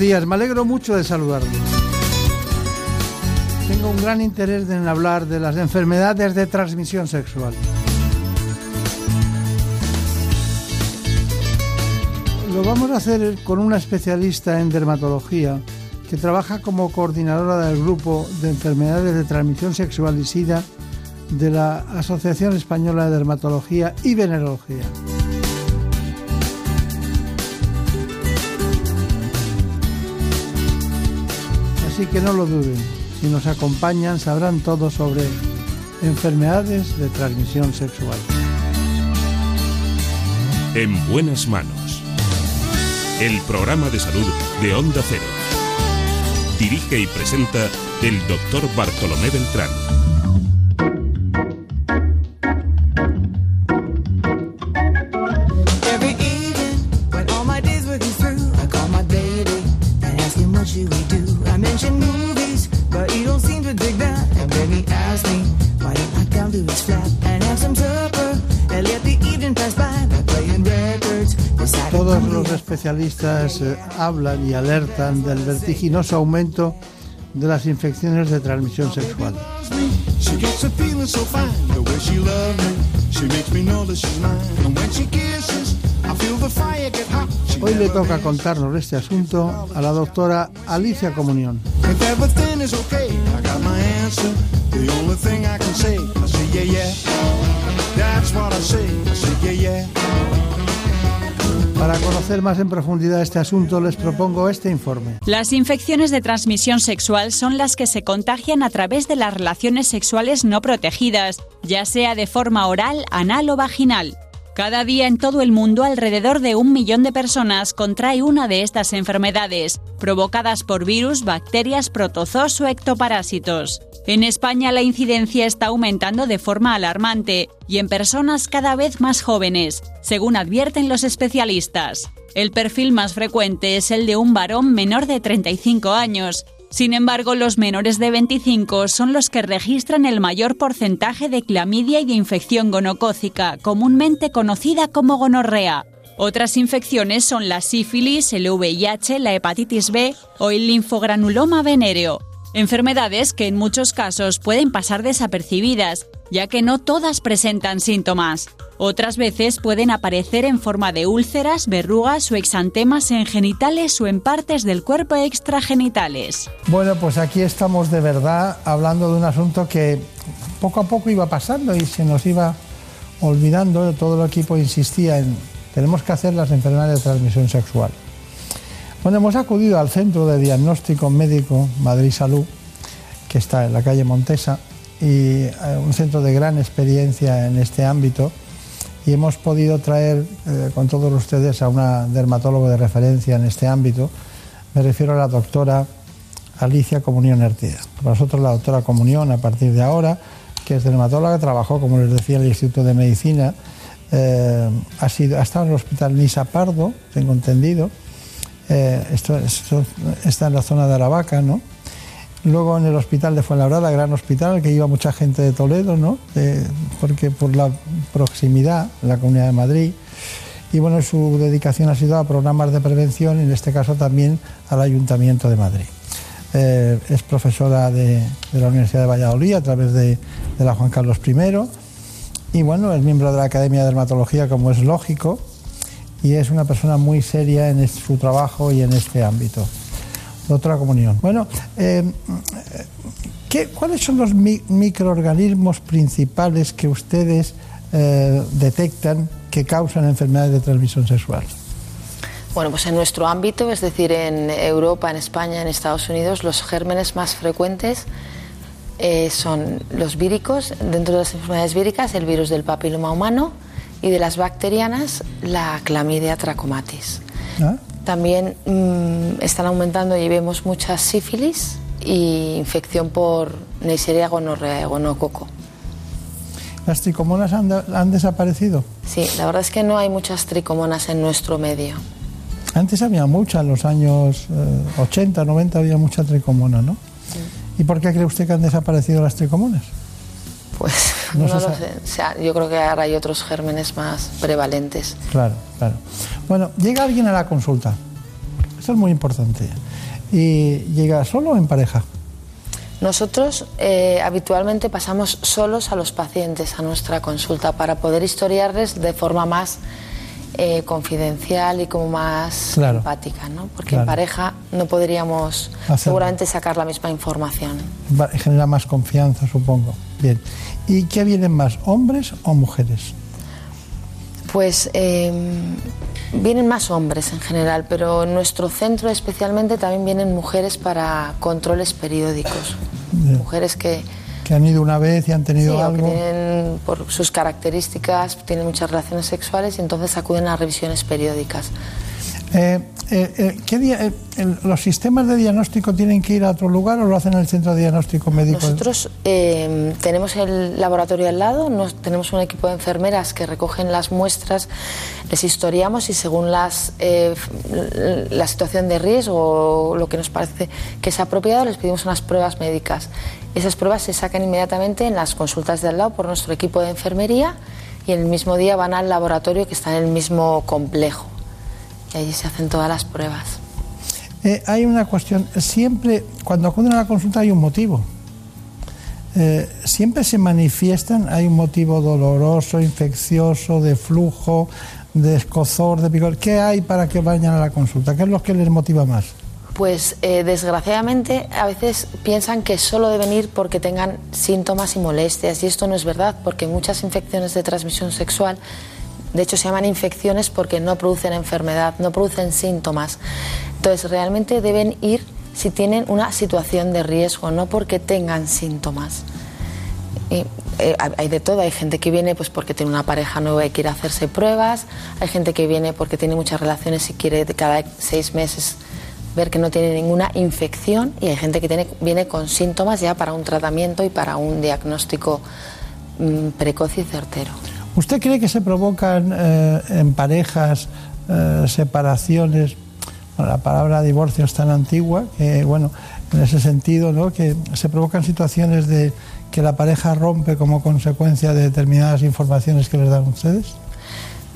Buenos días, me alegro mucho de saludarlos. Tengo un gran interés en hablar de las enfermedades de transmisión sexual. Lo vamos a hacer con una especialista en dermatología que trabaja como coordinadora del grupo de enfermedades de transmisión sexual y SIDA de la Asociación Española de Dermatología y Venerología. Así que no lo duden, si nos acompañan sabrán todo sobre enfermedades de transmisión sexual. En buenas manos. El programa de salud de Onda Cero. Dirige y presenta el doctor Bartolomé Beltrán. Especialistas eh, hablan y alertan del vertiginoso aumento de las infecciones de transmisión sexual. Hoy le toca contarnos este asunto a la doctora Alicia Comunión. Para conocer más en profundidad este asunto les propongo este informe. Las infecciones de transmisión sexual son las que se contagian a través de las relaciones sexuales no protegidas, ya sea de forma oral, anal o vaginal. Cada día en todo el mundo alrededor de un millón de personas contrae una de estas enfermedades, provocadas por virus, bacterias, protozoos o ectoparásitos. En España la incidencia está aumentando de forma alarmante y en personas cada vez más jóvenes, según advierten los especialistas. El perfil más frecuente es el de un varón menor de 35 años. Sin embargo, los menores de 25 son los que registran el mayor porcentaje de clamidia y de infección gonocócica, comúnmente conocida como gonorrea. Otras infecciones son la sífilis, el VIH, la hepatitis B o el linfogranuloma venéreo. Enfermedades que en muchos casos pueden pasar desapercibidas, ya que no todas presentan síntomas. Otras veces pueden aparecer en forma de úlceras, verrugas o exantemas en genitales o en partes del cuerpo extragenitales. Bueno, pues aquí estamos de verdad hablando de un asunto que poco a poco iba pasando y se nos iba olvidando. Todo el equipo insistía en tenemos que hacer las enfermedades de transmisión sexual. Bueno, hemos acudido al Centro de Diagnóstico Médico Madrid Salud, que está en la calle Montesa, y eh, un centro de gran experiencia en este ámbito. Y hemos podido traer eh, con todos ustedes a una dermatóloga de referencia en este ámbito. Me refiero a la doctora Alicia Comunión Ertida. Para nosotros la doctora Comunión, a partir de ahora, que es dermatóloga, trabajó, como les decía, en el Instituto de Medicina, eh, ha, sido, ha estado en el Hospital Nisa Pardo, tengo entendido, eh, esto está en la zona de Aravaca, ¿no? Luego en el hospital de Fuenlabrada, gran hospital, al que iba mucha gente de Toledo, ¿no? Porque por la proximidad, la Comunidad de Madrid. Y bueno, su dedicación ha sido a programas de prevención, en este caso también al Ayuntamiento de Madrid. Eh, es profesora de, la Universidad de Valladolid a través de la Juan Carlos I. Y bueno, es miembro de la Academia de Dermatología, como es lógico, y es una persona muy seria en su trabajo y en este ámbito. Doctora Comunión. Bueno, eh, ¿qué, ¿cuáles son los mi microorganismos principales que ustedes eh, detectan que causan enfermedades de transmisión sexual? Bueno, pues en nuestro ámbito, es decir, en Europa, en España, en Estados Unidos, los gérmenes más frecuentes eh, son los víricos, dentro de las enfermedades víricas, el virus del papiloma humano, y de las bacterianas la clamidia trachomatis. ¿Ah? También mm, están aumentando y vemos mucha sífilis y infección por Neisseria gonorrea y gonococo. ¿Las tricomonas han desaparecido? Sí, la verdad es que no hay muchas tricomonas en nuestro medio. Antes había muchas, en los años eh, 80, 90 había mucha tricomona, ¿no? ¿Y por qué cree usted que han desaparecido las tricomonas? Pues No lo sabe. sé. O sea, yo creo que ahora hay otros gérmenes más prevalentes. Claro, claro. Bueno, llega alguien a la consulta. Esto es muy importante. Y llega solo o en pareja. Nosotros eh, habitualmente pasamos solos a los pacientes a nuestra consulta para poder historiarles de forma más eh, confidencial y como más Claro. empática, ¿no? Porque Claro. en pareja no podríamos Hacerlo. seguramente sacar la misma información. Genera más confianza, supongo. Bien. ¿Y qué vienen más, hombres o mujeres? Pues eh, vienen más hombres en general, pero en nuestro centro especialmente también vienen mujeres para controles periódicos. Bien. Mujeres que, Que han ido una vez y han tenido sí, o que algo. tienen, por sus características, tienen muchas relaciones sexuales y entonces acuden a revisiones periódicas. Eh, eh, eh, ¿qué día- eh, ¿Los sistemas de diagnóstico tienen que ir a otro lugar o lo hacen en el centro de diagnóstico médico? Nosotros eh, tenemos el laboratorio al lado, tenemos un equipo de enfermeras que recogen las muestras, les historiamos y según las, la situación de riesgo o lo que nos parece que es apropiado, les pedimos unas pruebas médicas. Esas pruebas se sacan inmediatamente en las consultas de al lado por nuestro equipo de enfermería y el mismo día van al laboratorio que está en el mismo complejo. Y allí se hacen todas las pruebas. Eh, hay una cuestión, siempre, cuando acuden a la consulta hay un motivo. Eh, siempre se manifiestan, hay un motivo doloroso, infeccioso, de flujo, de escozor, de picor. ¿Qué hay para que vayan a la consulta? ¿Qué es lo que les motiva más? Pues eh, desgraciadamente a veces piensan que solo deben ir porque tengan síntomas y molestias y esto no es verdad porque muchas infecciones de transmisión sexual de hecho se llaman infecciones porque no producen enfermedad, no producen síntomas. Entonces realmente deben ir si tienen una situación de riesgo, no porque tengan síntomas. Eh, hay- de todo, hay gente que viene pues porque tiene una pareja nueva y quiere hacerse pruebas, hay gente que viene porque tiene muchas relaciones y quiere cada seis meses ver que no tiene ninguna infección y hay gente que tiene, viene con síntomas ya para un tratamiento y para un diagnóstico mm, precoz y certero. ¿Usted cree que se provocan eh, en parejas eh, separaciones? La palabra divorcio es tan antigua que, bueno, en ese sentido, ¿no? Que se provocan situaciones de que la pareja rompe como consecuencia de determinadas informaciones que les dan ustedes.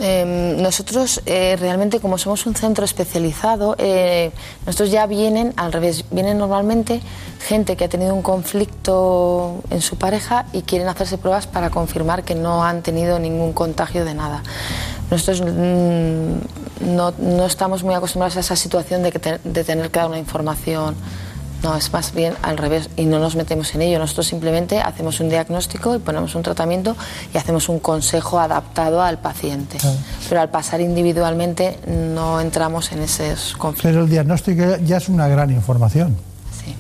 Eh, nosotros eh, realmente como somos un centro especializado, eh, nosotros ya vienen al revés, vienen normalmente gente que ha tenido un conflicto en su pareja y quieren hacerse pruebas para confirmar que no han tenido ningún contagio de nada. Nosotros mm, no, no estamos muy acostumbrados a esa situación de, que te- de tener que dar una información. No, es más bien al revés y no nos metemos en ello. Nosotros simplemente hacemos un diagnóstico y ponemos un tratamiento y hacemos un consejo adaptado al paciente. Pero al pasar individualmente no entramos en esos conflictos. Pero el diagnóstico ya- es una gran información, Sí.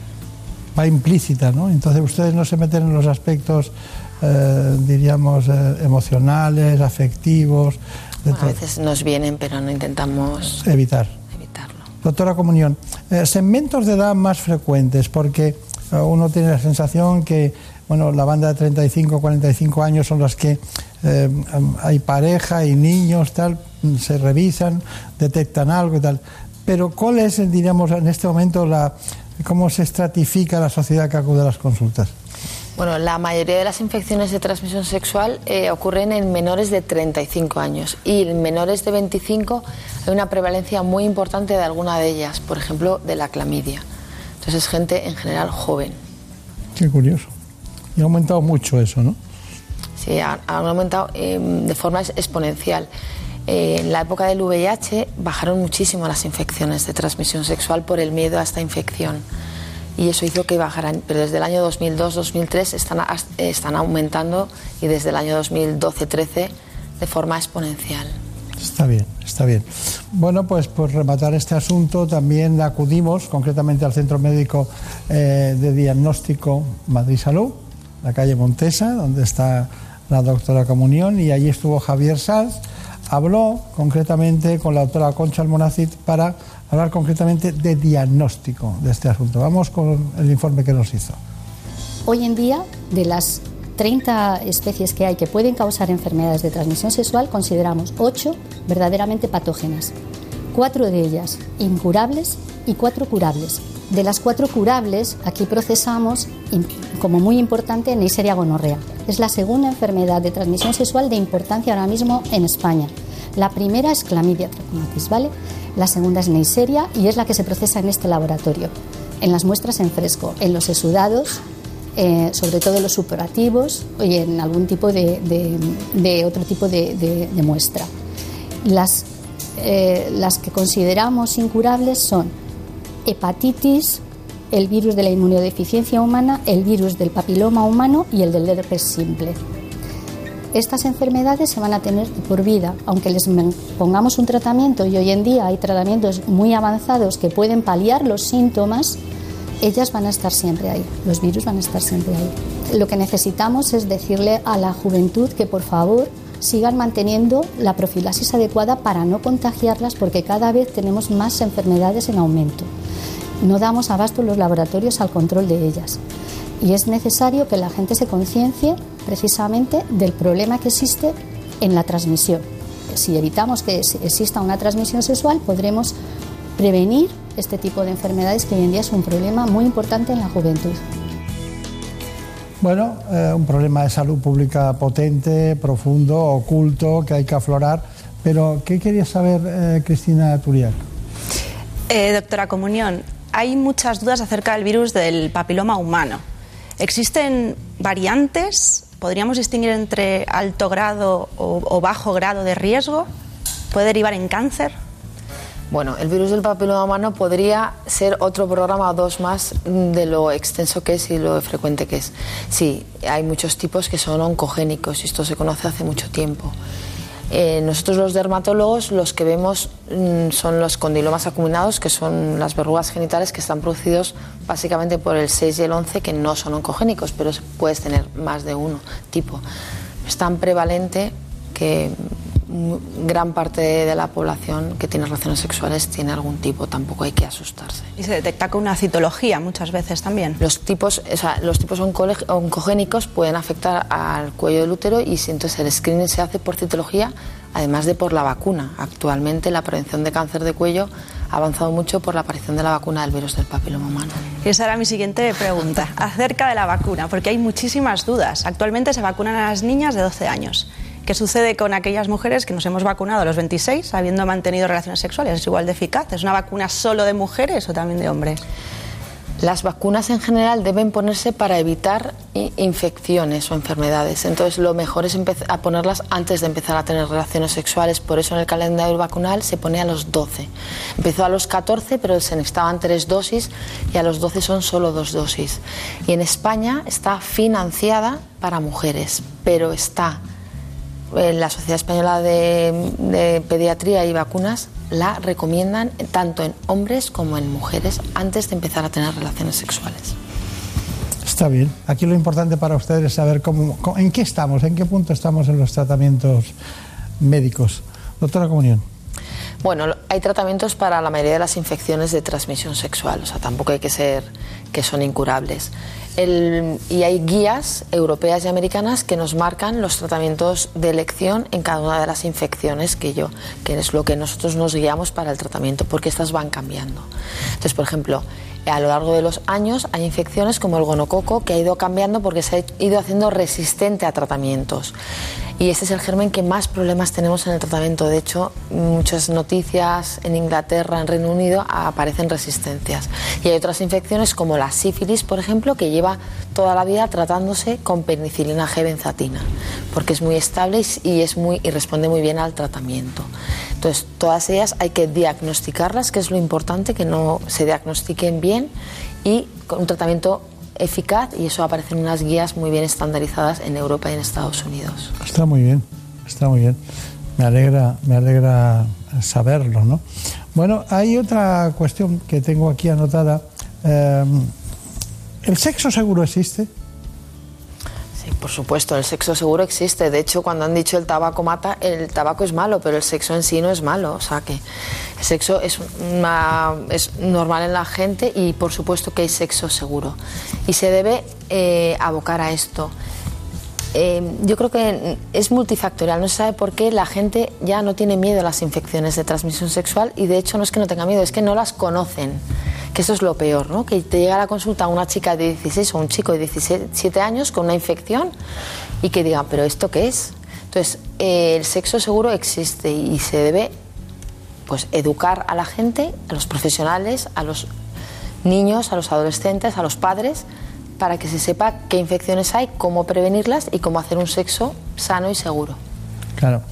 va implícita, ¿no? Entonces ustedes no se meten en los aspectos, eh, diríamos, eh, emocionales, afectivos, Bueno, a veces nos vienen, pero no intentamos evitar. Doctora Comunión, eh, segmentos de edad más frecuentes, porque eh, uno tiene la sensación que bueno, la banda de 35 45 años son las que eh, hay pareja y niños, tal, mm, se revisan, detectan algo y tal. Pero ¿cuál es, diríamos, en este momento la, cómo se estratifica la sociedad que acude a las consultas? Bueno, la mayoría de las infecciones de transmisión sexual eh, ocurren en menores de 35 años y en menores de 25 hay una prevalencia muy importante de alguna de ellas, por ejemplo, de la clamidia. Entonces es gente en general joven. Qué curioso. Y ha aumentado mucho eso, ¿no? Sí, han, han aumentado eh, de forma exponencial. Eh, en la época del VIH bajaron muchísimo las infecciones de transmisión sexual por el miedo a esta infección. Y eso hizo que bajaran, pero desde el año 2002-2003 están, están aumentando y desde el año 2012-13 de forma exponencial. Está bien, está bien. Bueno, pues por rematar este asunto, también acudimos concretamente al Centro Médico eh, de Diagnóstico Madrid Salud, la calle Montesa, donde está la doctora Comunión y allí estuvo Javier Sanz. Habló concretamente con la doctora Concha Almonacid para hablar concretamente de diagnóstico de este asunto. Vamos con el informe que nos hizo. Hoy en día, de las 30 especies que hay que pueden causar enfermedades de transmisión sexual, consideramos 8 verdaderamente patógenas. Cuatro de ellas incurables y cuatro curables. De las cuatro curables, aquí procesamos, como muy importante, Neisseria gonorrea. Es la segunda enfermedad de transmisión sexual de importancia ahora mismo en España. La primera es clamidia trachomatis, ¿vale? La segunda es Neisseria y es la que se procesa en este laboratorio, en las muestras en fresco, en los exudados, eh, sobre todo los superativos y en algún tipo de, de, otro tipo de, muestra. Las, eh, las que consideramos incurables son hepatitis, el virus de la inmunodeficiencia humana, el virus del papiloma humano y el del herpes simple. Estas enfermedades se van a tener por vida, aunque les pongamos un tratamiento y hoy en día hay tratamientos muy avanzados que pueden paliar los síntomas, ellas van a estar siempre ahí, los virus van a estar siempre ahí. Lo que necesitamos es decirle a la juventud que por favor sigan manteniendo la profilaxis adecuada para no contagiarlas porque cada vez tenemos más enfermedades en aumento. No damos abasto en los laboratorios al control de ellas y es necesario que la gente se conciencie precisamente del problema que existe en la transmisión. Si evitamos que exista una transmisión sexual, podremos prevenir este tipo de enfermedades que hoy en día es un problema muy importante en la juventud. Bueno, eh, un problema de salud pública potente, profundo, oculto, que hay que aflorar. Pero, ¿qué quería saber eh, Cristina Turiak? Eh, doctora Comunión, hay muchas dudas acerca del virus del papiloma humano. ¿Existen variantes? ¿Podríamos distinguir entre alto grado o, bajo grado de riesgo? ¿Puede derivar en cáncer? Bueno, el virus del papiloma humano podría ser otro programa o dos más de lo extenso que es y lo frecuente que es. Sí, hay muchos tipos que son oncogénicos y esto se conoce hace mucho tiempo. Eh, nosotros los dermatólogos los que vemos mm, son los condilomas acuminados, que son las verrugas genitales que están producidos básicamente por el 6 y el 11, que no son oncogénicos, pero puedes tener más de uno tipo. Es tan prevalente que gran parte de la población que tiene relaciones sexuales tiene algún tipo, tampoco hay que asustarse. Y se detecta con una citología muchas veces también. Los tipos, o sea, los tipos oncogénicos pueden afectar al cuello del útero y si entonces el screening se hace por citología, además de por la vacuna. Actualmente la prevención de cáncer de cuello ha avanzado mucho por la aparición de la vacuna del virus del papiloma humano. Esa era mi siguiente pregunta, acerca de la vacuna, porque hay muchísimas dudas. Actualmente se vacunan a las niñas de 12 años. ¿Qué sucede con aquellas mujeres que nos hemos vacunado a los 26 habiendo mantenido relaciones sexuales? ¿Es igual de eficaz? ¿Es una vacuna solo de mujeres o también de hombres? Las vacunas en general deben ponerse para evitar infecciones o enfermedades. Entonces, lo mejor es a ponerlas antes de empezar a tener relaciones sexuales. Por eso en el calendario vacunal se pone a los 12. Empezó a los 14, pero se necesitaban tres dosis y a los 12 son solo dos dosis. Y en España está financiada para mujeres, pero está la Sociedad Española de, Pediatría y Vacunas la recomiendan tanto en hombres como en mujeres antes de empezar a tener relaciones sexuales. Está bien. Aquí lo importante para ustedes es saber cómo, en qué estamos, en qué punto estamos en los tratamientos médicos. Doctora Comunión. Bueno, hay tratamientos para la mayoría de las infecciones de transmisión sexual, o sea, tampoco hay que ser que son incurables y hay guías europeas y americanas que nos marcan los tratamientos de elección en cada una de las infecciones que yo, que es lo que nosotros nos guiamos para el tratamiento, porque estas van cambiando. Entonces, por ejemplo, a lo largo de los años hay infecciones como el gonococo que ha ido cambiando porque se ha ido haciendo resistente a tratamientos. Y este es el germen que más problemas tenemos en el tratamiento. De hecho, muchas noticias en Inglaterra, en Reino Unido, aparecen resistencias. Y hay otras infecciones como la sífilis, por ejemplo, que lleva toda la vida tratándose con penicilina G benzatina, porque es muy estable y, es muy, y responde muy bien al tratamiento. Entonces, todas ellas hay que diagnosticarlas, que es lo importante, que no se diagnostiquen bien y con un tratamiento eficaz y eso aparece en unas guías muy bien estandarizadas en Europa y en Estados Unidos. Está muy bien, está muy bien. Me alegra, me alegra saberlo, ¿no? Bueno, hay otra cuestión que tengo aquí anotada. Em, ¿El sexo seguro existe? Por supuesto, el sexo seguro existe. De hecho, cuando han dicho el tabaco mata, el tabaco es malo, pero el sexo en sí no es malo. O sea que el sexo es, una- es normal en la gente y por supuesto que hay sexo seguro. Y se debe eh, abocar a esto. Eh, yo creo que es multifactorial. No se sabe por qué la gente ya no tiene miedo a las infecciones de transmisión sexual y de hecho no es que no tenga miedo, es que no las conocen. Que eso es lo peor, ¿no? Que te llega a la consulta una chica de 16 o un chico de 17 años con una infección y que diga, ¿pero esto qué es? Entonces, eh, el sexo seguro existe y se debe pues educar a la gente, a los profesionales, a los niños, a los adolescentes, a los padres, para que se sepa qué infecciones hay, cómo prevenirlas y cómo hacer un sexo sano y seguro. Claro.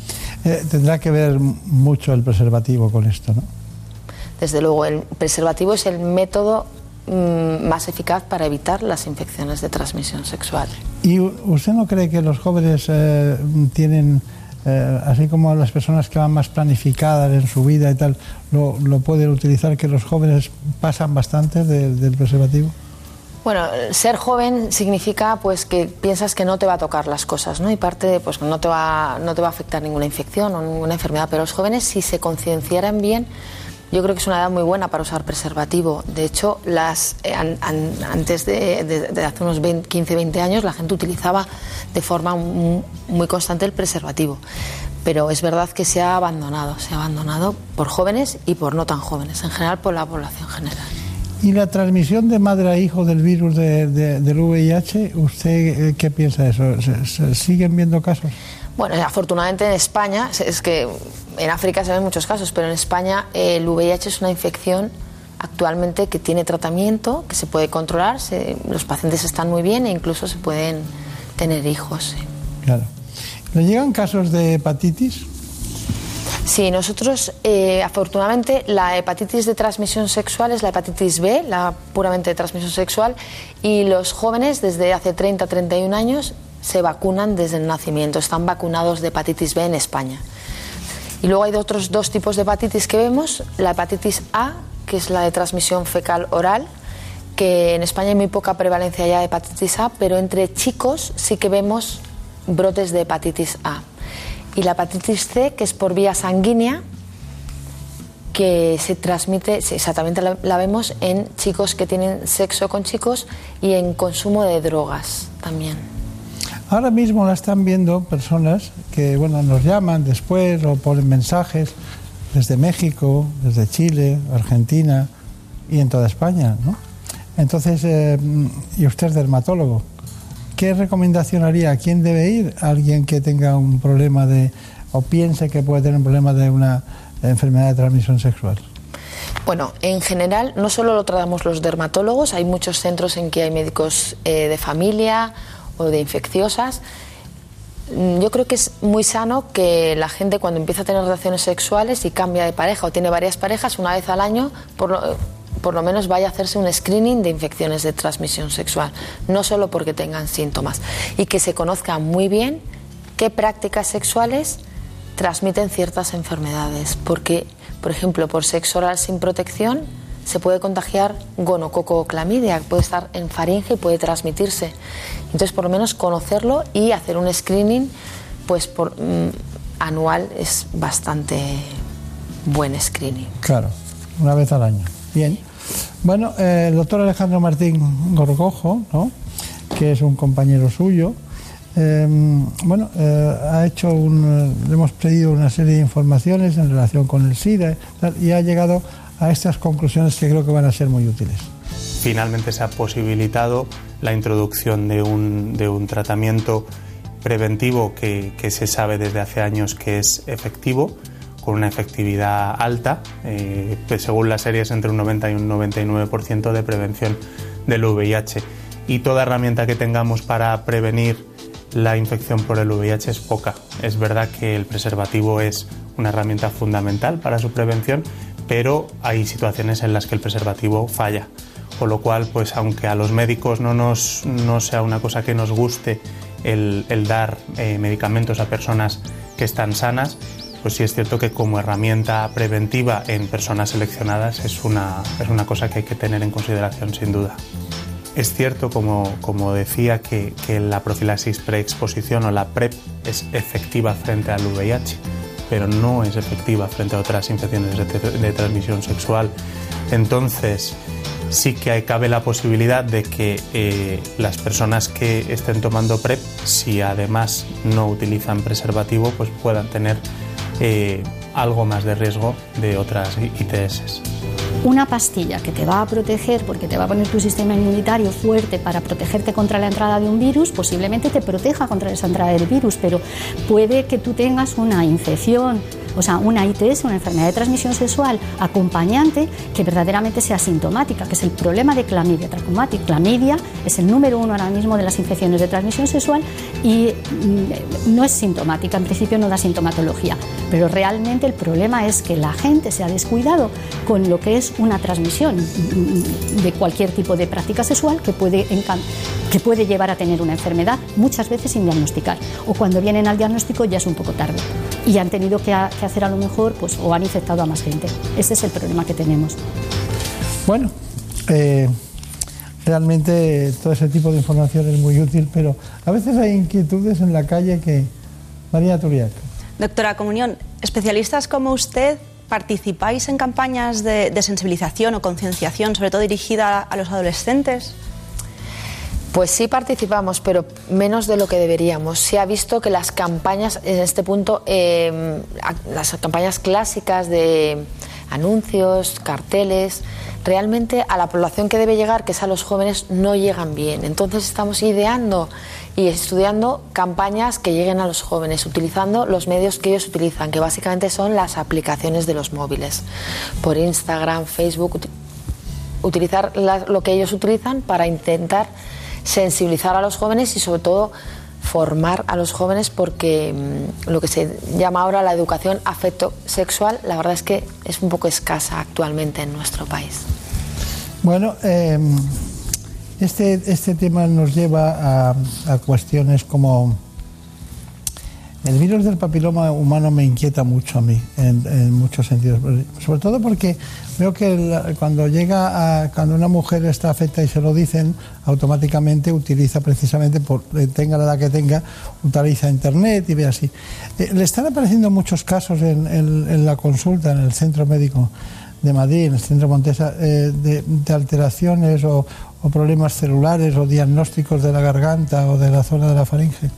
Eh, tendrá que ver mucho el preservativo con esto, ¿no? Desde luego, el preservativo es el método mm, más eficaz para evitar las infecciones de transmisión sexual. ¿Y usted no cree que los jóvenes eh, tienen, eh, así como las personas que van más planificadas en su vida y tal, lo, lo pueden utilizar, que los jóvenes pasan bastante de- del preservativo? Bueno, ser joven significa pues que piensas que no te va a tocar las cosas, ¿no? Y parte de, pues no te va no te va a afectar ninguna infección o ninguna enfermedad, pero los jóvenes si se concienciaran bien, yo creo que es una edad muy buena para usar preservativo. De hecho, las eh, an- an- antes de, hace unos 20, 15, 20 años la gente utilizaba de forma mu- muy constante el preservativo. Pero es verdad que se ha abandonado, se ha abandonado por jóvenes y por no tan jóvenes, en general por la población general. ¿Y la transmisión de madre a hijo del virus de- de- del VIH, usted eh, qué piensa de eso? ¿Se, se siguen viendo casos? Bueno, afortunadamente en España, es que en África se ven muchos casos, pero en España el VIH es una infección actualmente que tiene tratamiento, que se puede controlar, se- los pacientes están muy bien e incluso se pueden tener hijos. Claro. ¿Le llegan casos de hepatitis? Sí, nosotros eh, afortunadamente la hepatitis de transmisión sexual es la hepatitis B, la puramente de transmisión sexual, y los jóvenes desde hace 30 31 años se vacunan desde el nacimiento, están vacunados de hepatitis B en España. Y luego hay otros dos tipos de hepatitis que vemos, la hepatitis A, que es la de transmisión fecal oral, que en España hay muy poca prevalencia ya de hepatitis A, pero entre chicos sí que vemos brotes de hepatitis A. Y la hepatitis C, que es por vía sanguínea, que se transmite, exactamente la vemos en chicos que tienen sexo con chicos y en consumo de drogas también. Ahora mismo la están viendo personas que bueno, nos llaman después o ponen mensajes desde México, desde Chile, Argentina y en toda España. ¿no? Entonces, eh, y usted es dermatólogo, ¿qué recomendación haría? ¿A quién debe ir? ¿Alguien que tenga un problema de o piense que puede tener un problema de una enfermedad de transmisión sexual? Bueno, en general no solo lo tratamos los dermatólogos, hay muchos centros en que hay médicos eh, de familia o de infecciosas. Mm, Yo creo que es muy sano que la gente cuando empieza a tener relaciones sexuales y cambia de pareja o tiene varias parejas, una vez al año, por lo, por lo menos vaya a hacerse un screening de infecciones de transmisión sexual, no solo porque tengan síntomas, y que se conozca muy bien qué prácticas sexuales transmiten ciertas enfermedades, porque, por ejemplo, por sexo oral sin protección se puede contagiar gonococo o clamidia, puede estar en faringe y puede transmitirse. Entonces, por lo menos conocerlo y hacer un screening, pues por mm, anual es bastante buen screening. Claro, una vez al año. Bien. Bueno, eh, el doctor Alejandro Martín Gorgojo, ¿no? que es un compañero suyo, eh, bueno, eh, ha hecho le hemos pedido una serie de informaciones en relación con el SIDA y ha llegado a estas conclusiones que creo que van a ser muy útiles. Finalmente se ha posibilitado la introducción de un, de un tratamiento preventivo que, que se sabe desde hace años que es efectivo, con una efectividad alta, eh, según las series entre un 90 y un 99% de prevención del VIH. Y toda herramienta que tengamos para prevenir la infección por el VIH es poca. Es verdad que el preservativo es una herramienta fundamental para su prevención, pero hay situaciones en las que el preservativo falla. Con lo cual, pues aunque a los médicos no, nos, no sea una cosa que nos guste el, el dar eh, medicamentos a personas que están sanas, pues sí es cierto que como herramienta preventiva en personas seleccionadas es una, es una cosa que hay que tener en consideración sin duda. Es cierto, como, como decía, que, la profilaxis preexposición o la PrEP es efectiva frente al VIH, pero no es efectiva frente a otras infecciones de, de transmisión sexual. Entonces, sí que cabe la posibilidad de que eh, las personas que estén tomando PrEP, si además no utilizan preservativo, pues puedan tener eh, algo más de riesgo de otras ITS. Una pastilla que te va a proteger porque te va a poner tu sistema inmunitario fuerte para protegerte contra la entrada de un virus, posiblemente te proteja contra esa entrada del virus, pero puede que tú tengas una infección o sea, una ITS, una enfermedad de transmisión sexual acompañante que verdaderamente sea sintomática, que es el problema de clamidia trachomatic. Clamidia es el número uno ahora mismo de las infecciones de transmisión sexual y mm, no es sintomática, en principio no da sintomatología, pero realmente el problema es que la gente se ha descuidado con lo que es una transmisión mm, de cualquier tipo de práctica sexual que puede, que puede llevar a tener una enfermedad muchas veces sin diagnosticar. O cuando vienen al diagnóstico ya es un poco tarde y han tenido que, hacer a lo mejor pues, o han infectado a más gente. Ese es el problema que tenemos. Bueno, eh, realmente todo ese tipo de información es muy útil, pero a veces hay inquietudes en la calle que... María Turiac. Doctora Comunión, especialistas como usted participáis en campañas de, sensibilización o concienciación, sobre todo dirigida a los adolescentes. Pues sí participamos, pero menos de lo que deberíamos. Se ha visto que las campañas, en este punto, em, las campañas clásicas de anuncios, carteles, realmente a la población que debe llegar, que es a los jóvenes, no llegan bien. Entonces estamos ideando y estudiando campañas que lleguen a los jóvenes, utilizando los medios que ellos utilizan, que básicamente son las aplicaciones de los móviles, por Instagram, Facebook, utilizar lo que ellos utilizan para intentar sensibilizar a los jóvenes y sobre todo formar a los jóvenes porque mm, lo que se llama ahora la educación afecto sexual, la verdad es que es un poco escasa actualmente en nuestro país. Bueno, em, este, este tema nos lleva a, a cuestiones como el virus del papiloma humano me inquieta mucho a mí, en, muchos sentidos. Sobre todo porque veo que cuando llega a, cuando una mujer está afecta y se lo dicen, automáticamente utiliza precisamente, por eh, tenga la edad que tenga, utiliza internet y ve así. Eh, le están apareciendo muchos casos en, la consulta, en el centro médico de Madrid, en el centro Montesa, eh, de, alteraciones o problemas celulares o diagnósticos de la garganta o de la zona de la faringe.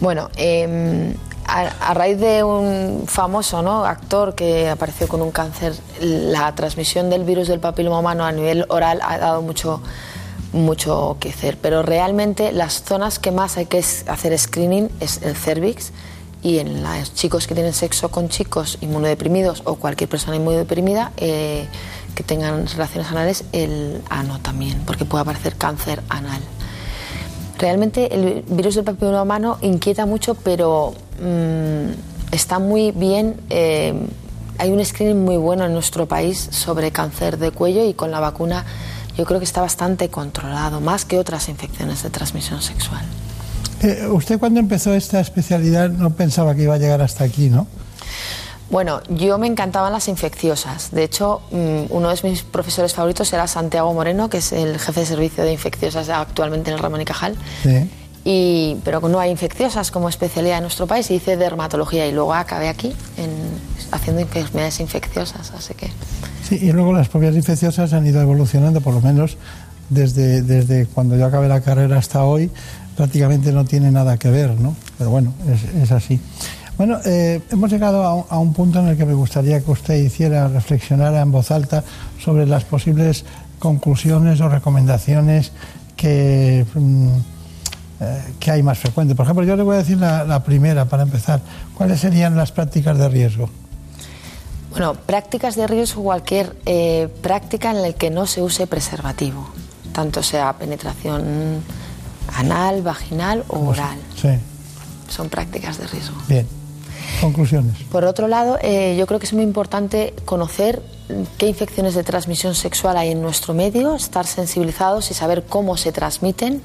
Bueno, em, a, raíz de un famoso ¿no? actor que apareció con un cáncer, la transmisión del virus del papiloma humano a nivel oral ha dado mucho, mucho que hacer. Pero realmente las zonas que más hay que hacer screening es el cervix y en los chicos que tienen sexo con chicos inmunodeprimidos o cualquier persona inmunodeprimida eh, que tengan relaciones anales, el ano también, porque puede aparecer cáncer anal. Realmente el virus del papiloma humano inquieta mucho, pero mm, está muy bien. Eh, hay un screening muy bueno en nuestro país sobre cáncer de cuello y con la vacuna yo creo que está bastante controlado, más que otras infecciones de transmisión sexual. Eh, usted cuando empezó esta especialidad no pensaba que iba a llegar hasta aquí, ¿no? Bueno, yo me encantaban las infecciosas. De hecho, mm, uno de mis profesores favoritos era Santiago Moreno, que es el jefe de servicio de infecciosas actualmente en el Ramón y Cajal. Sí. Y, pero no hay infecciosas como especialidad en nuestro país y hice dermatología y luego acabé aquí en, haciendo enfermedades infecciosas, así que... Sí, y luego las propias infecciosas han ido evolucionando, por lo menos desde, desde cuando yo acabé la carrera hasta hoy, prácticamente no tiene nada que ver, ¿no? Pero bueno, es, es así. Bueno, eh, hemos llegado a, un punto en el que me gustaría que usted hiciera, reflexionara en voz alta sobre las posibles conclusiones o recomendaciones que, mm, eh, que hay más frecuentes. Por ejemplo, yo le voy a decir la, primera para empezar. ¿Cuáles serían las prácticas de riesgo? Bueno, prácticas de riesgo, cualquier eh, práctica en la que no se use preservativo, tanto sea penetración anal, vaginal o oral. Sí. Son prácticas de riesgo. Bien. Conclusiones. Por otro lado, eh, yo creo que es muy importante conocer qué infecciones de transmisión sexual hay en nuestro medio, estar sensibilizados y saber cómo se transmiten,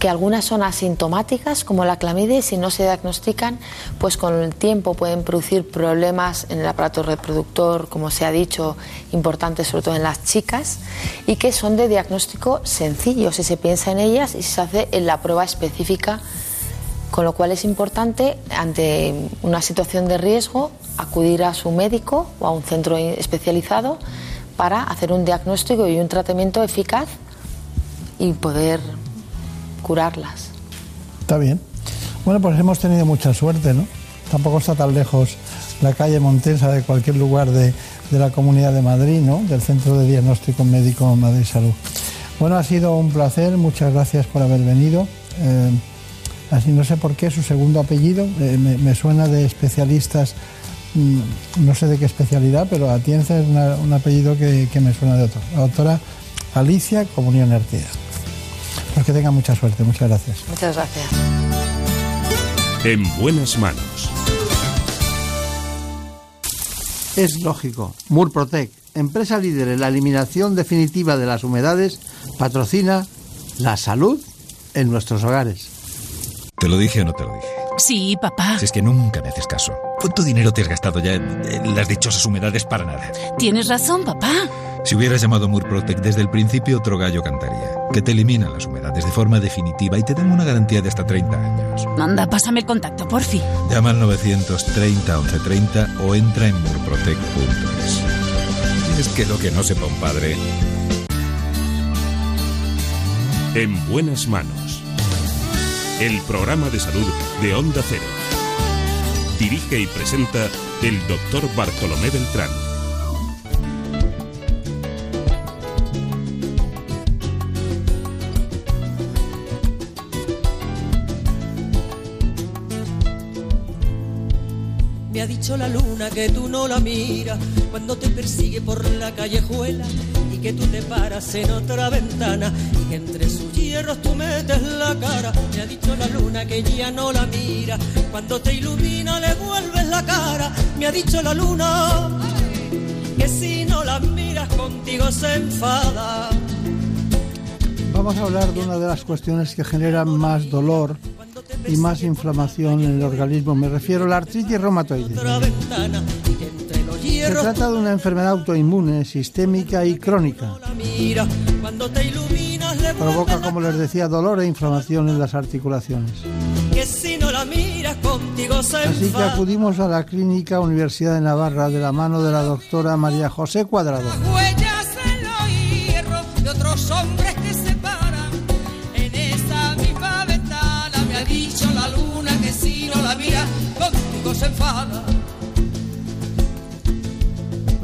que algunas son asintomáticas, como la clamidia, y si no se diagnostican, pues con el tiempo pueden producir problemas en el aparato reproductor, como se ha dicho, importantes sobre todo en las chicas, y que son de diagnóstico sencillo si se piensa en ellas y si se hace en la prueba específica con lo cual es importante, ante una situación de riesgo, acudir a su médico o a un centro especializado para hacer un diagnóstico y un tratamiento eficaz y poder curarlas. Está bien. Bueno, pues hemos tenido mucha suerte, ¿no? Tampoco está tan lejos la calle Montensa de cualquier lugar de, de la Comunidad de Madrid, ¿no? Del Centro de Diagnóstico Médico Madrid Salud. Bueno, ha sido un placer, muchas gracias por haber venido. Eh, así no sé por qué su segundo apellido eh, me, me suena de especialistas, mm, no sé de qué especialidad, pero Atienza es una- un apellido que, que me suena de otro. La doctora Alicia Comunión Artieda. Pues que tenga mucha suerte, muchas gracias. Muchas gracias. En buenas manos. Es lógico. Murprotec, empresa líder en la eliminación definitiva de las humedades, patrocina la salud en nuestros hogares. ¿Te lo dije o no te lo dije? Sí, papá. Si es que nunca me haces caso. ¿Cuánto dinero te has gastado ya en, en las dichosas humedades para nada? Tienes razón, papá. Si hubieras llamado Murprotec desde el principio, otro gallo cantaría. Que te eliminan las humedades de forma definitiva y te dan una garantía de hasta 30 años. Anda, pásame el contacto, porfi. Llama al 930 1130 o entra en murprotec.es. Es que lo que no sepa un padre. En buenas manos. El programa de salud de Onda Cero. Dirige y presenta el doctor Bartolomé Beltrán. Me ha dicho la luna que tú no la miras cuando te persigue por la callejuela que tú te paras en otra ventana y que entre sus hierros tú metes la cara. Me ha dicho la luna que ya no la mira cuando te ilumina le vuelves la cara. Me ha dicho la luna que si no la miras contigo se enfada. Vamos a hablar de una de las cuestiones que generan más dolor y más inflamación en el organismo. Me refiero a la artritis reumatoide. Se trata de una enfermedad autoinmune, sistémica y crónica. Provoca, como les decía, dolor e inflamación en las articulaciones. Así que acudimos a la Clínica Universidad de Navarra de la mano de la doctora María José Cuadrado. la luna que si no la mira, contigo se enfada.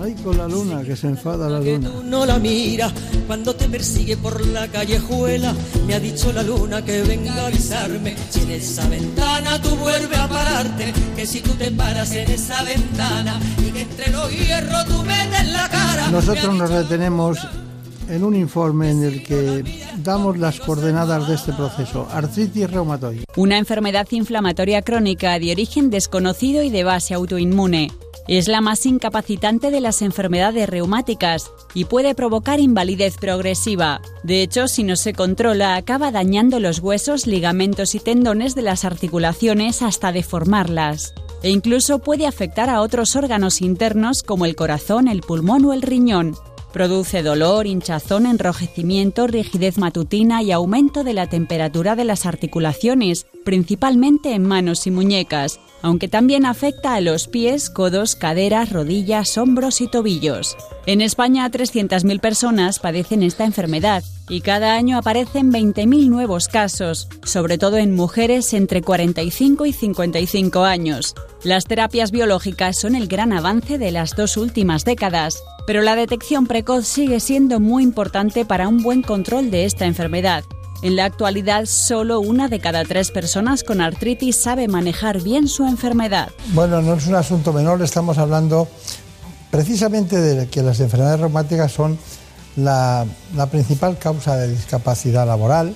Ay, con la luna, que se enfada la luna. Tú no la miras cuando te persigue por la callejuela. Me ha dicho la luna que venga a avisarme. Si en esa ventana tú vuelves a pararte, que si tú te paras en esa ventana y que entre los hierros tú metes la cara. Nosotros nos detenemos en un informe en el que damos las coordenadas de este proceso. Artritis reumatoide. Una enfermedad inflamatoria crónica de origen desconocido y de base autoinmune. Es la más incapacitante de las enfermedades reumáticas y puede provocar invalidez progresiva. De hecho, si no se controla, acaba dañando los huesos, ligamentos y tendones de las articulaciones hasta deformarlas. E incluso puede afectar a otros órganos internos como el corazón, el pulmón o el riñón. Produce dolor, hinchazón, enrojecimiento, rigidez matutina y aumento de la temperatura de las articulaciones, principalmente en manos y muñecas, aunque también afecta a los pies, codos, caderas, rodillas, hombros y tobillos. En España, 300.000 personas padecen esta enfermedad y cada año aparecen 20.000 nuevos casos, sobre todo en mujeres entre 45 y 55 años. Las terapias biológicas son el gran avance de las dos últimas décadas, pero la detección precoz sigue siendo muy importante para un buen control de esta enfermedad. En la actualidad, solo una de cada tres personas con artritis sabe manejar bien su enfermedad. Bueno, no es un asunto menor, estamos hablando precisamente de que las enfermedades reumáticas son la, principal causa de discapacidad laboral.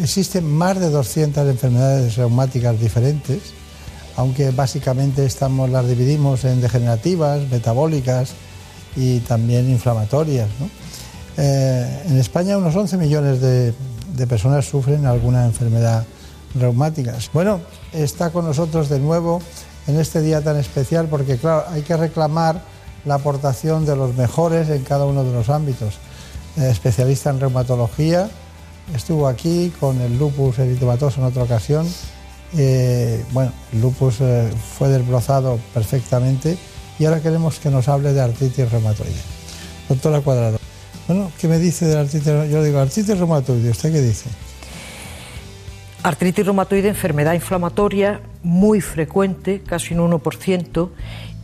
Existen más de 200 enfermedades reumáticas diferentes, aunque básicamente estamos, las dividimos en degenerativas, metabólicas y también inflamatorias. ¿no? Eh, en España unos 11 millones de, de personas sufren alguna enfermedad reumática. Bueno, está con nosotros de nuevo en este día tan especial porque, claro, hay que reclamar la aportación de los mejores en cada uno de los ámbitos. Especialista en reumatología, estuvo aquí con el lupus eritematoso en otra ocasión. Eh, bueno, el lupus eh, fue desbrozado perfectamente y ahora queremos que nos hable de artritis reumatoide. Doctora Cuadrado, bueno, ¿qué me dice de la artritis? Yo digo, artritis reumatoide, ¿usted qué dice? Artritis reumatoide, enfermedad inflamatoria muy frecuente, casi un 1%,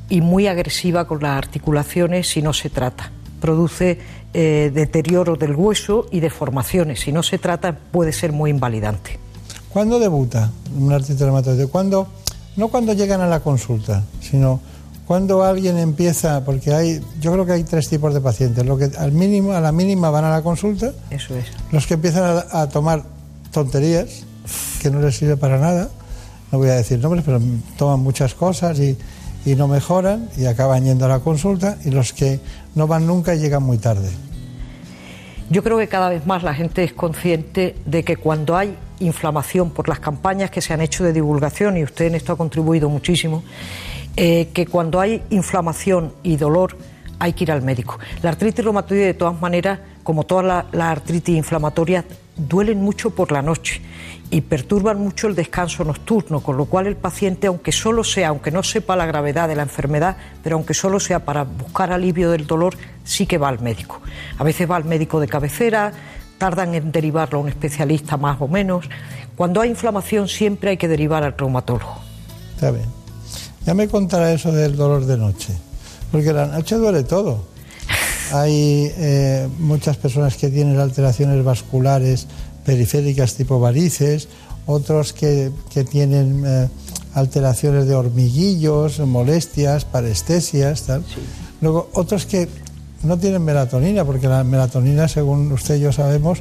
y muy agresiva con las articulaciones si no se trata. Produce eh, deterioro del hueso y deformaciones. Si no se trata, puede ser muy invalidante. ¿Cuándo debuta un artritis reumatoide? ¿Cuándo? No cuando llegan a la consulta, sino cuando alguien empieza, porque hay, yo creo que hay tres tipos de pacientes, lo que al mínimo, a la mínima van a la consulta, Eso es. los que empiezan a, a tomar tonterías que no les sirve para nada, no voy a decir nombres, pero toman muchas cosas y, y no mejoran y acaban yendo a la consulta, y los que no van nunca y llegan muy tarde. Yo creo que cada vez más la gente es consciente de que cuando hay inflamación por las campañas que se han hecho de divulgación, y usted en esto ha contribuido muchísimo, eh, que cuando hay inflamación y dolor hay que ir al médico. La artritis reumatoide, de todas maneras, como todas las la artritis inflamatorias, duelen mucho por la noche y perturban mucho el descanso nocturno, con lo cual el paciente, aunque solo sea, aunque no sepa la gravedad de la enfermedad, pero aunque solo sea para buscar alivio del dolor, sí que va al médico. A veces va al médico de cabecera, tardan en derivarlo a un especialista más o menos. Cuando hay inflamación siempre hay que derivar al reumatólogo. Está bien. Ya me contará eso del dolor de noche, porque la noche duele todo. Hay eh, muchas personas que tienen alteraciones vasculares periféricas tipo varices, otros que, que tienen eh, alteraciones de hormiguillos, molestias, parestesias, tal. Luego, otros que no tienen melatonina, porque la melatonina, según usted y yo sabemos,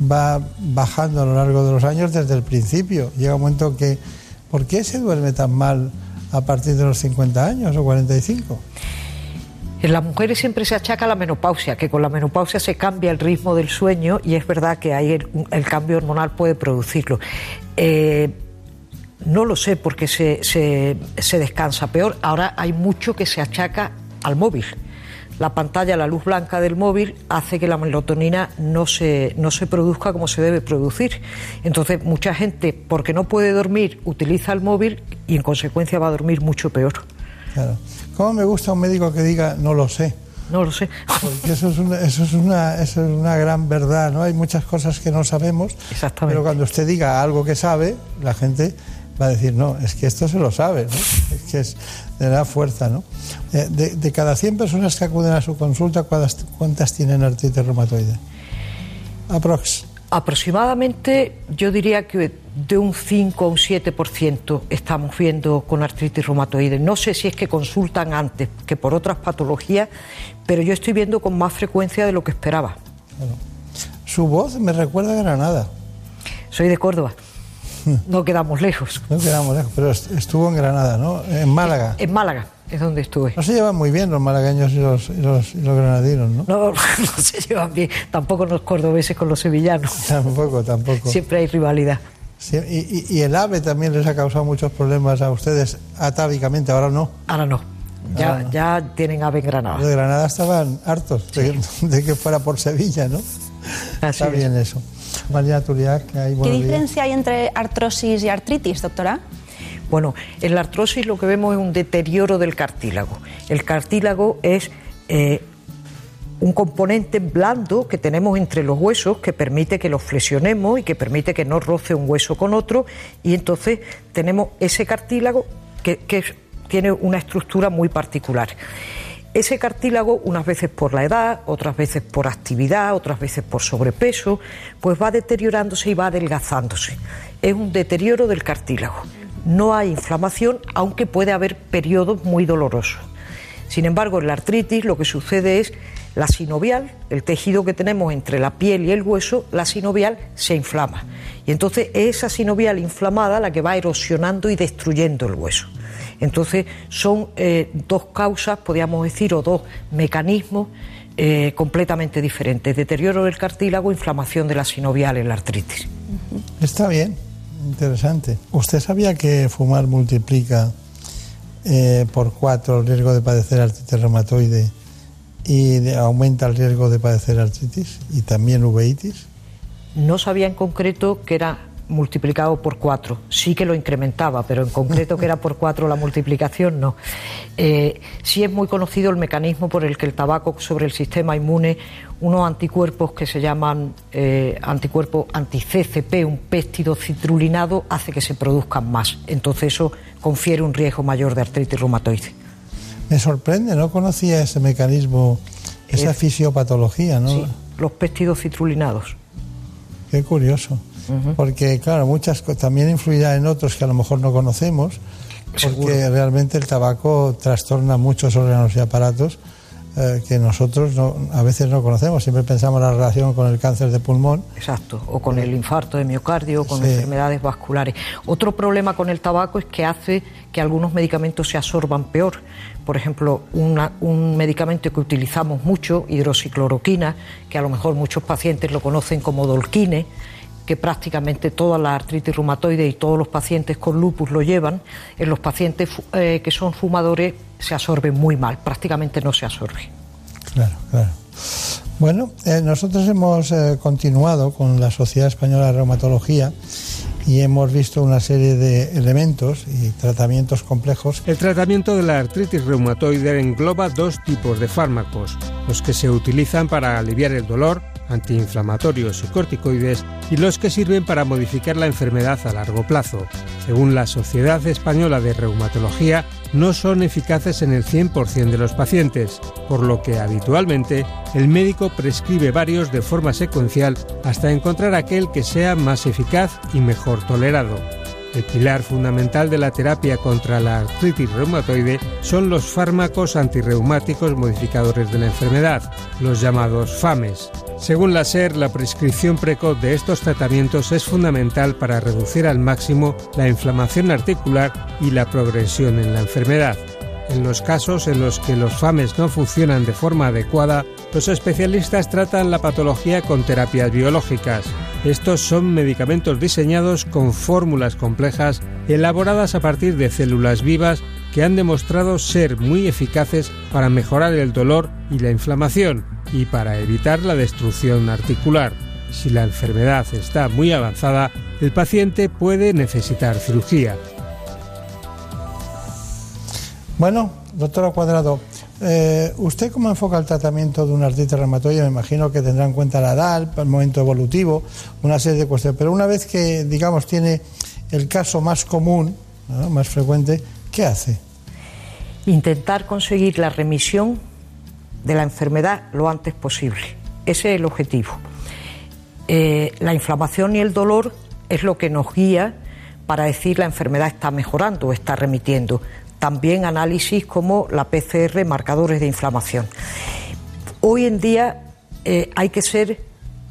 va bajando a lo largo de los años desde el principio. Llega un momento que, ¿por qué se duerme tan mal a partir de los 50 años o 45? En las mujeres siempre se achaca la menopausia, que con la menopausia se cambia el ritmo del sueño y es verdad que ahí el, cambio hormonal puede producirlo. Eh, no lo sé porque se, se, se descansa peor. Ahora hay mucho que se achaca al móvil. La pantalla, la luz blanca del móvil hace que la melatonina no se, no se produzca como se debe producir. Entonces, mucha gente, porque no puede dormir, utiliza el móvil y en consecuencia va a dormir mucho peor. Claro. ¿Cómo me gusta un médico que diga no lo sé? No lo sé. Porque eso es una, eso es una, eso es una gran verdad, ¿no? Hay muchas cosas que no sabemos, Exactamente. pero cuando usted diga algo que sabe, la gente va a decir, no, es que esto se lo sabe, ¿no? Es que es, le da fuerza, ¿no? Eh, De, de cada 100 personas que acuden a su consulta, ¿cuántas, cuántas tienen artritis reumatoide? Aprox. Aproximadamente, yo diría que de un 5 a un 7% estamos viendo con artritis reumatoide. No sé si es que consultan antes que por otras patologías, pero yo estoy viendo con más frecuencia de lo que esperaba. Su voz me recuerda a Granada. Soy de Córdoba. No quedamos lejos. No quedamos lejos, pero est- estuvo en Granada, ¿no? En Málaga. En Málaga es donde estuve. No se llevan muy bien los malagueños y los, y los, y los granadinos, ¿no? No, no se llevan bien. Tampoco los cordobeses con los sevillanos. Tampoco, tampoco. Siempre hay rivalidad. Sí, y, y- y el AVE también les ha causado muchos problemas a ustedes atávicamente, ahora no. Ahora no. Ya, Ahora no. ya tienen ave en Granada. Los de Granada estaban hartos de, de que fuera por Sevilla, ¿no? Está bien eso. María Turiac, que hay ¿Qué diferencia hay entre artrosis y artritis, doctora? Bueno, en la artrosis lo que vemos es un deterioro del cartílago. El cartílago es eh, un componente blando que tenemos entre los huesos que permite que los flexionemos y que permite que no roce un hueso con otro y entonces tenemos ese cartílago que, tiene una estructura muy particular. Ese cartílago, unas veces por la edad, otras veces por actividad, otras veces por sobrepeso, pues va deteriorándose y va adelgazándose. Es un deterioro del cartílago. No hay inflamación, aunque puede haber periodos muy dolorosos. Sin embargo, en la artritis lo que sucede es La sinovial, el tejido que tenemos entre la piel y el hueso, la sinovial se inflama. Y entonces es esa sinovial inflamada la que va erosionando y destruyendo el hueso. Entonces son eh, dos causas, podríamos decir, o dos mecanismos eh, completamente diferentes. Deterioro del cartílago, inflamación de la sinovial en la artritis. Está bien, interesante. ¿Usted sabía que fumar multiplica eh, por cuatro el riesgo de padecer artritis reumatoide y aumenta el riesgo de padecer artritis y también uveitis? No sabía en concreto que era multiplicado por cuatro. Sí que lo incrementaba, pero en concreto que era por cuatro la multiplicación, no. Eh, sí es muy conocido el mecanismo por el que el tabaco sobre el sistema inmune, unos anticuerpos que se llaman eh, anticuerpos anti-CCP, un péptido citrulinado, hace que se produzcan más. Entonces eso confiere un riesgo mayor de artritis reumatoide. Me sorprende, no conocía ese mecanismo, esa Es- fisiopatología, ¿no? Sí, los péptidos citrulinados. Qué curioso. Porque, claro, muchas también influirá en otros que a lo mejor no conocemos, porque realmente el tabaco trastorna muchos órganos y aparatos eh, que nosotros no- a veces no conocemos. Siempre pensamos la relación con el cáncer de pulmón. Exacto, o con el infarto de miocardio, o con Sí. enfermedades vasculares. Otro problema con el tabaco es que hace que algunos medicamentos se absorban peor. Por ejemplo, una- un medicamento que utilizamos mucho, hidroxicloroquina, que a lo mejor muchos pacientes lo conocen como dolquine, que prácticamente toda la artritis reumatoide y todos los pacientes con lupus lo llevan, en los pacientes eh, que son fumadores se absorbe muy mal, prácticamente no se absorbe. Claro, claro. Bueno, eh, nosotros hemos eh, continuado con la Sociedad Española de Reumatología y hemos visto una serie de elementos y tratamientos complejos. El tratamiento de la artritis reumatoide engloba dos tipos de fármacos, los que se utilizan para aliviar el dolor, antiinflamatorios y corticoides, y los que sirven para modificar la enfermedad a largo plazo. Según la Sociedad Española de Reumatología, no son eficaces en el 100% de los pacientes, por lo que habitualmente el médico prescribe varios de forma secuencial hasta encontrar aquel que sea más eficaz y mejor tolerado. El pilar fundamental de la terapia contra la artritis reumatoide son los fármacos antirreumáticos modificadores de la enfermedad, los llamados FAMES. Según la SER, la prescripción precoz de estos tratamientos es fundamental para reducir al máximo la inflamación articular y la progresión en la enfermedad. En los casos en los que los FAMES no funcionan de forma adecuada, los especialistas tratan la patología con terapias biológicas. Estos son medicamentos diseñados con fórmulas complejas elaboradas a partir de células vivas que han demostrado ser muy eficaces para mejorar el dolor y la inflamación y para evitar la destrucción articular. Si la enfermedad está muy avanzada, el paciente puede necesitar cirugía. Bueno, doctora Cuadrado, eh, ¿usted cómo enfoca el tratamiento de una artritis reumatoide? Me imagino que tendrá en cuenta la edad, el momento evolutivo, una serie de cuestiones. Pero una vez que, digamos, tiene el caso más común, más frecuente, ¿qué hace? intentar conseguir la remisión de la enfermedad lo antes posible. Ese es el objetivo. Eh, la inflamación y el dolor es lo que nos guía para decir la enfermedad está mejorando o está remitiendo. También análisis como la PCR, marcadores de inflamación. Hoy en día eh, hay que ser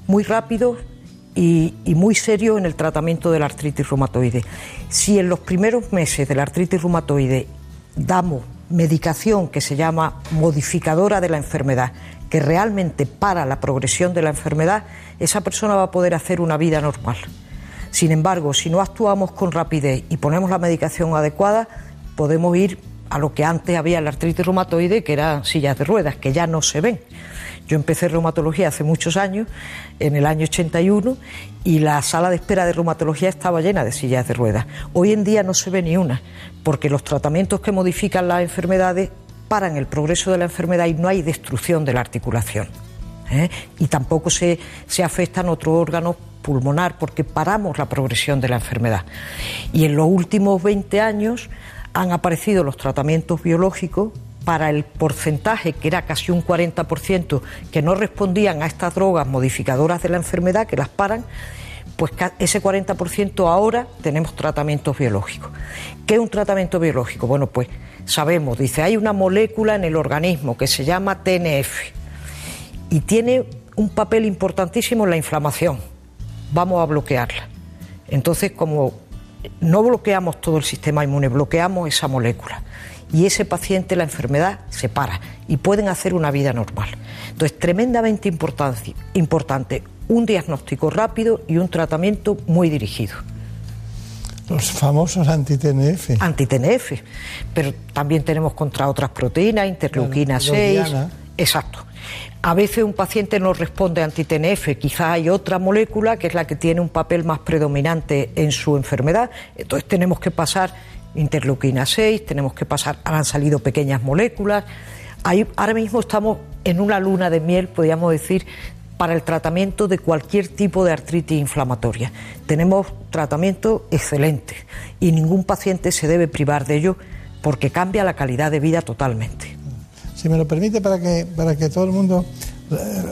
muy rápido y, y muy serio en el tratamiento de la artritis reumatoide. Si en los primeros meses de la artritis reumatoide damos medicación que se llama modificadora de la enfermedad, que realmente para la progresión de la enfermedad, esa persona va a poder hacer una vida normal. Sin embargo, si no actuamos con rapidez y ponemos la medicación adecuada, podemos ir a lo que antes había la artritis reumatoide, que eran sillas de ruedas, que ya no se ven. Yo empecé reumatología hace muchos años, en el año 81, y la sala de espera de reumatología estaba llena de sillas de ruedas. Hoy en día no se ve ni una, porque los tratamientos que modifican las enfermedades paran el progreso de la enfermedad y no hay destrucción de la articulación. ¿eh? Y tampoco se, se afectan otros órganos pulmonar porque paramos la progresión de la enfermedad. Y en los últimos 20 años han aparecido los tratamientos biológicos para el porcentaje, que era casi un 40%, que no respondían a estas drogas modificadoras de la enfermedad, que las paran, pues ese 40% ahora tenemos tratamientos biológicos. ¿Qué es un tratamiento biológico? Bueno, pues sabemos, dice, hay una molécula en el organismo que se llama TNF y tiene un papel importantísimo en la inflamación. Vamos a bloquearla. Entonces, como no bloqueamos todo el sistema inmune, bloqueamos esa molécula. Y ese paciente, la enfermedad se para y pueden hacer una vida normal. Entonces, tremendamente importante, un diagnóstico rápido y un tratamiento muy dirigido. Los famosos anti-TNF. Anti-TNF, pero también tenemos contra otras proteínas, interleuquina Claro, 6. Diana. Exacto. A veces un paciente no responde a anti-TNF, quizá hay otra molécula que es la que tiene un papel más predominante en su enfermedad. Entonces tenemos que pasar interleuquina 6, tenemos que pasar, han salido pequeñas moléculas. Ahí, ahora mismo estamos en una luna de miel, podríamos decir, para el tratamiento de cualquier tipo de artritis inflamatoria. Tenemos tratamiento excelente y ningún paciente se debe privar de ello porque cambia la calidad de vida totalmente. Si me lo permite, para que, para que todo el mundo.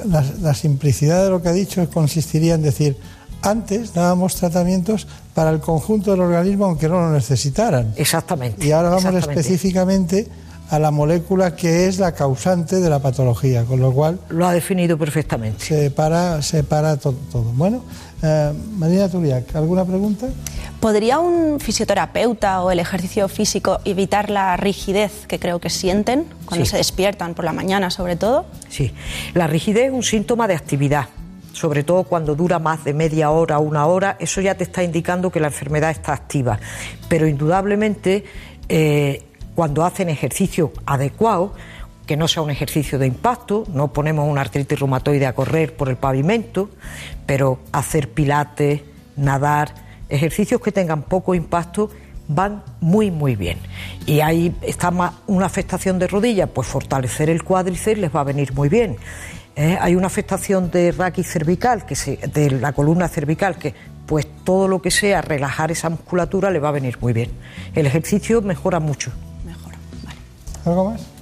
La, la simplicidad de lo que ha dicho consistiría en decir: antes dábamos tratamientos para el conjunto del organismo, aunque no lo necesitaran. Exactamente. Y ahora vamos exactamente. específicamente a la molécula que es la causante de la patología, con lo cual. Lo ha definido perfectamente. Se para, se para to- todo. Bueno, eh, Marina Turiac, ¿alguna pregunta? ¿Podría un fisioterapeuta o el ejercicio físico evitar la rigidez que creo que sienten cuando Sí. se despiertan por la mañana, sobre todo? Sí, la rigidez es un síntoma de actividad, sobre todo cuando dura más de media hora o una hora, eso ya te está indicando que la enfermedad está activa. Pero indudablemente, eh, cuando hacen ejercicio adecuado, que no sea un ejercicio de impacto, no ponemos una artritis reumatoide a correr por el pavimento, pero hacer pilates, nadar, ejercicios que tengan poco impacto van muy muy bien. Y ahí está más una afectación de rodilla, pues fortalecer el cuádriceps les va a venir muy bien. ¿eh? Hay una afectación de raquis cervical, que se, de la columna cervical, que pues todo lo que sea relajar esa musculatura le va a venir muy bien. El ejercicio mejora mucho. ¿Algo más?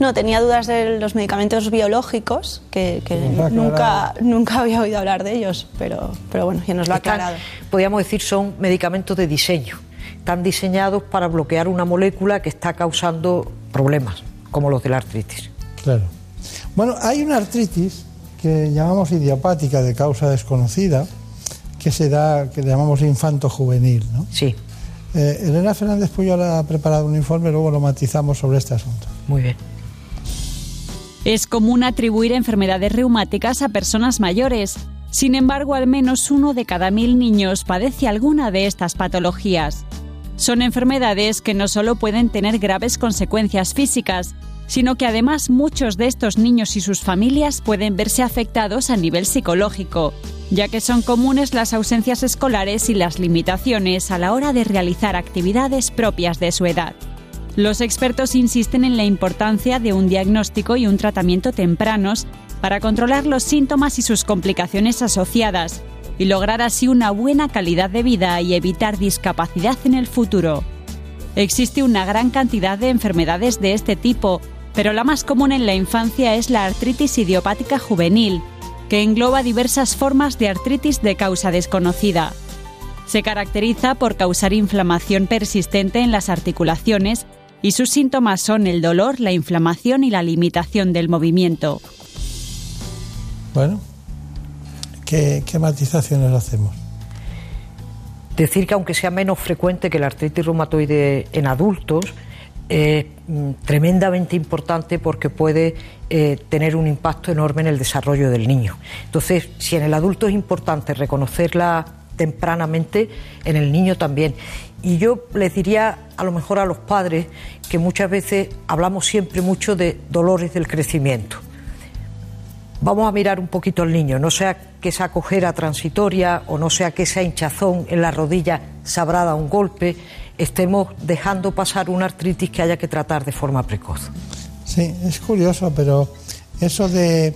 No, tenía dudas de los medicamentos biológicos, que, nunca, nunca había oído hablar de ellos, pero, pero bueno, ya nos lo ha Están- aclarado. podríamos decir, son medicamentos de diseño. Están diseñados para bloquear una molécula que está causando problemas, como los de la artritis. Claro. Bueno, hay una artritis que llamamos idiopática de causa desconocida, que se da, que llamamos infanto juvenil, ¿no? Sí. Eh, Elena Fernández Puyol ha preparado un informe, luego lo matizamos sobre este asunto. Muy bien. Es común atribuir enfermedades reumáticas a personas mayores. Sin embargo, al menos uno de cada mil niños padece alguna de estas patologías. Son enfermedades que no solo pueden tener graves consecuencias físicas, sino que además muchos de estos niños y sus familias pueden verse afectados a nivel psicológico, ya que son comunes las ausencias escolares y las limitaciones a la hora de realizar actividades propias de su edad. Los expertos insisten en la importancia de un diagnóstico y un tratamiento tempranos para controlar los síntomas y sus complicaciones asociadas y lograr así una buena calidad de vida y evitar discapacidad en el futuro. Existe una gran cantidad de enfermedades de este tipo, pero la más común en la infancia es la artritis idiopática juvenil, que engloba diversas formas de artritis de causa desconocida. Se caracteriza por causar inflamación persistente en las articulaciones y sus síntomas son el dolor, la inflamación y la limitación del movimiento. Bueno, ¿qué, qué matizaciones hacemos? Decir que aunque sea menos frecuente que la artritis reumatoide en adultos, es mm, tremendamente importante porque puede eh, tener un impacto enorme en el desarrollo del niño. Entonces, si en el adulto es importante reconocerla tempranamente, en el niño también. Y yo les diría a lo mejor a los padres que muchas veces hablamos siempre mucho de dolores del crecimiento. Vamos a mirar un poquito al niño, no sea que esa cojera transitoria o no sea que esa hinchazón en la rodilla dado un golpe, estemos dejando pasar una artritis que haya que tratar de forma precoz. Sí, es curioso, pero eso de,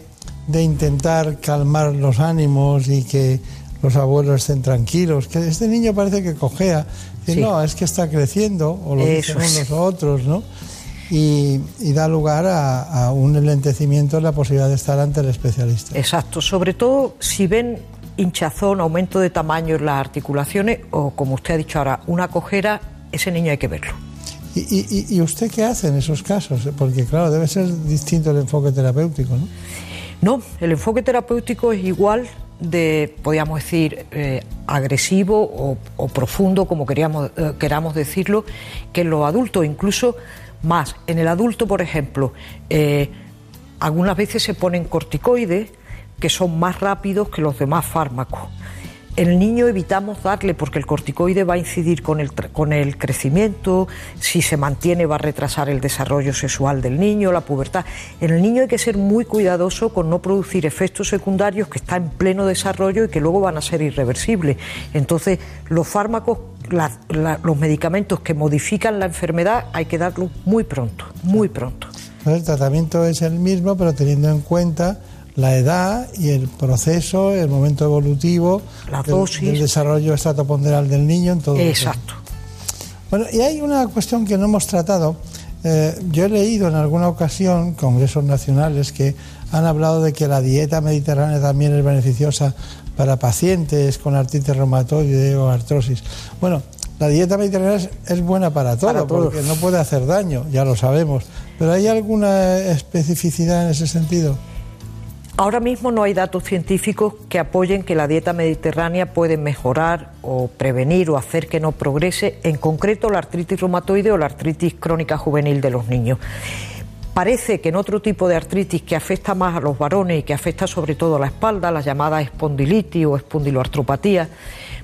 de intentar calmar los ánimos y que los abuelos estén tranquilos, que este niño parece que cojea, Sí. no, es que está creciendo, o lo Eso dicen unos otros, ¿no? Y, y da lugar a, a un enlentecimiento en la posibilidad de estar ante el especialista. Exacto, sobre todo si ven hinchazón, aumento de tamaño en las articulaciones o, como usted ha dicho ahora, una cojera, ese niño hay que verlo. ¿Y, y- y usted qué hace en esos casos? Porque, claro, debe ser distinto el enfoque terapéutico, ¿no? No, el enfoque terapéutico es igual de, podríamos decir, eh, agresivo o, profundo, como queríamos, eh, queramos decirlo, que en los adultos, incluso más. En el adulto, por ejemplo, eh, algunas veces se ponen corticoides que son más rápidos que los demás fármacos. El niño evitamos darle porque el corticoide va a incidir con el, con el crecimiento, si se mantiene va a retrasar el desarrollo sexual del niño, la pubertad. En el niño hay que ser muy cuidadoso con no producir efectos secundarios que están en pleno desarrollo y que luego van a ser irreversibles. Entonces, los fármacos, la- los medicamentos que modifican la enfermedad hay que darlos muy pronto, muy pronto. El tratamiento es el mismo, pero teniendo en cuenta la edad y el proceso, el momento evolutivo, La del- dosis. del desarrollo estratoponderal del niño, en todo. Exacto. Bueno, y hay una cuestión que no hemos tratado. Eh, yo he leído en alguna ocasión congresos nacionales que han hablado de que la dieta mediterránea también es beneficiosa para pacientes con artritis reumatoide o artrosis. Bueno, la dieta mediterránea es, es buena para todo, Para todo. porque no puede hacer daño, ya lo sabemos. Pero ¿hay alguna especificidad en ese sentido? Ahora mismo no hay datos científicos que apoyen que la dieta mediterránea puede mejorar o prevenir o hacer que no progrese, en concreto la artritis reumatoide o la artritis crónica juvenil de los niños. Parece que en otro tipo de artritis que afecta más a los varones y que afecta sobre todo a la espalda, la llamada espondilitis o espondiloartropatía,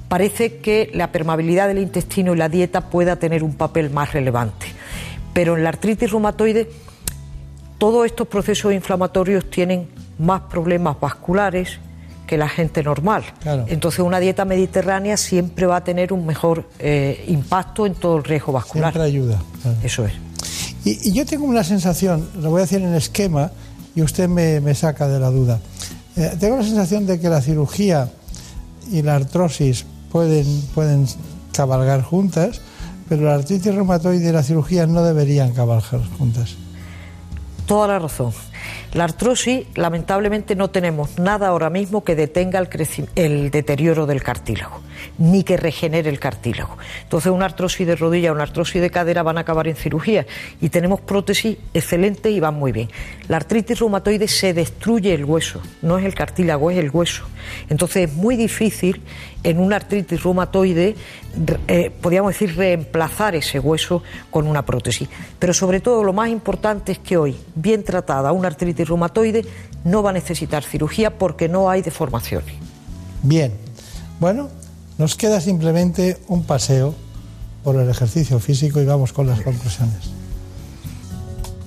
parece que la permeabilidad del intestino y la dieta pueda tener un papel más relevante. Pero en la artritis reumatoide todos estos procesos inflamatorios tienen más problemas vasculares que la gente normal. Claro. Entonces una dieta mediterránea siempre va a tener un mejor eh, impacto en todo el riesgo vascular. Siempre ayuda. claro. Eso es. Y, y yo tengo una sensación, lo voy a decir en esquema y usted me, me saca de la duda. Eh, tengo la sensación de que la cirugía y la artrosis pueden, pueden cabalgar juntas, pero la artritis reumatoide y la cirugía no deberían cabalgar juntas. Toda la razón. La artrosis, lamentablemente, no tenemos nada ahora mismo que detenga el, deterioro del cartílago, ni que regenere el cartílago. Entonces, una artrosis de rodilla o una artrosis de cadera van a acabar en cirugía y tenemos prótesis excelentes y van muy bien. La artritis reumatoide se destruye el hueso, no es el cartílago, es el hueso. Entonces, es muy difícil en una artritis reumatoide, re- eh, podríamos decir, reemplazar ese hueso con una prótesis. Pero sobre todo lo más importante es que hoy, bien tratada una artritis reumatoide, no va a necesitar cirugía porque no hay deformaciones. Bien, bueno, nos queda simplemente un paseo por el ejercicio físico y vamos con las conclusiones.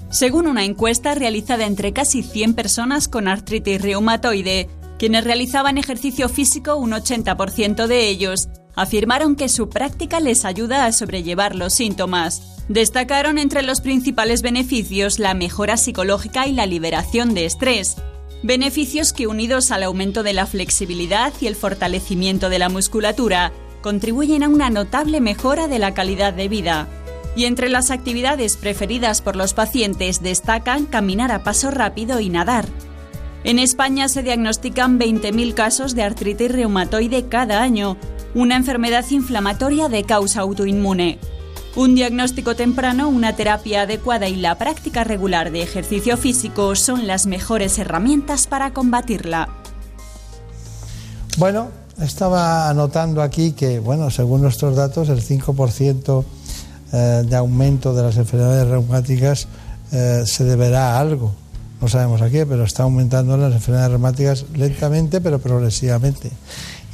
Según una encuesta realizada entre casi 100 personas con artritis reumatoide, quienes realizaban ejercicio físico, un 80% de ellos, afirmaron que su práctica les ayuda a sobrellevar los síntomas. Destacaron entre los principales beneficios la mejora psicológica y la liberación de estrés. Beneficios que unidos al aumento de la flexibilidad y el fortalecimiento de la musculatura, contribuyen a una notable mejora de la calidad de vida. Y entre las actividades preferidas por los pacientes destacan caminar a paso rápido y nadar. En España se diagnostican 20.000 casos de artritis reumatoide cada año, una enfermedad inflamatoria de causa autoinmune. Un diagnóstico temprano, una terapia adecuada y la práctica regular de ejercicio físico son las mejores herramientas para combatirla. Bueno, estaba anotando aquí que, bueno, según nuestros datos, el 5% eh, de aumento de las enfermedades reumáticas eh, se deberá a algo. No sabemos a qué, pero está aumentando las enfermedades reumáticas lentamente, pero progresivamente.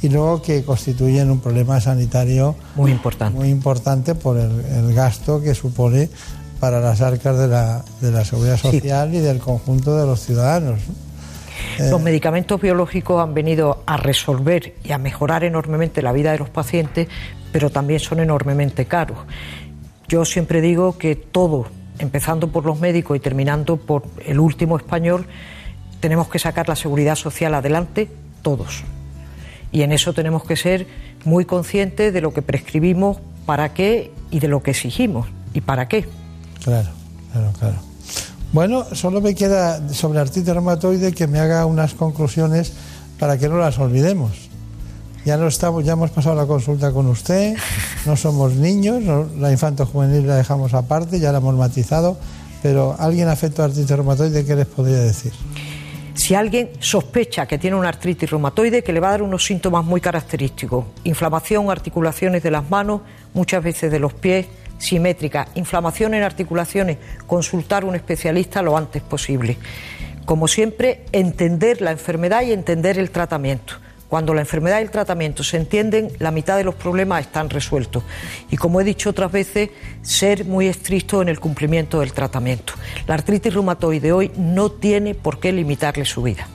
Y luego que constituyen un problema sanitario Muy importante. muy importante por el, el gasto que supone para las arcas de la, de la seguridad Sí. social y del conjunto de los ciudadanos. ¿no? Eh, Los medicamentos biológicos han venido a resolver y a mejorar enormemente la vida de los pacientes, pero también son enormemente caros. Yo siempre digo que todo, empezando por los médicos y terminando por el último español, tenemos que sacar la seguridad social adelante todos. Y en eso tenemos que ser muy conscientes de lo que prescribimos, para qué y de lo que exigimos y para qué. Claro, claro, claro. Bueno, solo me queda sobre artritis reumatoide que me haga unas conclusiones para que no las olvidemos. Ya no estamos, ya hemos pasado la consulta con usted, no somos niños, la infanto juvenil la dejamos aparte, ya la hemos matizado, pero alguien afecto a artritis reumatoide, ¿qué les podría decir? Si alguien sospecha que tiene una artritis reumatoide, que le va a dar unos síntomas muy característicos, inflamación, articulaciones de las manos, muchas veces de los pies, simétrica, inflamación en articulaciones, consultar un especialista lo antes posible. Como siempre, entender la enfermedad y entender el tratamiento. Cuando la enfermedad y el tratamiento se entienden, la mitad de los problemas están resueltos. Y como he dicho otras veces, ser muy estricto en el cumplimiento del tratamiento. La artritis reumatoide hoy no tiene por qué limitarle su vida.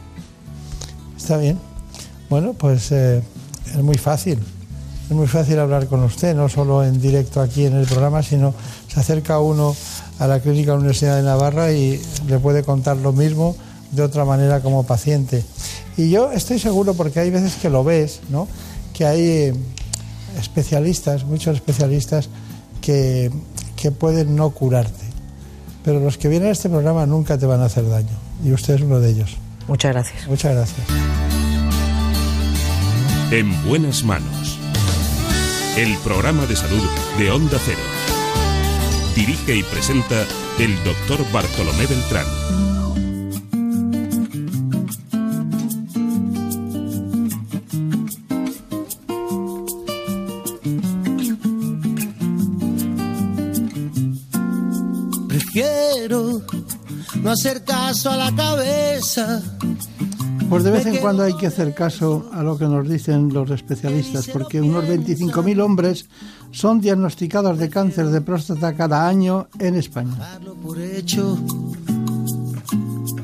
Está bien. Bueno, pues eh, es muy fácil. Es muy fácil hablar con usted, no solo en directo aquí en el programa, sino se acerca uno a la Clínica de la Universidad de Navarra y le puede contar lo mismo de otra manera como paciente. Y yo estoy seguro, porque hay veces que lo ves, ¿no? que hay eh, especialistas, muchos especialistas, que, que pueden no curarte. Pero los que vienen a este programa nunca te van a hacer daño. Y usted es uno de ellos. Muchas gracias. Muchas gracias. En buenas manos. El programa de salud de Onda Cero. Dirige y presenta el doctor Bartolomé Beltrán. No hacer caso a la cabeza. Pues de vez en cuando hay que hacer caso a lo que nos dicen los especialistas, porque unos 25.000 hombres son diagnosticados de cáncer de próstata cada año en España. Por hecho,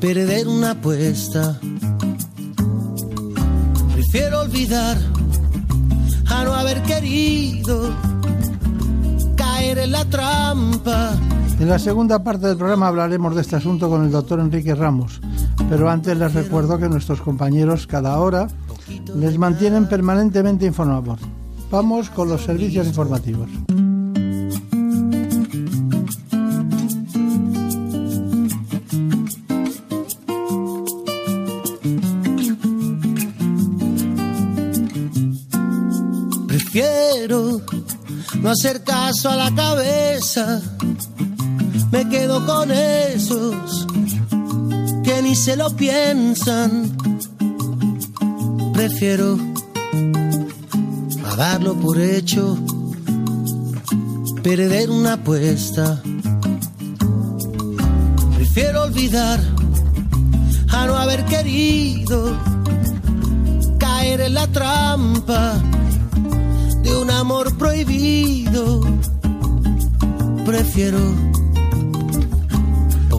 perder una apuesta. Prefiero olvidar a no haber querido caer en la trampa. En la segunda parte del programa hablaremos de este asunto con el doctor Enrique Ramos, pero antes les recuerdo que nuestros compañeros cada hora les mantienen permanentemente informados. Vamos con los servicios informativos. Prefiero no hacer caso a la cabeza. Me quedo con esos que ni se lo piensan. Prefiero a darlo por hecho, perder una apuesta. Prefiero olvidar a no haber querido caer en la trampa de un amor prohibido. Prefiero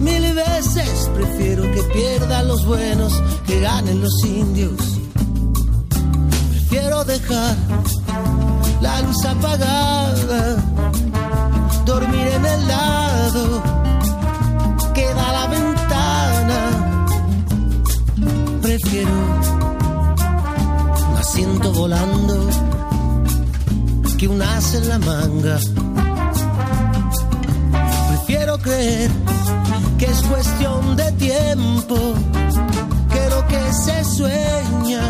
Mil veces prefiero que pierdan los buenos, que ganen los indios. Prefiero dejar la luz apagada, dormir en el lado que da la ventana. Prefiero un asiento volando que un as en la manga. Prefiero creer que es cuestión de tiempo, que lo que se sueña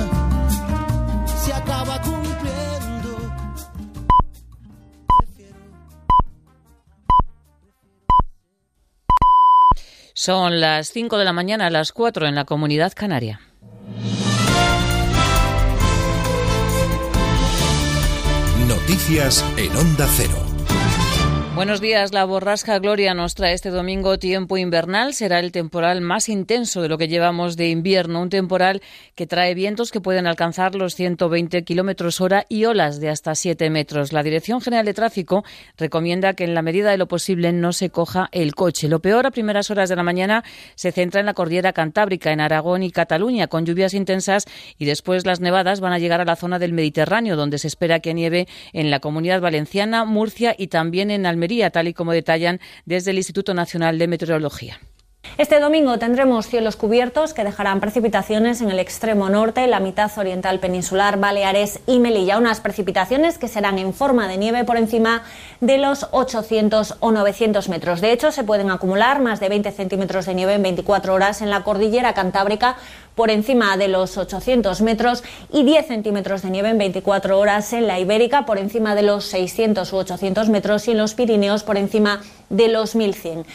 se acaba cumpliendo. Son las 5 de la mañana, las 4 en la comunidad canaria. Noticias en Onda Cero. Buenos días. La borrasca Gloria nos trae este domingo tiempo invernal. Será el temporal más intenso de lo que llevamos de invierno. Un temporal que trae vientos que pueden alcanzar los 120 kilómetros hora y olas de hasta 7 metros. La Dirección General de Tráfico recomienda que en la medida de lo posible no se coja el coche. Lo peor a primeras horas de la mañana se centra en la cordillera cantábrica, en Aragón y Cataluña, con lluvias intensas y después las nevadas van a llegar a la zona del Mediterráneo, donde se espera que nieve en la comunidad valenciana, Murcia y también en Almería tal y como detallan desde el Instituto Nacional de Meteorología. Este domingo tendremos cielos cubiertos que dejarán precipitaciones en el extremo norte, la mitad oriental peninsular, Baleares y Melilla. Unas precipitaciones que serán en forma de nieve por encima de los 800 o 900 metros. De hecho, se pueden acumular más de 20 centímetros de nieve en 24 horas en la cordillera cantábrica por encima de los 800 metros y 10 centímetros de nieve en 24 horas en la Ibérica por encima de los 600 u 800 metros y en los Pirineos por encima de los 1100.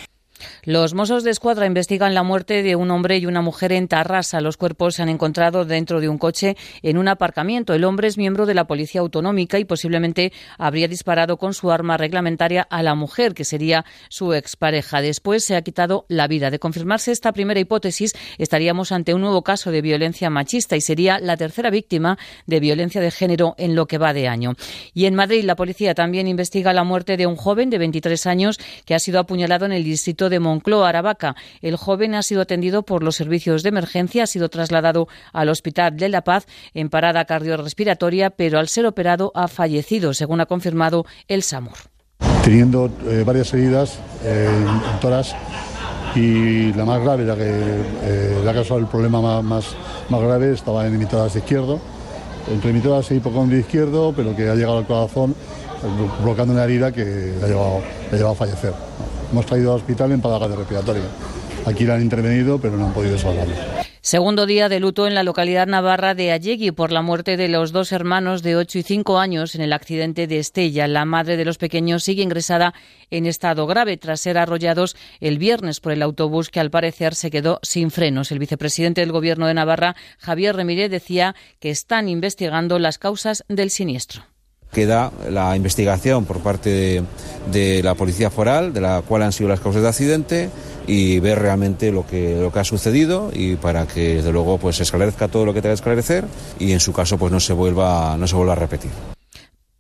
Los Mossos de Escuadra investigan la muerte de un hombre y una mujer en Tarrasa. Los cuerpos se han encontrado dentro de un coche en un aparcamiento. El hombre es miembro de la Policía Autonómica y posiblemente habría disparado con su arma reglamentaria a la mujer, que sería su expareja. Después se ha quitado la vida. De confirmarse esta primera hipótesis, estaríamos ante un nuevo caso de violencia machista y sería la tercera víctima de violencia de género en lo que va de año. Y en Madrid, la policía también investiga la muerte de un joven de 23 años que ha sido apuñalado en el distrito de Moncloa, Aravaca. El joven ha sido atendido por los servicios de emergencia, ha sido trasladado al Hospital de La Paz en parada cardiorrespiratoria, pero al ser operado ha fallecido, según ha confirmado el SAMUR. Teniendo eh, varias heridas eh, en, toras y la más grave, la que eh, causado el problema más, más, más grave, estaba en de izquierdo, entre limitadas e hipocondrio izquierdo, pero que ha llegado al corazón provocando una herida que ha llevado, le ha llevado a fallecer. Hemos traído al hospital en parada respiratoria. Aquí le han intervenido, pero no han podido salvarlo. Segundo día de luto en la localidad navarra de Allegui por la muerte de los dos hermanos de 8 y 5 años en el accidente de Estella. La madre de los pequeños sigue ingresada en estado grave tras ser arrollados el viernes por el autobús que al parecer se quedó sin frenos. El vicepresidente del Gobierno de Navarra, Javier Remírez, decía que están investigando las causas del siniestro. Queda la investigación por parte de, la Policía Foral, de la cual han sido las causas de accidente, y ver realmente lo que, lo que ha sucedido y para que, desde luego, pues esclarezca todo lo que tenga que esclarecer y, en su caso, pues no se vuelva, no se vuelva a repetir.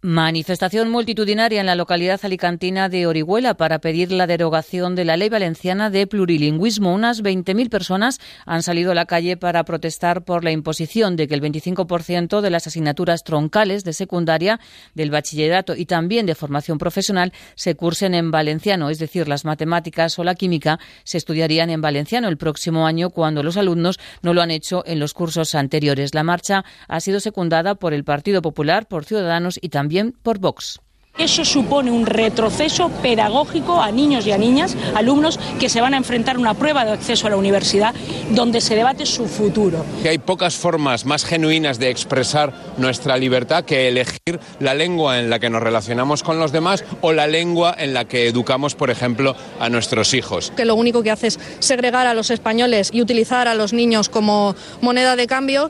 Manifestación multitudinaria en la localidad alicantina de Orihuela para pedir la derogación de la ley valenciana de plurilingüismo. Unas 20.000 personas han salido a la calle para protestar por la imposición de que el 25% de las asignaturas troncales de secundaria, del bachillerato y también de formación profesional se cursen en valenciano, es decir, las matemáticas o la química se estudiarían en valenciano el próximo año cuando los alumnos no lo han hecho en los cursos anteriores. La marcha ha sido secundada por el Partido Popular, por Ciudadanos y también por Vox. Eso supone un retroceso pedagógico a niños y a niñas, alumnos que se van a enfrentar a una prueba de acceso a la universidad donde se debate su futuro. Que hay pocas formas más genuinas de expresar nuestra libertad que elegir la lengua en la que nos relacionamos con los demás o la lengua en la que educamos, por ejemplo, a nuestros hijos. Que lo único que hace es segregar a los españoles y utilizar a los niños como moneda de cambio.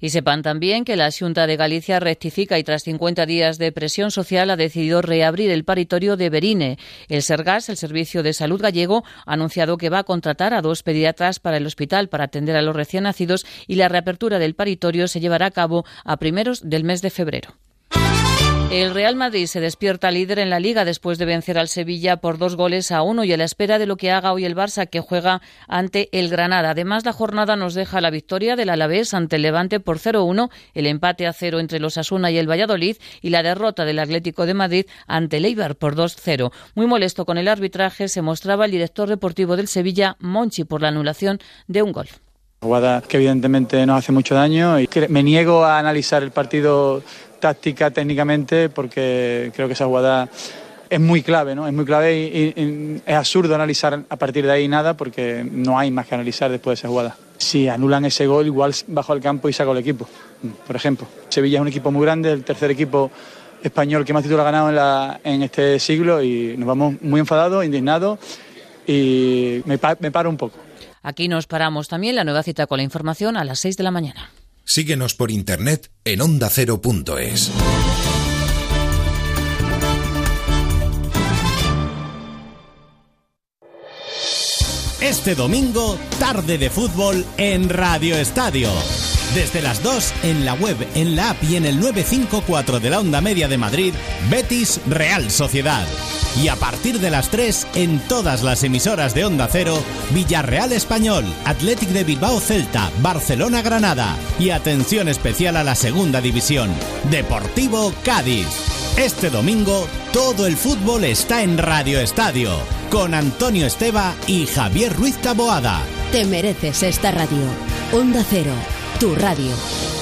Y sepan también que la Junta de Galicia rectifica y tras 50 días de presión social ha decidido reabrir el paritorio de Berine. El Sergas, el Servicio de Salud Gallego, ha anunciado que va a contratar a dos pediatras para el hospital para atender a los recién nacidos y la reapertura del paritorio se llevará a cabo a primeros del mes de febrero. El Real Madrid se despierta líder en la liga después de vencer al Sevilla por dos goles a uno y a la espera de lo que haga hoy el Barça que juega ante el Granada. Además, la jornada nos deja la victoria del Alavés ante el Levante por 0-1, el empate a cero entre los Asuna y el Valladolid y la derrota del Atlético de Madrid ante el Eibar por 2-0. Muy molesto con el arbitraje se mostraba el director deportivo del Sevilla, Monchi, por la anulación de un gol. Jugada que evidentemente nos hace mucho daño y me niego a analizar el partido táctica, técnicamente, porque creo que esa jugada es muy clave, ¿no? Es muy clave y, es absurdo analizar a partir de ahí nada porque no hay más que analizar después de esa jugada. Si anulan ese gol, igual bajo el campo y saco el equipo, por ejemplo. Sevilla es un equipo muy grande, el tercer equipo español que más títulos ha ganado en, este siglo y nos vamos muy enfadados, indignados y me, me paro un poco. Aquí nos paramos también la nueva cita con la información a las 6 de la mañana. Síguenos por internet en ondacero.es. Este domingo, tarde de fútbol en Radio Estadio. Desde las 2 en la web, en la app y en el 954 de la onda media de Madrid, Betis Real Sociedad. Y a partir de las 3 en todas las emisoras de Onda Cero, Villarreal Español, Athletic de Bilbao Celta, Barcelona Granada y atención especial a la segunda división, Deportivo Cádiz. Este domingo todo el fútbol está en Radio Estadio con Antonio Esteba y Javier Ruiz Taboada. Te mereces esta radio. Onda Cero, tu radio.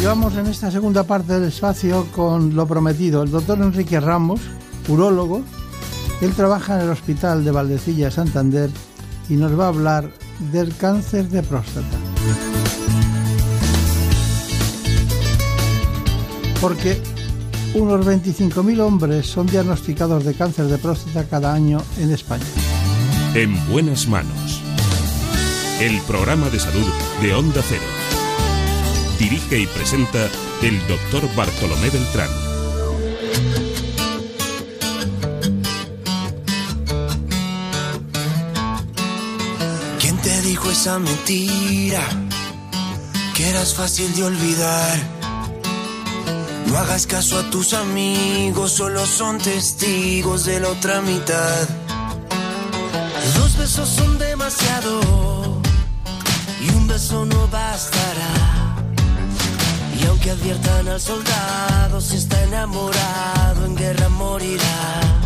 Y vamos en esta segunda parte del espacio con lo prometido. El doctor Enrique Ramos, urólogo, él trabaja en el Hospital de Valdecilla, Santander, y nos va a hablar del cáncer de próstata. Porque unos 25.000 hombres son diagnosticados de cáncer de próstata cada año en España. En buenas manos. El programa de salud de Onda Cero. Dirige y presenta el doctor Bartolomé Beltrán. ¿Quién te dijo esa mentira? Que eras fácil de olvidar. No hagas caso a tus amigos, solo son testigos de la otra mitad. Dos besos son demasiado y un beso no bastará. Aunque adviertan al soldado, si está enamorado, en guerra morirá.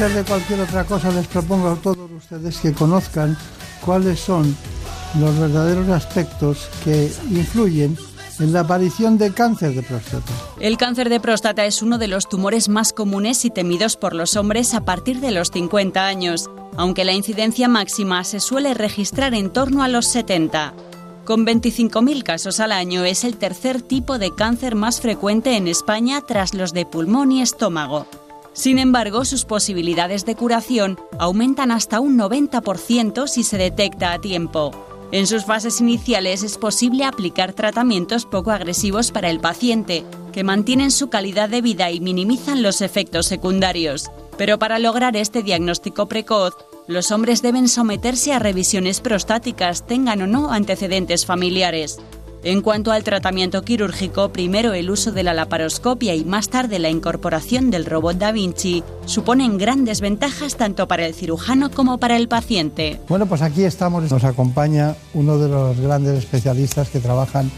Antes de cualquier otra cosa, les propongo a todos ustedes que conozcan cuáles son los verdaderos aspectos que influyen en la aparición de cáncer de próstata. El cáncer de próstata es uno de los tumores más comunes y temidos por los hombres a partir de los 50 años, aunque la incidencia máxima se suele registrar en torno a los 70. Con 25.000 casos al año es el tercer tipo de cáncer más frecuente en España tras los de pulmón y estómago. Sin embargo, sus posibilidades de curación aumentan hasta un 90% si se detecta a tiempo. En sus fases iniciales es posible aplicar tratamientos poco agresivos para el paciente, que mantienen su calidad de vida y minimizan los efectos secundarios. Pero para lograr este diagnóstico precoz, los hombres deben someterse a revisiones prostáticas, tengan o no antecedentes familiares. En cuanto al tratamiento quirúrgico, primero el uso de la laparoscopia y más tarde la incorporación del robot Da Vinci suponen grandes ventajas tanto para el cirujano como para el paciente. Bueno, pues aquí estamos, nos acompaña uno de los grandes especialistas que trabajan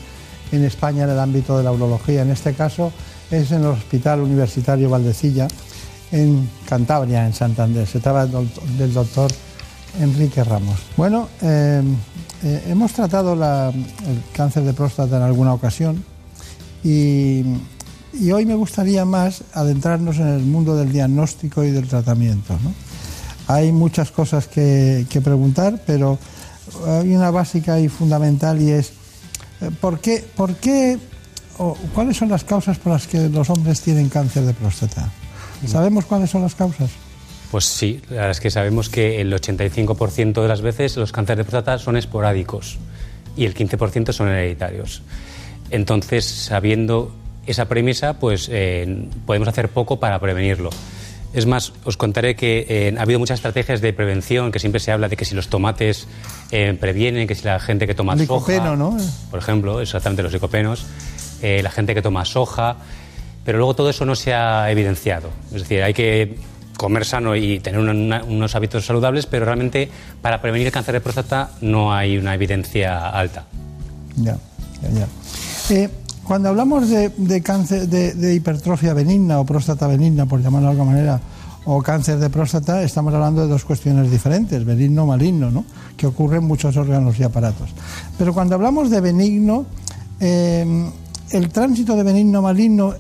en España en el ámbito de la urología. En este caso es en el Hospital Universitario Valdecilla, en Cantabria, en Santander. Se trata del doct- del doctor Enrique Ramos. Bueno, eh, eh, hemos tratado la- el cáncer de próstata en alguna ocasión y, y hoy me gustaría más adentrarnos en el mundo del diagnóstico y del tratamiento. ¿no? Hay muchas cosas que, que preguntar, pero hay una básica y fundamental y es eh, ¿por qué, por qué o cuáles son las causas por las que los hombres tienen cáncer de próstata? ¿Sabemos cuáles son las causas? Pues sí, la verdad es que sabemos que el 85% de las veces los cánceres de próstata son esporádicos y el 15% son hereditarios. Entonces, sabiendo esa premisa, pues eh, podemos hacer poco para prevenirlo. Es más, os contaré que eh, ha habido muchas estrategias de prevención, que siempre se habla de que si los tomates eh, previenen, que si la gente que toma Licopeno, soja, ¿no? por ejemplo, exactamente los licopenos, eh, la gente que toma soja, pero luego todo eso no se ha evidenciado. Es decir, hay que comer sano y tener unos hábitos saludables, pero realmente para prevenir el cáncer de próstata no hay una evidencia alta. Ya, ya, ya. Eh, cuando hablamos de, cáncer, de, hipertrofia benigna o próstata benigna, por llamarlo de alguna manera, o cáncer de próstata, estamos hablando de dos cuestiones diferentes, benigno maligno, ¿no? que ocurre en muchos órganos y aparatos. Pero cuando hablamos de benigno, eh, el tránsito de benigno maligno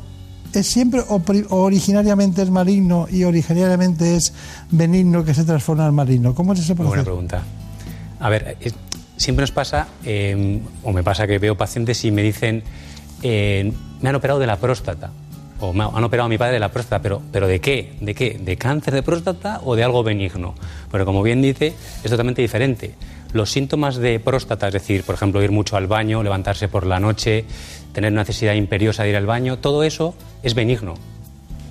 es siempre o, originariamente es maligno y originariamente es benigno que se transforma en maligno. ¿Cómo es ese proceso? Buena pregunta. A ver, siempre nos pasa, eh, o me pasa que veo pacientes y me dicen, eh, me han operado de la próstata, o me han operado a mi padre de la próstata, pero, pero ¿de qué? ¿De qué? ¿De cáncer de próstata o de algo benigno? Pero como bien dice, es totalmente diferente. Los síntomas de próstata, es decir, por ejemplo, ir mucho al baño, levantarse por la noche, tener una necesidad imperiosa de ir al baño, todo eso es benigno.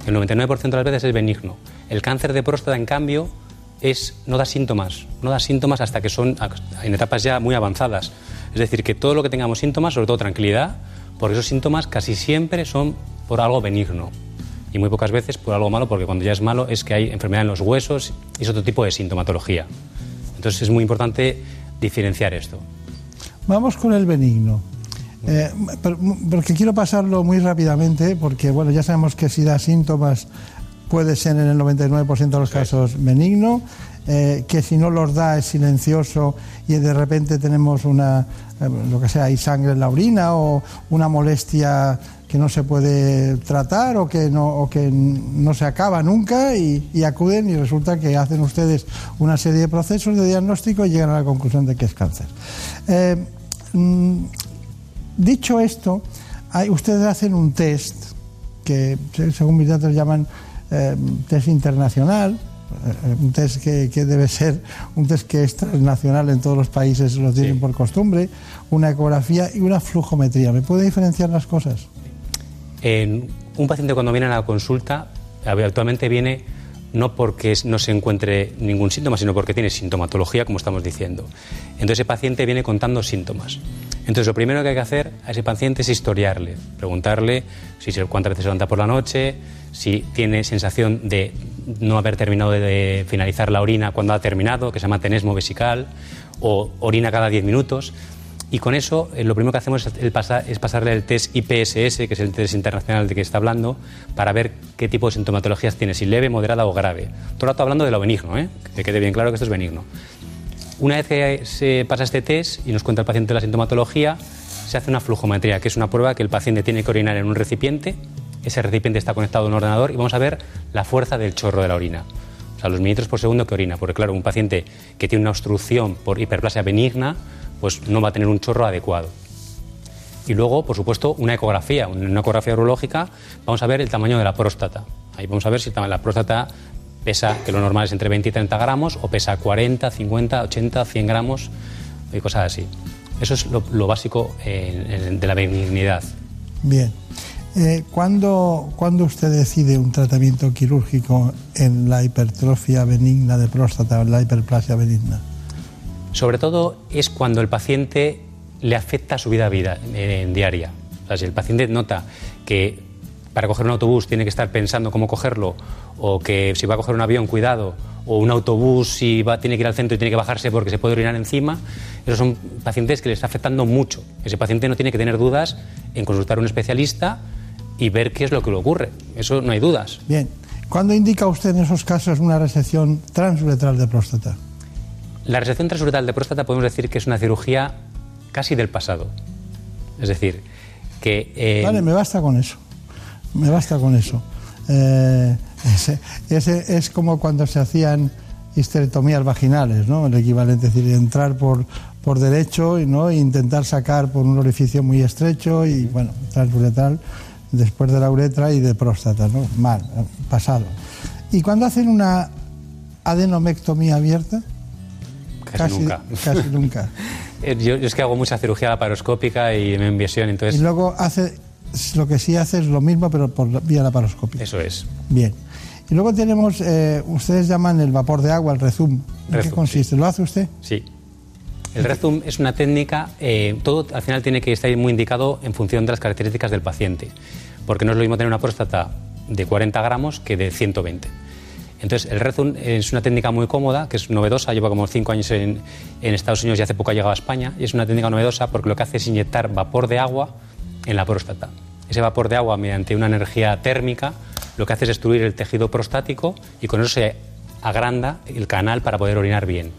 El 99% de las veces es benigno. El cáncer de próstata, en cambio, es, no da síntomas, no da síntomas hasta que son en etapas ya muy avanzadas. Es decir, que todo lo que tengamos síntomas, sobre todo tranquilidad, porque esos síntomas casi siempre son por algo benigno y muy pocas veces por algo malo, porque cuando ya es malo es que hay enfermedad en los huesos y es otro tipo de sintomatología. Entonces es muy importante diferenciar esto. Vamos con el benigno. Eh, porque quiero pasarlo muy rápidamente, porque bueno, ya sabemos que si da síntomas puede ser en el 99% de los casos benigno, eh, que si no los da es silencioso y de repente tenemos una, eh, lo que sea, hay sangre en la orina o una molestia que no se puede tratar o que no, que no se acaba nunca y, acuden y resulta que hacen ustedes una serie de procesos de diagnóstico y llegan a la conclusión de que es cáncer. Eh, mm, dicho esto, ustedes hacen un test que según mis datos llaman test internacional, eh, un test que, debe ser un test que es transnacional en todos los países, lo tienen por costumbre, una ecografía y una flujometría. ¿Me puede diferenciar las cosas? Un paciente cuando viene a la consulta, habitualmente viene no porque no se encuentre ningún síntoma, sino porque tiene sintomatología, como estamos diciendo. Entonces ese paciente viene contando síntomas. Entonces lo primero que hay que hacer a ese paciente es historiarle, preguntarle si cuántas veces se levanta por la noche, si tiene sensación de no haber terminado de, finalizar la orina cuando ha terminado, que se llama tenesmo vesical, o orina cada 10 minutos. Y con eso, eh, lo primero que hacemos es, pasarle el test IPSS, que es el test internacional de que está hablando, para ver qué tipo de sintomatologías tiene, si leve, moderada o grave. Todo el rato hablando de lo benigno, ¿eh? que quede bien claro que esto es benigno. Una vez que se pasa este test y nos cuenta el paciente la sintomatología, se hace una flujometría, que es una prueba que el paciente tiene que orinar en un recipiente ese recipiente está conectado a un ordenador y vamos a ver la fuerza del chorro de la orina. O sea, los mililitros por segundo que orina. Porque claro, un paciente que tiene una obstrucción por hiperplasia benigna, pues no va a tener un chorro adecuado. Y luego, por supuesto, una ecografía. Una ecografía urológica vamos a ver el tamaño de la próstata. Ahí vamos a ver si la próstata pesa, que lo normal es entre 20 y 30 gramos, o pesa 40, 50, 80, 100 gramos y cosas así. Eso es lo, básico eh, de la benignidad. Bien. Eh, ¿cuándo, usted decide un tratamiento quirúrgico en la hipertrofia benigna de próstata en la hiperplasia benigna? Sobre todo es cuando el paciente le afecta su vida, vida en diaria. si el paciente nota que para coger un autobús tiene que estar pensando cómo cogerlo, o que si va a coger un avión, cuidado, o un autobús si va, tiene que ir al centro y tiene que bajarse porque se puede orinar encima, esos son pacientes que le está afectando mucho. Ese paciente no tiene que tener dudas en consultar a un especialista y ver qué es lo que le ocurre. Eso no hay dudas. Bien. ¿Cuándo indica usted en esos casos una resección transuretral de próstata? La resección transuretral de próstata podemos decir que es una cirugía casi del pasado. Es decir, que... Eh, vale, me basta con eso. Me basta con eso. Eh, ese, es como cuando se hacían histerectomías vaginales, ¿no? El equivalente, es decir, entrar por, por derecho ¿no? e intentar sacar por un orificio muy estrecho y, bueno, transuretral después de la uretra y de próstata, ¿no? Mal, pasado. ¿Y cuando hacen una adenomectomía abierta? Casi, nunca. Casi nunca. Eh, yo, es que hago mucha cirugía laparoscópica y me enviación, entonces... Y luego hace, lo que sí hace es lo mismo, pero por vía laparoscópica. Eso es. Bien. Y luego tenemos, eh, ustedes llaman el vapor de agua, el rezum. ¿En qué consiste? ¿Lo hace usted? Sí. El Rezum es una técnica, eh, todo al final tiene que estar muy indicado en función de las características del paciente, porque no es lo mismo tener una próstata de 40 gramos que de 120. Entonces, el Rezum es una técnica muy cómoda, que es novedosa, lleva como 5 años en, en Estados Unidos y hace poco ha llegado a España, y es una técnica novedosa porque lo que hace es inyectar vapor de agua en la próstata. Ese vapor de agua, mediante una energía térmica, lo que hace es destruir el tejido prostático y con eso se agranda el canal para poder orinar bien.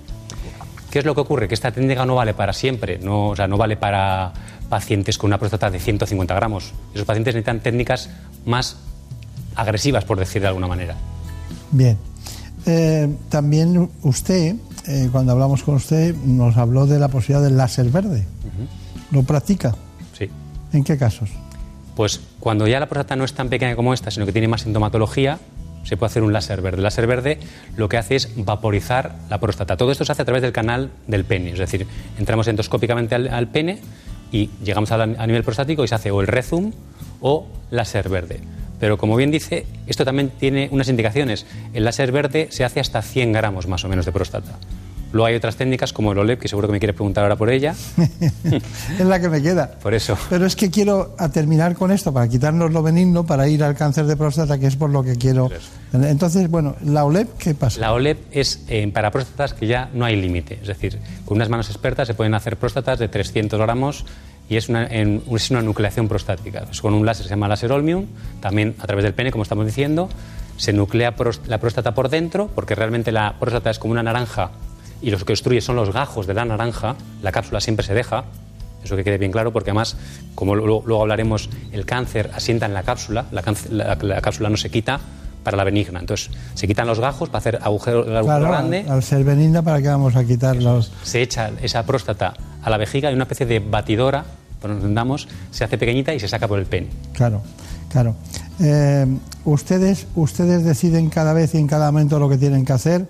¿Qué es lo que ocurre? Que esta técnica no vale para siempre, no, o sea, no vale para pacientes con una próstata de 150 gramos. Esos pacientes necesitan técnicas más agresivas, por decir de alguna manera. Bien. Eh, también usted, eh, cuando hablamos con usted, nos habló de la posibilidad del láser verde. ¿Lo practica? Sí. ¿En qué casos? Pues cuando ya la próstata no es tan pequeña como esta, sino que tiene más sintomatología, se puede hacer un láser verde. El láser verde lo que hace es vaporizar la próstata. Todo esto se hace a través del canal del pene, es decir, entramos endoscópicamente al, al pene y llegamos a, a, nivel prostático y se hace o el rezum o láser verde. Pero como bien dice, esto también tiene unas indicaciones. El láser verde se hace hasta 100 gramos más o menos de próstata. Luego hay otras técnicas como el OLEP, que seguro que me quiere preguntar ahora por ella. es la que me queda. Por eso. Pero es que quiero a terminar con esto, para quitarnos lo benigno, para ir al cáncer de próstata, que es por lo que quiero. Entonces, bueno, la OLEP, ¿qué pasa? La OLEP es eh, para próstatas que ya no hay límite. Es decir, con unas manos expertas se pueden hacer próstatas de 300 gramos y es una, en, es una nucleación prostática. Es con un láser, se llama láser Olmium, también a través del pene, como estamos diciendo. Se nuclea la próstata por dentro, porque realmente la próstata es como una naranja y los que obstruye son los gajos de la naranja, la cápsula siempre se deja, eso que quede bien claro, porque además, como luego, luego hablaremos, el cáncer asienta en la cápsula, la, la, la, cápsula no se quita para la benigna. Entonces, se quitan los gajos para hacer agujero, el agujero claro, grande. Al ser benigna, ¿para qué vamos a quitar los...? Se echa esa próstata a la vejiga y una especie de batidora, por nos entendamos, se hace pequeñita y se saca por el pene. Claro, claro. Eh, ustedes, ustedes deciden cada vez y en cada momento lo que tienen que hacer.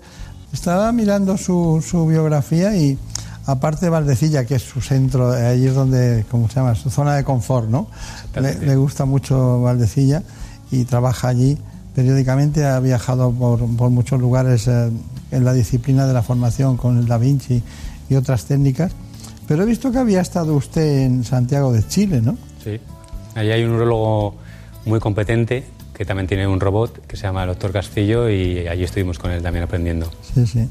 Estaba mirando su, su, biografía y aparte de Valdecilla, que es su centro, ahí es donde, ¿cómo se llama? Su zona de confort, ¿no? Le, le, gusta mucho Valdecilla y trabaja allí periódicamente, ha viajado por, por muchos lugares eh, en la disciplina de la formación con el Da Vinci y otras técnicas. Pero he visto que había estado usted en Santiago de Chile, ¿no? Sí, allí hay un urologo muy competente que también tiene un robot que se llama el doctor Castillo y allí estuvimos con él también aprendiendo. Sí, sí.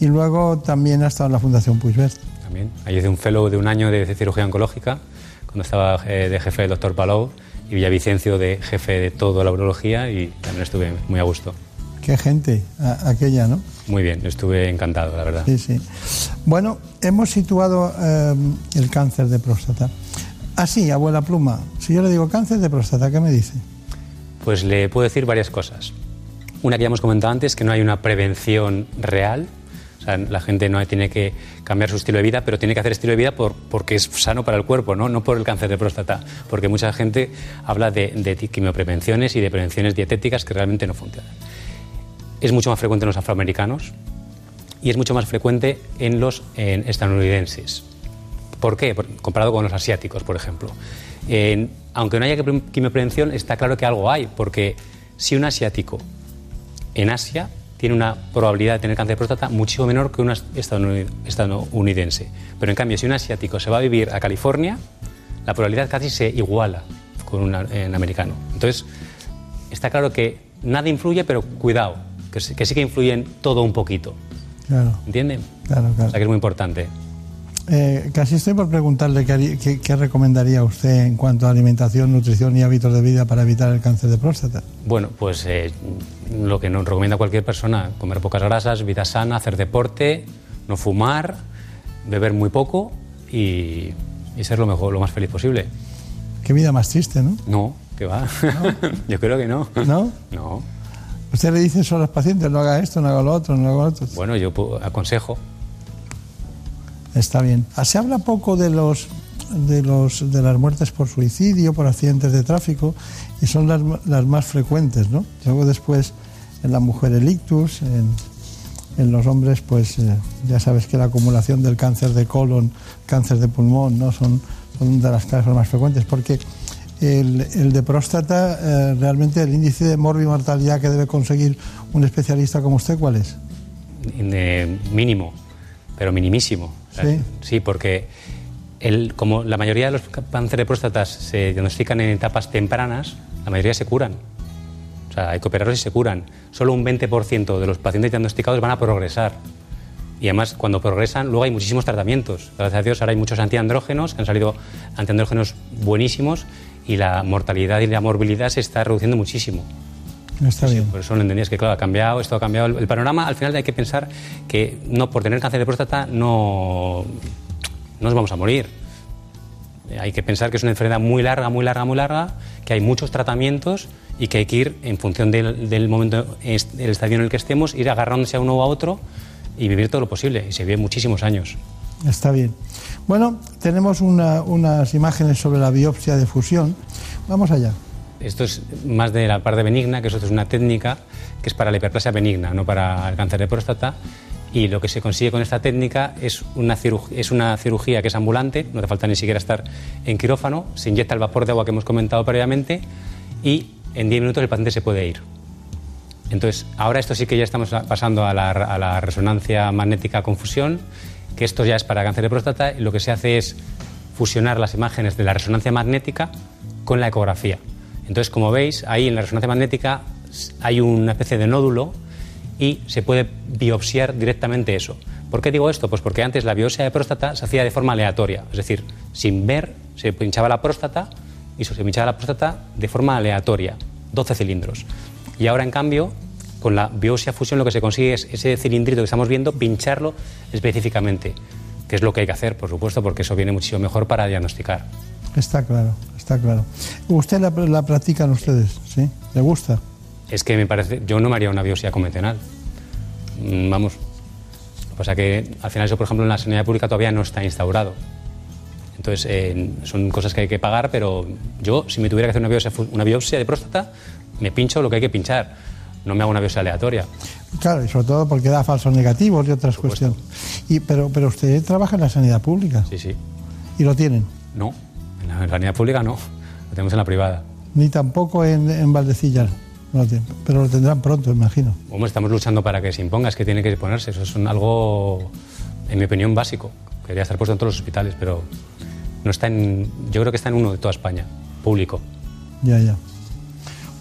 Y luego también ha estado en la Fundación Puigvert. También. Allí hice un fellow de un año de cirugía oncológica, cuando estaba eh, de jefe el doctor Palou y Villavicencio de jefe de toda la urología y también estuve muy a gusto. Qué gente, a, aquella, ¿no? Muy bien, estuve encantado, la verdad. Sí, sí. Bueno, hemos situado eh, el cáncer de próstata. Así, abuela pluma, si yo le digo cáncer de próstata, ¿qué me dice? Pues le puedo decir varias cosas. Una que ya hemos comentado antes, que no hay una prevención real. O sea, la gente no tiene que cambiar su estilo de vida, pero tiene que hacer estilo de vida por, porque es sano para el cuerpo, ¿no? no por el cáncer de próstata. Porque mucha gente habla de, de quimioprevenciones y de prevenciones dietéticas que realmente no funcionan. Es mucho más frecuente en los afroamericanos y es mucho más frecuente en los en estadounidenses. ¿Por qué? Comparado con los asiáticos, por ejemplo. Aunque no haya quimioprevención, está claro que algo hay, porque si un asiático en Asia tiene una probabilidad de tener cáncer de próstata mucho menor que un estadounidense. Pero en cambio, si un asiático se va a vivir a California, la probabilidad casi se iguala con un americano. Entonces, está claro que nada influye, pero cuidado, que, sí que influye en todo un poquito. Claro. ¿Entienden? Claro, claro. O sea que es muy importante. Eh, casi estoy por preguntarle qué, qué, qué, recomendaría usted en cuanto a alimentación, nutrición y hábitos de vida para evitar el cáncer de próstata. Bueno, pues eh, lo que nos recomienda cualquier persona, comer pocas grasas, vida sana, hacer deporte, no fumar, beber muy poco y, y ser lo, mejor, lo más feliz posible. Qué vida más triste, ¿no? No, que va. ¿No? Yo creo que no. ¿No? No. Usted le dice eso a los pacientes, no haga esto, no haga lo otro, no haga lo otro. Bueno, yo aconsejo. Está bien. Se habla poco de los de los de las muertes por suicidio, por accidentes de tráfico, y son las, las más frecuentes, ¿no? Luego después en la mujer el ictus, en, en los hombres, pues eh, ya sabes que la acumulación del cáncer de colon, cáncer de pulmón, ¿no? Son, son de las causas más frecuentes, porque el, el de próstata, eh, realmente el índice de morbimortalidad que debe conseguir un especialista como usted, ¿cuál es? De mínimo, pero minimísimo. Sí. Sí, porque el, como la mayoría de los cánceres de próstata se diagnostican en etapas tempranas, la mayoría se curan. O sea, hay que operarlos y se curan. Solo un 20% de los pacientes diagnosticados van a progresar. Y además, cuando progresan, luego hay muchísimos tratamientos. Gracias a Dios, ahora hay muchos antiandrógenos, que han salido antiandrógenos buenísimos, y la mortalidad y la morbilidad se está reduciendo muchísimo. Está bien. Por eso lo entendías que, claro, ha cambiado, esto ha cambiado. El, el panorama, al final, hay que pensar que no por tener cáncer de próstata no, no nos vamos a morir. Eh, Hay que pensar que es una enfermedad muy larga, muy larga, muy larga, que hay muchos tratamientos y que hay que ir, en función del, del momento, del estadio en el que estemos, ir agarrándose a uno o a otro y vivir todo lo posible. Y se vive muchísimos años. Está bien. Bueno, tenemos una- unas imágenes sobre la biopsia de fusión. Vamos allá. Esto es más de la parte benigna, que eso es una técnica que es para la hiperplasia benigna, no para el cáncer de próstata. Y lo que se consigue con esta técnica es una, es una cirugía que es ambulante, no hace falta ni siquiera estar en quirófano, se inyecta el vapor de agua que hemos comentado previamente y en 10 minutos el paciente se puede ir. Entonces, ahora esto sí que ya estamos pasando a la, resonancia magnética con fusión, que esto ya es para cáncer de próstata, y lo que se hace es fusionar las imágenes de la resonancia magnética con la ecografía. Entonces, como veis, ahí en la resonancia magnética hay una especie de nódulo y se puede biopsiar directamente eso. ¿Por qué digo esto? Pues porque antes la biopsia de próstata se hacía de forma aleatoria, es decir, sin ver, se pinchaba la próstata y se pinchaba la próstata de forma aleatoria, 12 cilindros. Y ahora, en cambio, con la biopsia fusión lo que se consigue es ese cilindrito que estamos viendo, pincharlo específicamente, que es lo que hay que hacer, por supuesto, porque eso viene muchísimo mejor para diagnosticar. Está claro, está claro. ¿Usted la, la practican ustedes? ¿Sí? ¿Le gusta? Es que me parece, yo no me haría una biopsia convencional. Mm, Vamos. Lo que pasa que al final eso, por ejemplo, en la sanidad pública todavía no está instaurado. Entonces, eh, son cosas que hay que pagar, pero yo, si me tuviera que hacer una biopsia, una biopsia de próstata, me pincho lo que hay que pinchar. No me hago una biopsia aleatoria. Claro, y sobre todo porque da falsos negativos y otras cuestiones. Y, pero, pero usted trabaja en la sanidad pública. Sí, sí. ¿Y lo tienen? No, en la, sanidad pública no. Lo tenemos en la privada. Ni tampoco en, en Valdecillas. No lo tienen. Pero lo tendrán pronto, imagino. Hombre, estamos luchando para que se imponga, es que tiene que ponerse. Eso es un- algo, en mi opinión, básico. Quería estar puesto en todos los hospitales, pero no está en. Yo creo que está en uno de toda España, público. Ya, ya.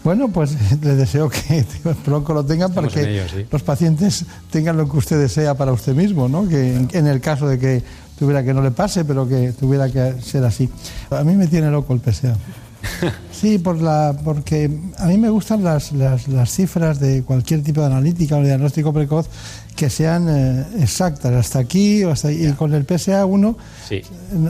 Bueno, pues le deseo que pronto lo tengan para que en ello, sí. los pacientes tengan lo que usted desea para usted mismo, ¿no? Que en, en el caso de que tuviera que no le pase, pero que tuviera que ser así. A mí me tiene loco el PSA. Sí, por la, porque a mí me gustan las, las, las cifras de cualquier tipo de analítica o de diagnóstico precoz que sean eh, exactas, hasta aquí o hasta ahí. Y con el PSA1 Sí.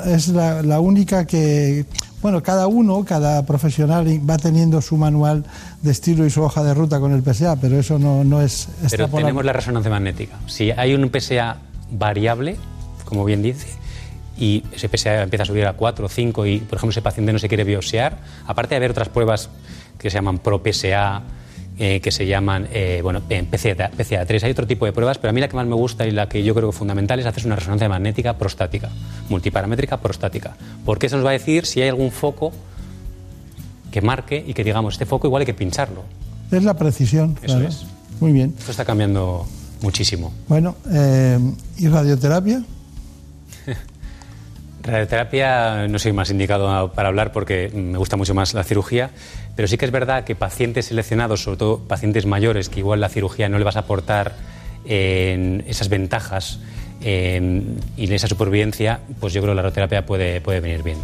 es la, la única que, bueno, cada uno, cada profesional va teniendo su manual de estilo y su hoja de ruta con el PSA, pero eso no, no es Pero tenemos la resonancia magnética. Si hay un PSA variable, como bien dice, y ese PSA empieza a subir a 4 o 5 y, por ejemplo, ese paciente no se quiere biopsiar, aparte de haber otras pruebas que se llaman ProPSA, eh, que se llaman eh, bueno, PCA, PCA3, hay otro tipo de pruebas, pero a mí la que más me gusta y la que yo creo que fundamental es hacer una resonancia magnética prostática, multiparamétrica prostática, porque eso nos va a decir si hay algún foco que marque y que digamos, este foco igual hay que pincharlo. Es la precisión. Eso claro. es. Muy bien. Esto está cambiando muchísimo. Bueno, eh, ¿y radioterapia? Radioterapia no soy más indicado para hablar porque me gusta mucho más la cirugía, pero sí que es verdad que pacientes seleccionados, sobre todo pacientes mayores, que igual la cirugía no le vas a aportar eh, esas ventajas eh, y esa supervivencia, pues yo creo que la radioterapia puede, puede venir bien.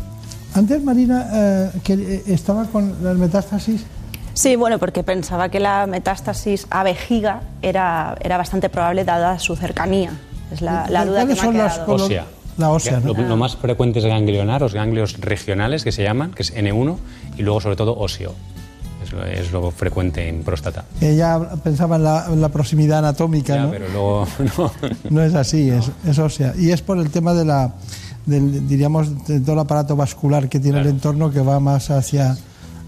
Antes, Marina, eh, que eh, estaba con las metástasis. Sí, bueno, porque pensaba que la metástasis a vejiga era, era bastante probable dada su cercanía. Es la, la duda que me ha ¿Cuáles son las quedado. Ósea. La ósea, ¿no? Lo, lo más frecuente es ganglionar, los ganglios regionales que se llaman, que es N1, y luego sobre todo óseo. Es lo, es lo frecuente en próstata. Ella pensaba en la, en la proximidad anatómica, Ya, ¿no? pero luego no. No es así, es, es ósea. Y es por el tema de la, del, diríamos, de todo el aparato vascular que tiene el entorno que va más hacia,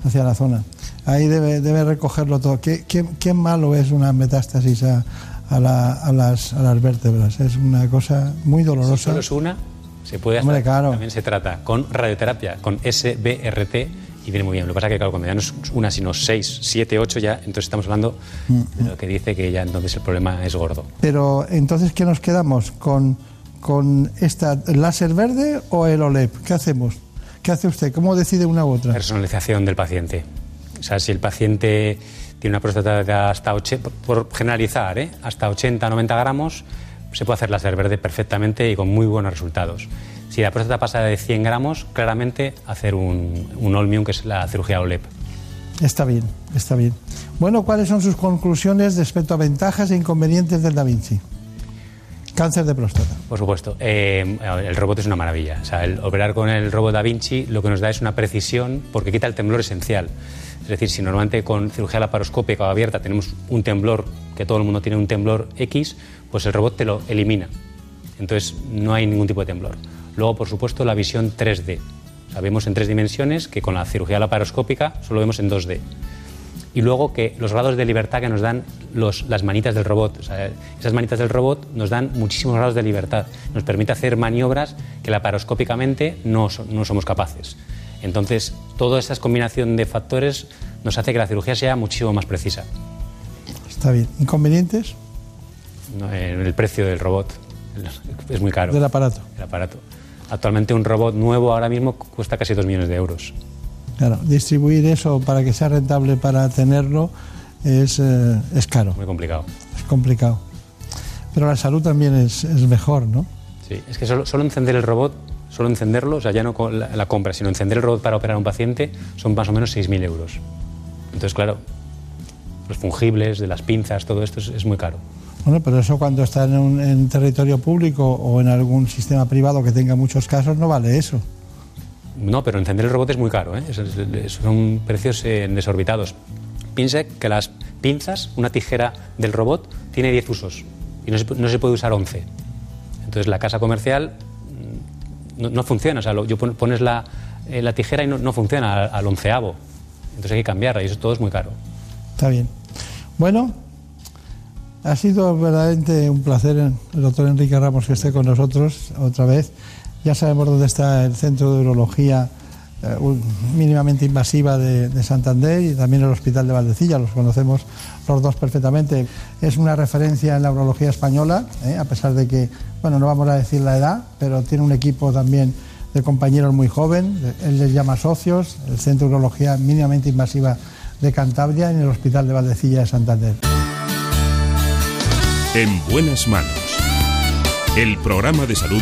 hacia la zona. Ahí debe, debe recogerlo todo. ¿Qué, qué, qué malo es una metástasis a, a, la- a las, a las vértebras? Es una cosa muy Si dolorosa. solo es una, se puede hacer. Hombre, claro. También se trata con radioterapia, con SBRT, y viene muy bien. Lo que pasa es que, claro, cuando ya no es una, sino seis, siete, ocho, ya, entonces estamos hablando Mm, de lo que dice que ya entonces el problema es gordo. Pero entonces, ¿qué nos quedamos? ¿Con con esta láser verde o el OLED? ¿Qué hacemos? ¿Qué hace usted? ¿Cómo decide una u otra? Personalización del paciente. O sea, si el paciente tiene una próstata de hasta 80, por generalizar, ¿eh? hasta 80, 90 gramos, se puede hacer láser verde perfectamente y con muy buenos resultados. Si la próstata pasa de 100 gramos, claramente hacer un, un Olmium, que es la cirugía OLEP. Está bien, está bien. Bueno, ¿cuáles son sus conclusiones respecto a ventajas e inconvenientes del Da Vinci? Cáncer de próstata. Por supuesto. Eh, el robot es una maravilla. O sea, operar con el robot Da Vinci lo que nos da es una precisión porque quita el temblor esencial. Es decir, si normalmente con cirugía laparoscópica o abierta tenemos un temblor, que todo el mundo tiene un temblor X, pues el robot te lo elimina. Entonces no hay ningún tipo de temblor. Luego, por supuesto, la visión 3D. Sabemos en tres dimensiones que con la cirugía laparoscópica solo vemos en 2D. Y luego que los grados de libertad que nos dan los, las manitas del robot. esas manitas del robot nos dan muchísimos grados de libertad. Nos permite hacer maniobras que laparoscópicamente no, no somos capaces. Entonces, toda esa combinación de factores nos hace que la cirugía sea muchísimo más precisa. Está bien. ¿Inconvenientes? el precio del robot es muy caro. Del aparato. El aparato. Actualmente un robot nuevo ahora mismo cuesta casi 2 millones de euros. Claro, distribuir eso para que sea rentable para tenerlo es, eh, es caro. Muy complicado. Es complicado. Pero la salud también es, es mejor, ¿no? Sí, es que solo, solo, encender el robot, solo encenderlo, o sea, ya no la, la, compra, sino encender el robot para operar a un paciente son más o menos 6.000 euros. Entonces, claro, los fungibles, de las pinzas, todo esto es, es muy caro. Bueno, pero eso cuando está en un en territorio público o en algún sistema privado que tenga muchos casos no vale eso. No, pero encender el robot es muy caro, ¿eh? son precios eh, desorbitados. Piense que las pinzas, una tijera del robot, tiene 10 usos y no se, puede usar 11. Entonces la casa comercial mm, no, no funciona, o sea, lo, yo pones la, eh, la, tijera y no, no funciona al, al, onceavo. Entonces hay que cambiarla y eso todo es muy caro. Está bien. Bueno, ha sido verdaderamente un placer el doctor Enrique Ramos que esté con nosotros otra vez. Ya sabemos dónde está el Centro de Urología eh, mínimamente invasiva de, de, Santander y también el Hospital de Valdecilla, los conocemos los dos perfectamente. Es una referencia en la urología española, eh, a pesar de que, bueno, no vamos a decir la edad, pero tiene un equipo también de compañeros muy joven, él les llama socios, el Centro de Urología mínimamente invasiva de Cantabria y el Hospital de Valdecilla de Santander. En buenas manos. El programa de salud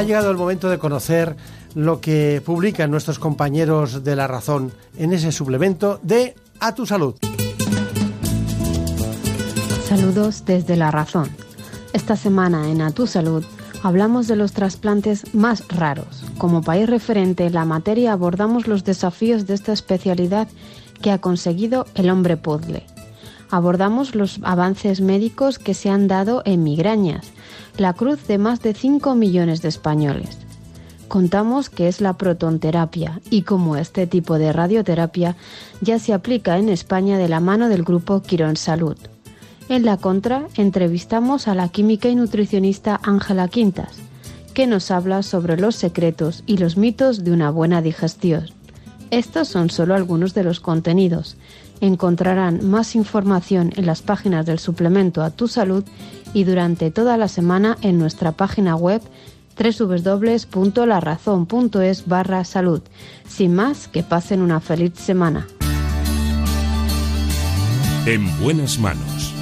Ha llegado el momento de conocer lo que publican nuestros compañeros de La Razón en ese suplemento de A tu Salud. Saludos desde La Razón. Esta semana en A tu Salud hablamos de los trasplantes más raros. Como país referente en la materia abordamos los desafíos de esta especialidad que ha conseguido el hombre puzzle. Abordamos los avances médicos que se han dado en migrañas, la cruz de más de 5 millones de españoles. Contamos qué es la protonterapia y cómo este tipo de radioterapia ya se aplica en España de la mano del grupo Quirón Salud. En la contra, entrevistamos a la química y nutricionista Ángela Quintas, que nos habla sobre los secretos y los mitos de una buena digestión. Estos son solo algunos de los contenidos. Encontrarán más información en las páginas del suplemento a tu salud y durante toda la semana en nuestra página web www.larazón.es barra salud. Sin más, que pasen una feliz semana. En buenas manos.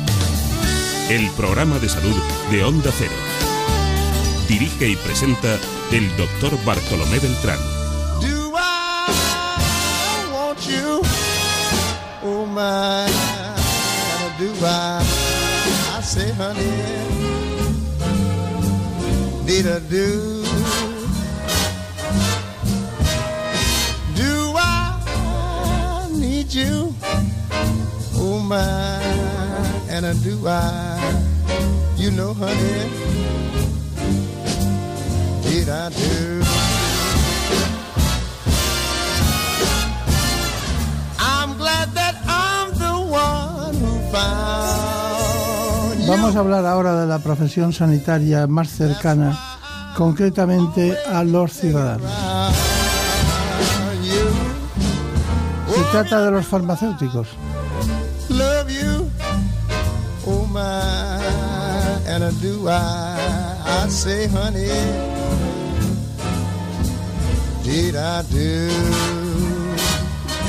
El programa de salud de Onda Cero. Dirige y presenta el doctor Bartolomé Beltrán. Do I want you? My, do I? I say, honey, need a do. Do I need you? Oh, my, and I do I, you know, honey, did I do? Vamos a hablar ahora de la profesión sanitaria más cercana, concretamente a los ciudadanos. Se trata de los farmacéuticos.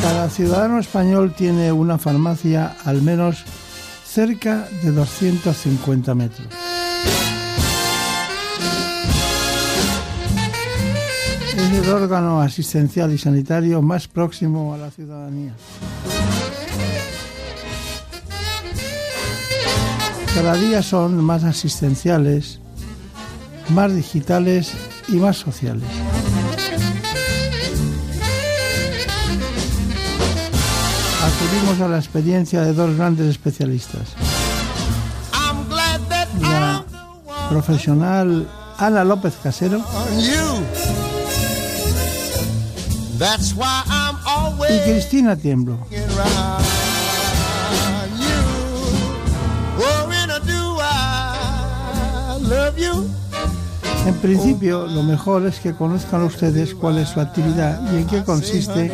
Cada ciudadano español tiene una farmacia al menos cerca de 250 metros. Es el órgano asistencial y sanitario más próximo a la ciudadanía. Cada día son más asistenciales, más digitales y más sociales. Acudimos a la experiencia de dos grandes especialistas. La profesional Ana López Casero y Cristina Tiemblo. Oh. En principio, lo mejor es que conozcan ustedes cuál es su actividad y en qué consiste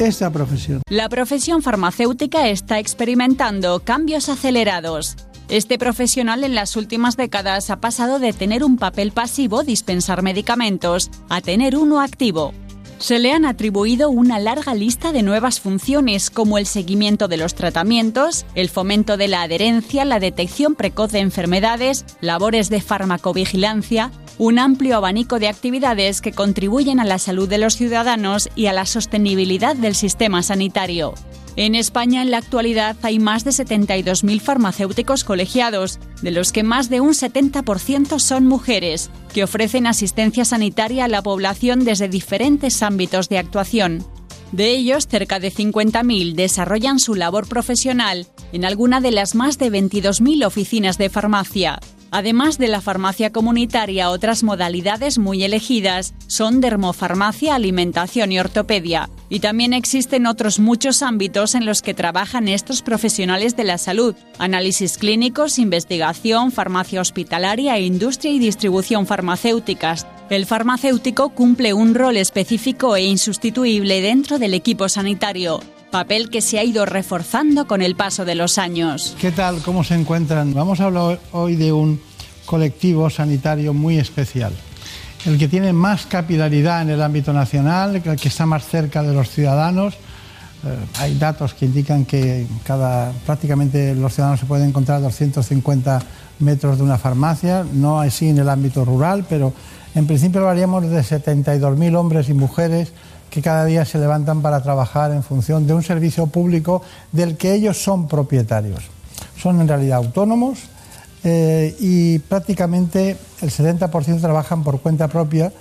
esta profesión. La profesión farmacéutica está experimentando cambios acelerados. Este profesional en las últimas décadas ha pasado de tener un papel pasivo, dispensar medicamentos, a tener uno activo. Se le han atribuido una larga lista de nuevas funciones como el seguimiento de los tratamientos, el fomento de la adherencia, la detección precoz de enfermedades, labores de farmacovigilancia, un amplio abanico de actividades que contribuyen a la salud de los ciudadanos y a la sostenibilidad del sistema sanitario. En España en la actualidad hay más de 72.000 farmacéuticos colegiados, de los que más de un 70% son mujeres, que ofrecen asistencia sanitaria a la población desde diferentes ámbitos de actuación. De ellos, cerca de 50.000 desarrollan su labor profesional en alguna de las más de 22.000 oficinas de farmacia. Además de la farmacia comunitaria, otras modalidades muy elegidas son dermofarmacia, alimentación y ortopedia. Y también existen otros muchos ámbitos en los que trabajan estos profesionales de la salud. Análisis clínicos, investigación, farmacia hospitalaria, industria y distribución farmacéuticas. El farmacéutico cumple un rol específico e insustituible dentro del equipo sanitario papel que se ha ido reforzando con el paso de los años. ¿Qué tal? ¿Cómo se encuentran? Vamos a hablar hoy de un colectivo sanitario muy especial. El que tiene más capilaridad en el ámbito nacional, el que está más cerca de los ciudadanos. Eh, hay datos que indican que cada, prácticamente los ciudadanos se pueden encontrar a 250 metros de una farmacia, no así en el ámbito rural, pero en principio hablaríamos de 72.000 hombres y mujeres que cada día se levantan para trabajar en función de un servicio público del que ellos son propietarios. Son en realidad autónomos eh, y prácticamente el 70% trabajan por cuenta propia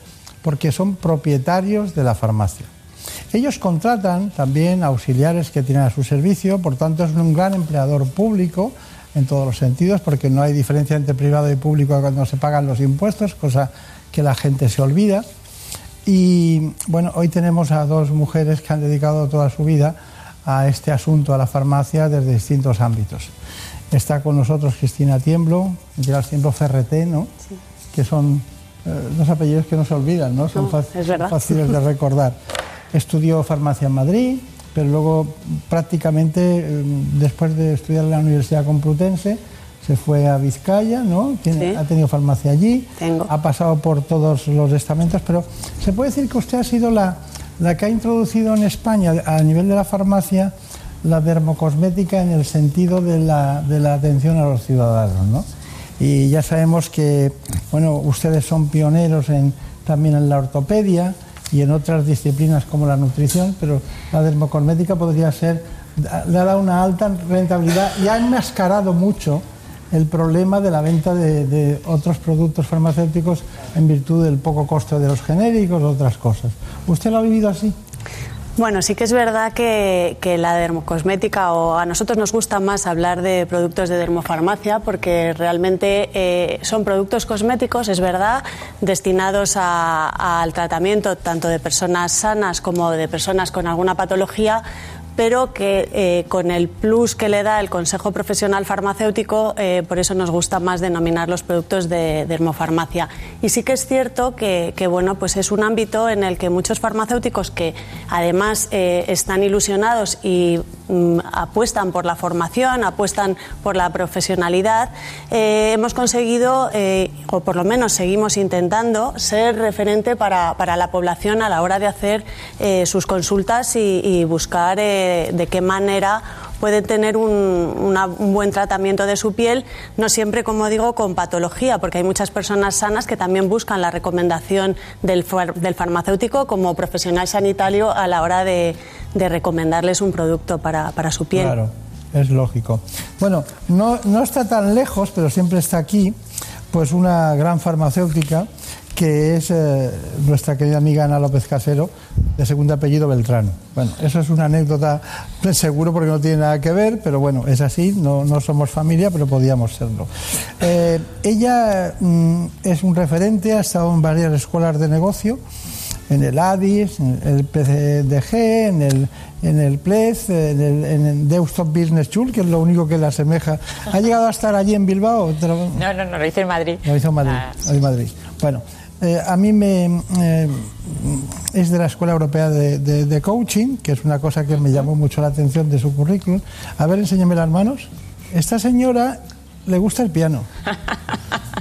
porque son propietarios de la farmacia. Ellos contratan también auxiliares que tienen a su servicio, por tanto es un gran empleador público en todos los sentidos, porque no hay diferencia entre privado y público cuando se pagan los impuestos, cosa que la gente se olvida. Y bueno, hoy tenemos a dos mujeres que han dedicado toda su vida a este asunto, a la farmacia, desde distintos ámbitos. Está con nosotros Cristina Tiemblo, Gerard Tiemblo Ferreté, ¿no? Sí. que son eh, dos apellidos que no se olvidan, ¿no? Son No, fáciles de recordar. Estudió farmacia en Madrid, pero luego prácticamente eh, después de estudiar en la Universidad Complutense se fue a Vizcaya, ¿no? Tiene- Sí. Ha tenido farmacia allí, ha pasado por todos los estamentos, pero se puede decir que usted ha sido la, la que ha introducido en España a nivel de la farmacia la dermocosmética en el sentido de la, de la atención a los ciudadanos, ¿no? Y ya sabemos que, bueno, ustedes son pioneros en, también en la ortopedia y en otras disciplinas como la nutrición, pero la dermocosmética podría ser, le ha dado una alta rentabilidad y ha enmascarado mucho el problema de la venta de, de otros productos farmacéuticos en virtud del poco costo de los genéricos otras cosas. ¿Usted lo ha vivido así? Bueno, sí que es verdad que, la dermocosmética o a nosotros nos gusta más hablar de productos de dermofarmacia porque realmente eh, son productos cosméticos, es verdad, destinados al tratamiento tanto de personas sanas como de personas con alguna patología, pero que eh, con el plus que le da el Consejo Profesional Farmacéutico, eh, por eso nos gusta más denominar los productos de dermofarmacia. Y sí que es cierto que, bueno, pues es un ámbito en el que muchos farmacéuticos que además eh, están ilusionados y mm, apuestan por la formación, apuestan por la profesionalidad, hemos conseguido, o por lo menos seguimos intentando, ser referente para, para la población a la hora de hacer sus consultas y buscar de qué manera pueden tener un, un, buen tratamiento de su piel, no siempre, como digo, con patología, porque hay muchas personas sanas que también buscan la recomendación del, del farmacéutico como profesional sanitario a la hora de, de recomendarles un producto para, para, su piel. Claro, es lógico. Bueno, no, no está tan lejos, pero siempre está aquí, pues una gran farmacéutica que es eh, nuestra querida amiga Ana López Casero, de segundo apellido Beltrán. Bueno, eso es una anécdota seguro porque no tiene nada que ver, pero bueno, es así, no, no somos familia, pero podíamos serlo. Eh, ella mm, es un referente, ha estado en varias escuelas de negocio, en el ADIS, en el PCDG, en el, en el PLEZ, en el, en el Deustop Business School, que es lo único que le asemeja. ¿Ha llegado a estar allí en Bilbao? No, no, no, lo hice en Madrid. Lo hizo en Madrid, ah, sí. en Madrid. Bueno, eh, a mí me eh, es de la Escuela Europea de, de, de, Coaching, que es una cosa que me llamó mucho la atención de su currículum. A ver, enséñame las manos. Esta señora le gusta el piano.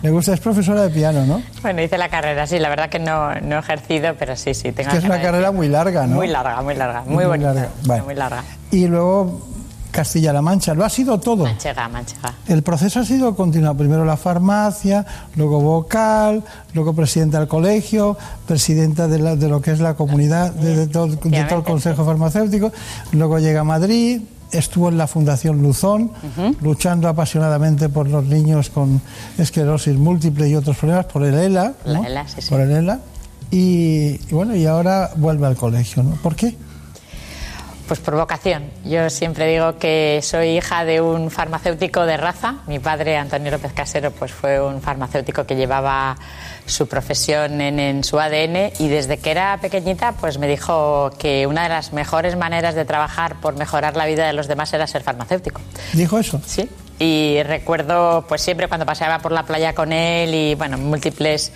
Le gusta, es profesora de piano, ¿no? Bueno, hice la carrera, sí, la verdad que no, no he ejercido, pero sí, sí. Tengo es que es una carrera muy larga, ¿no? Muy larga, muy larga, muy, muy bonita, larga. Vale. muy larga. Y luego Castilla-La Mancha. Lo ha sido todo. Manchega, Manchega. El proceso ha sido continuado. Primero la farmacia, luego vocal, luego presidenta del colegio, presidenta de, la, de lo que es la comunidad, de, de, todo, de, todo, el Consejo Farmacéutico. Luego llega a Madrid, estuvo en la Fundación Luzón, uh -huh. luchando apasionadamente por los niños con esclerosis múltiple y otros problemas, por el ELA. ¿no? La ELA sí, sí. Por el ELA. Y, y bueno, y ahora vuelve al colegio, ¿no? ¿Por qué? Pues por vocación. Yo siempre digo que soy hija de un farmacéutico de raza. Mi padre, Antonio López Casero, pues fue un farmacéutico que llevaba su profesión en, en, su ADN y desde que era pequeñita pues me dijo que una de las mejores maneras de trabajar por mejorar la vida de los demás era ser farmacéutico. ¿Dijo eso? Sí. Y recuerdo pues siempre cuando paseaba por la playa con él y bueno, múltiples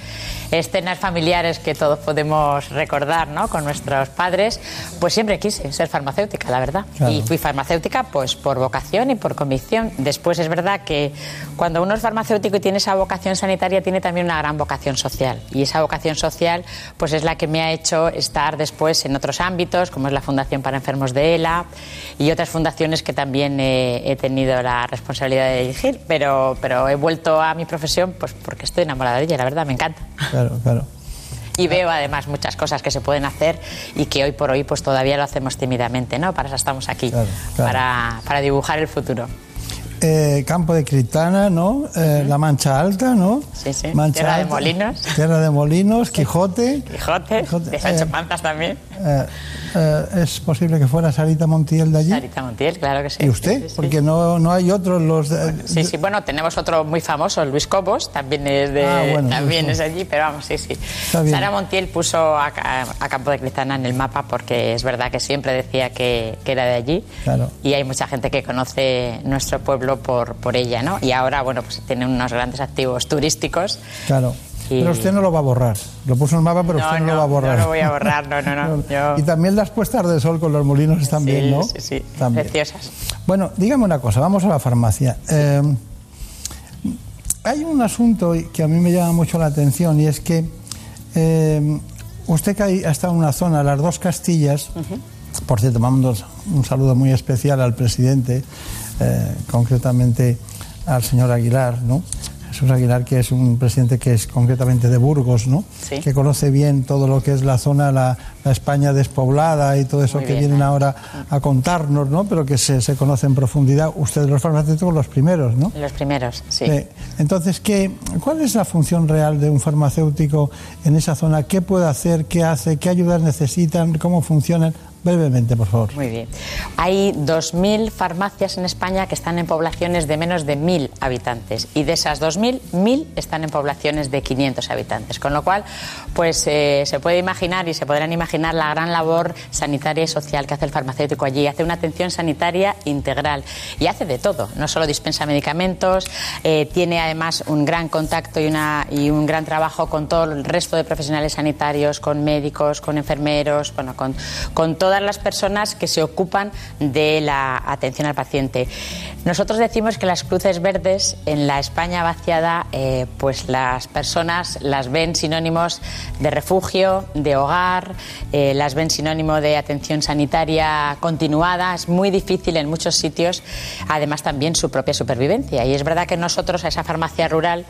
escenas familiares que todos podemos recordar ¿no? con nuestros padres, pues siempre quise ser farmacéutica, la verdad. Claro. Y fui farmacéutica pues por vocación y por convicción. Después es verdad que cuando uno es farmacéutico y tiene esa vocación sanitaria, tiene también una gran vocación social. Y esa vocación social pues es la que me ha hecho estar después en otros ámbitos, como es la Fundación para Enfermos de ELA y otras fundaciones que también he, he tenido la responsabilidad de dirigir, pero, pero he vuelto a mi profesión pues porque estoy enamorada de ella, la verdad, me encanta. Claro, claro. Y veo además muchas cosas que se pueden hacer y que hoy por hoy pues todavía lo hacemos tímidamente, ¿no? Para eso estamos aquí, claro, claro. Para, para dibujar el futuro. Eh, campo de Criptana, ¿no? Eh, uh -huh. La Mancha Alta, ¿no? Sí, sí. Mancha Tierra Alta, de Molinos. Tierra de Molinos, Quijote. Quijote, Quijote de Sancho eh, Panzas también. Eh, ¿Es posible que fuera Sarita Montiel de allí? Sarita Montiel, claro que sí. ¿Y usted? Sí, sí, Porque no, no hay otros los... De... Sí, sí, bueno, tenemos otro muy famoso, Luis Cobos, también es de ah, bueno, también es allí, pero vamos, sí, sí. Sara Montiel puso a, a, Campo de Cristana en el mapa porque es verdad que siempre decía que, que era de allí. Claro. Y hay mucha gente que conoce nuestro pueblo por, por ella, ¿no? Y ahora, bueno, pues tiene unos grandes activos turísticos. Claro. Y... Pero usted no lo va a borrar. Lo puso en el mapa, pero no, usted no, no, lo va a borrar. No lo voy a borrar, no, no, no. Yo... Y también las puestas de sol con los molinos están sí, bien, ¿no? Sí, sí, también. preciosas. Bueno, dígame una cosa, vamos a la farmacia. Eh, hay un asunto que a mí me llama mucho la atención y es que eh, usted que ha estado en una zona, las dos Castillas, uh -huh. por cierto, mando un saludo muy especial al presidente, eh, concretamente al señor Aguilar, ¿no? Jesús Aguilar, que es un presidente que es concretamente de Burgos, ¿no? Sí. Que conoce bien todo lo que es la zona, la, la España despoblada y todo eso Muy que bien, vienen ¿eh? ahora a contarnos, ¿no? Pero que se, se, conoce en profundidad. Ustedes los farmacéuticos los primeros, ¿no? Los primeros, sí. Eh, entonces, ¿qué, ¿cuál es la función real de un farmacéutico en esa zona? ¿Qué puede hacer? ¿Qué hace? ¿Qué ayudas necesitan? ¿Cómo funcionan? Brevemente, por favor. Muy bien. Hay 2.000 farmacias en España que están en poblaciones de menos de 1.000 habitantes y de esas 2.000, 1.000 están en poblaciones de 500 habitantes. Con lo cual, pues eh, se puede imaginar y se podrán imaginar la gran labor sanitaria y social que hace el farmacéutico allí. Hace una atención sanitaria integral y hace de todo. No solo dispensa medicamentos, eh, tiene además un gran contacto y, una, y un gran trabajo con todo el resto de profesionales sanitarios, con médicos, con enfermeros, bueno, con, con las personas que se ocupan de la atención al paciente. Nosotros decimos que las cruces verdes en la España vaciada, eh, pues las personas las ven sinónimos de refugio, de hogar, eh, las ven sinónimo de atención sanitaria continuada. Es muy difícil en muchos sitios, además también su propia supervivencia. Y es verdad que nosotros a esa farmacia rural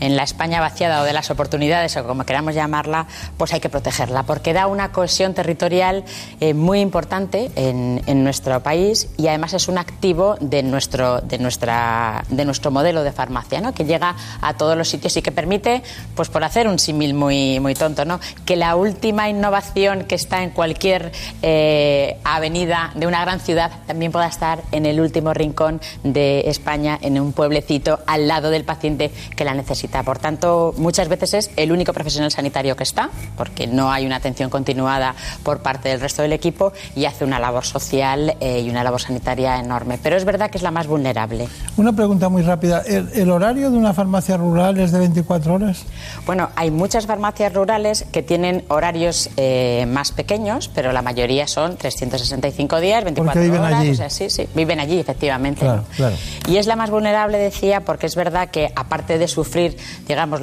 en la España vaciada o de las oportunidades, o como queramos llamarla, pues hay que protegerla, porque da una cohesión territorial eh, muy importante en, en, nuestro país y además es un activo de nuestro, de nuestra, de nuestro modelo de farmacia, ¿no? que llega a todos los sitios y que permite, pues por hacer un símil muy, muy tonto, ¿no? que la última innovación que está en cualquier eh, avenida de una gran ciudad también pueda estar en el último rincón de España, en un pueblecito al lado del paciente que la necesita. Por tanto, muchas veces es el único profesional sanitario que está, porque no hay una atención continuada por parte del resto del equipo y hace una labor social eh, y una labor sanitaria enorme. Pero es verdad que es la más vulnerable. Una pregunta muy rápida. ¿El, el horario de una farmacia rural es de 24 horas? Bueno, hay muchas farmacias rurales que tienen horarios eh, más pequeños, pero la mayoría son 365 días, 24 viven horas. allí. O sea, sí, sí, viven allí, efectivamente. Claro, claro. Y es la más vulnerable, decía, porque es verdad que aparte de sufrir, digamos,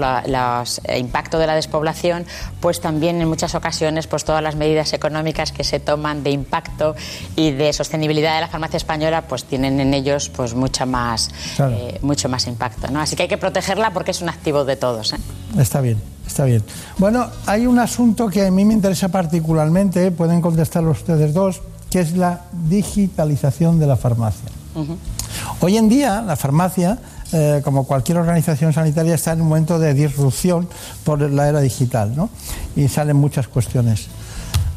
el impacto de la despoblación, pues también en muchas ocasiones, pues todas las medidas económicas que se toman de impacto y de sostenibilidad de la farmacia española, pues tienen en ellos, pues mucha más, Claro. eh, mucho más impacto, ¿no? Así que hay que protegerla porque es un activo de todos. ¿eh? Está bien, está bien. Bueno, hay un asunto que a mí me interesa particularmente, pueden contestarlo ustedes dos, que es la digitalización de la farmacia. Hoy en día la farmacia, eh, como cualquier organización sanitaria, está en un momento de disrupción por la era digital, ¿no? Y salen muchas cuestiones.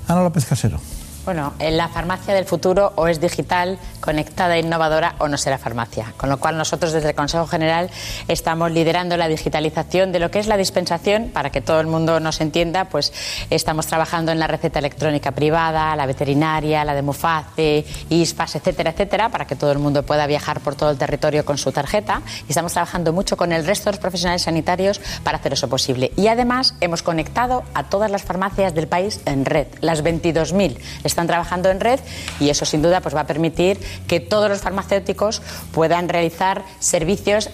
Ana López Casero. Bueno, en la farmacia del futuro o es digital, conectada e innovadora o no será farmacia. Con lo cual nosotros desde el Consejo General estamos liderando la digitalización de lo que es la dispensación para que todo el mundo nos entienda. Pues estamos trabajando en la receta electrónica privada, la veterinaria, la de Muface, ISPAS, etcétera, etcétera, para que todo el mundo pueda viajar por todo el territorio con su tarjeta. Y estamos trabajando mucho con el resto de los profesionales sanitarios para hacer eso posible. Y además hemos conectado a todas las farmacias del país en red, las 22.000 están trabajando en red y eso sin duda pues va a permitir que todos los farmacéuticos puedan realizar servicios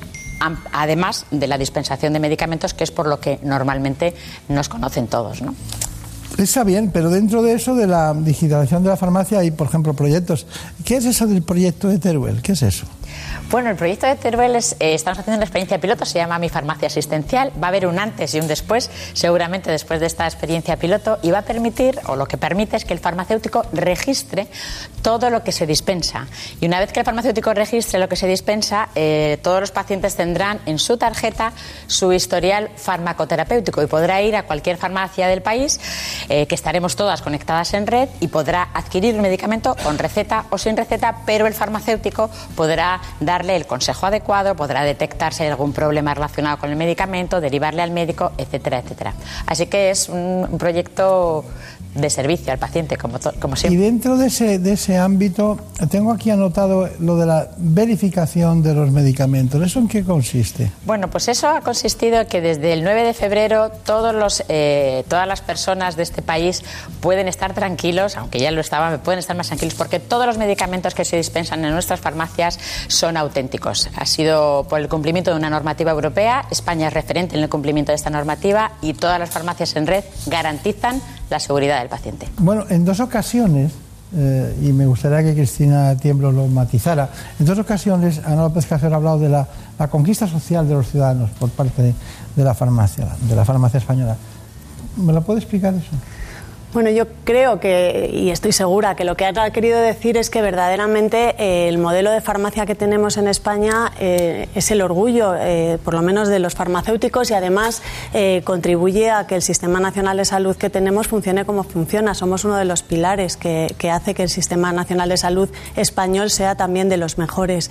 además de la dispensación de medicamentos que es por lo que normalmente nos conocen todos, ¿no? Está bien, pero dentro de eso, de la digitalización de la farmacia, hay, por ejemplo, proyectos. ¿Qué es eso del proyecto de Teruel? ¿Qué es eso? Bueno, el proyecto de Teruel es, eh, estamos haciendo una experiencia piloto, se llama Mi Farmacia Asistencial. Va a haber un antes y un después, seguramente después de esta experiencia piloto, y va a permitir, o lo que permite es que el farmacéutico registre todo lo que se dispensa. Y una vez que el farmacéutico registre lo que se dispensa, eh, todos los pacientes tendrán en su tarjeta su historial farmacoterapéutico y podrá ir a cualquier farmacia del país, eh, que estaremos todas conectadas en red, y podrá adquirir un medicamento con receta o sin receta, pero el farmacéutico podrá darle el consejo adecuado, podrá detectar si hay algún problema relacionado con el medicamento, derivarle al médico, etcétera, etcétera. Así que es un, proyecto de servicio al paciente, como, como Y siempre. dentro de ese, de ese ámbito, tengo aquí anotado lo de la verificación de los medicamentos. ¿Eso en qué consiste? Bueno, pues eso ha consistido en que desde el 9 de febrero todos los, eh, todas las personas de este país pueden estar tranquilos, aunque ya lo estaban, pueden estar más tranquilos porque todos los medicamentos que se dispensan en nuestras farmacias son auténticos. Ha sido por el cumplimiento de una normativa europea, España es referente en el cumplimiento de esta normativa y todas las farmacias en red garantizan la seguridad del paciente. Bueno, en dos ocasiones, eh, y me gustaría que Cristina Tiembro lo matizara, en dos ocasiones Ana López Casero ha hablado de la, la conquista social de los ciudadanos por parte de, la farmacia, de la farmacia española. ¿Me lo puede explicar eso? Bueno, yo creo que, y estoy segura, que lo que ha querido decir es que verdaderamente eh, el modelo de farmacia que tenemos en España eh, es el orgullo, eh, por lo menos de los farmacéuticos, y además contribuye a que el Sistema Nacional de Salud que tenemos funcione como funciona. Somos uno de los pilares que, hace que el Sistema Nacional de Salud español sea también de los mejores.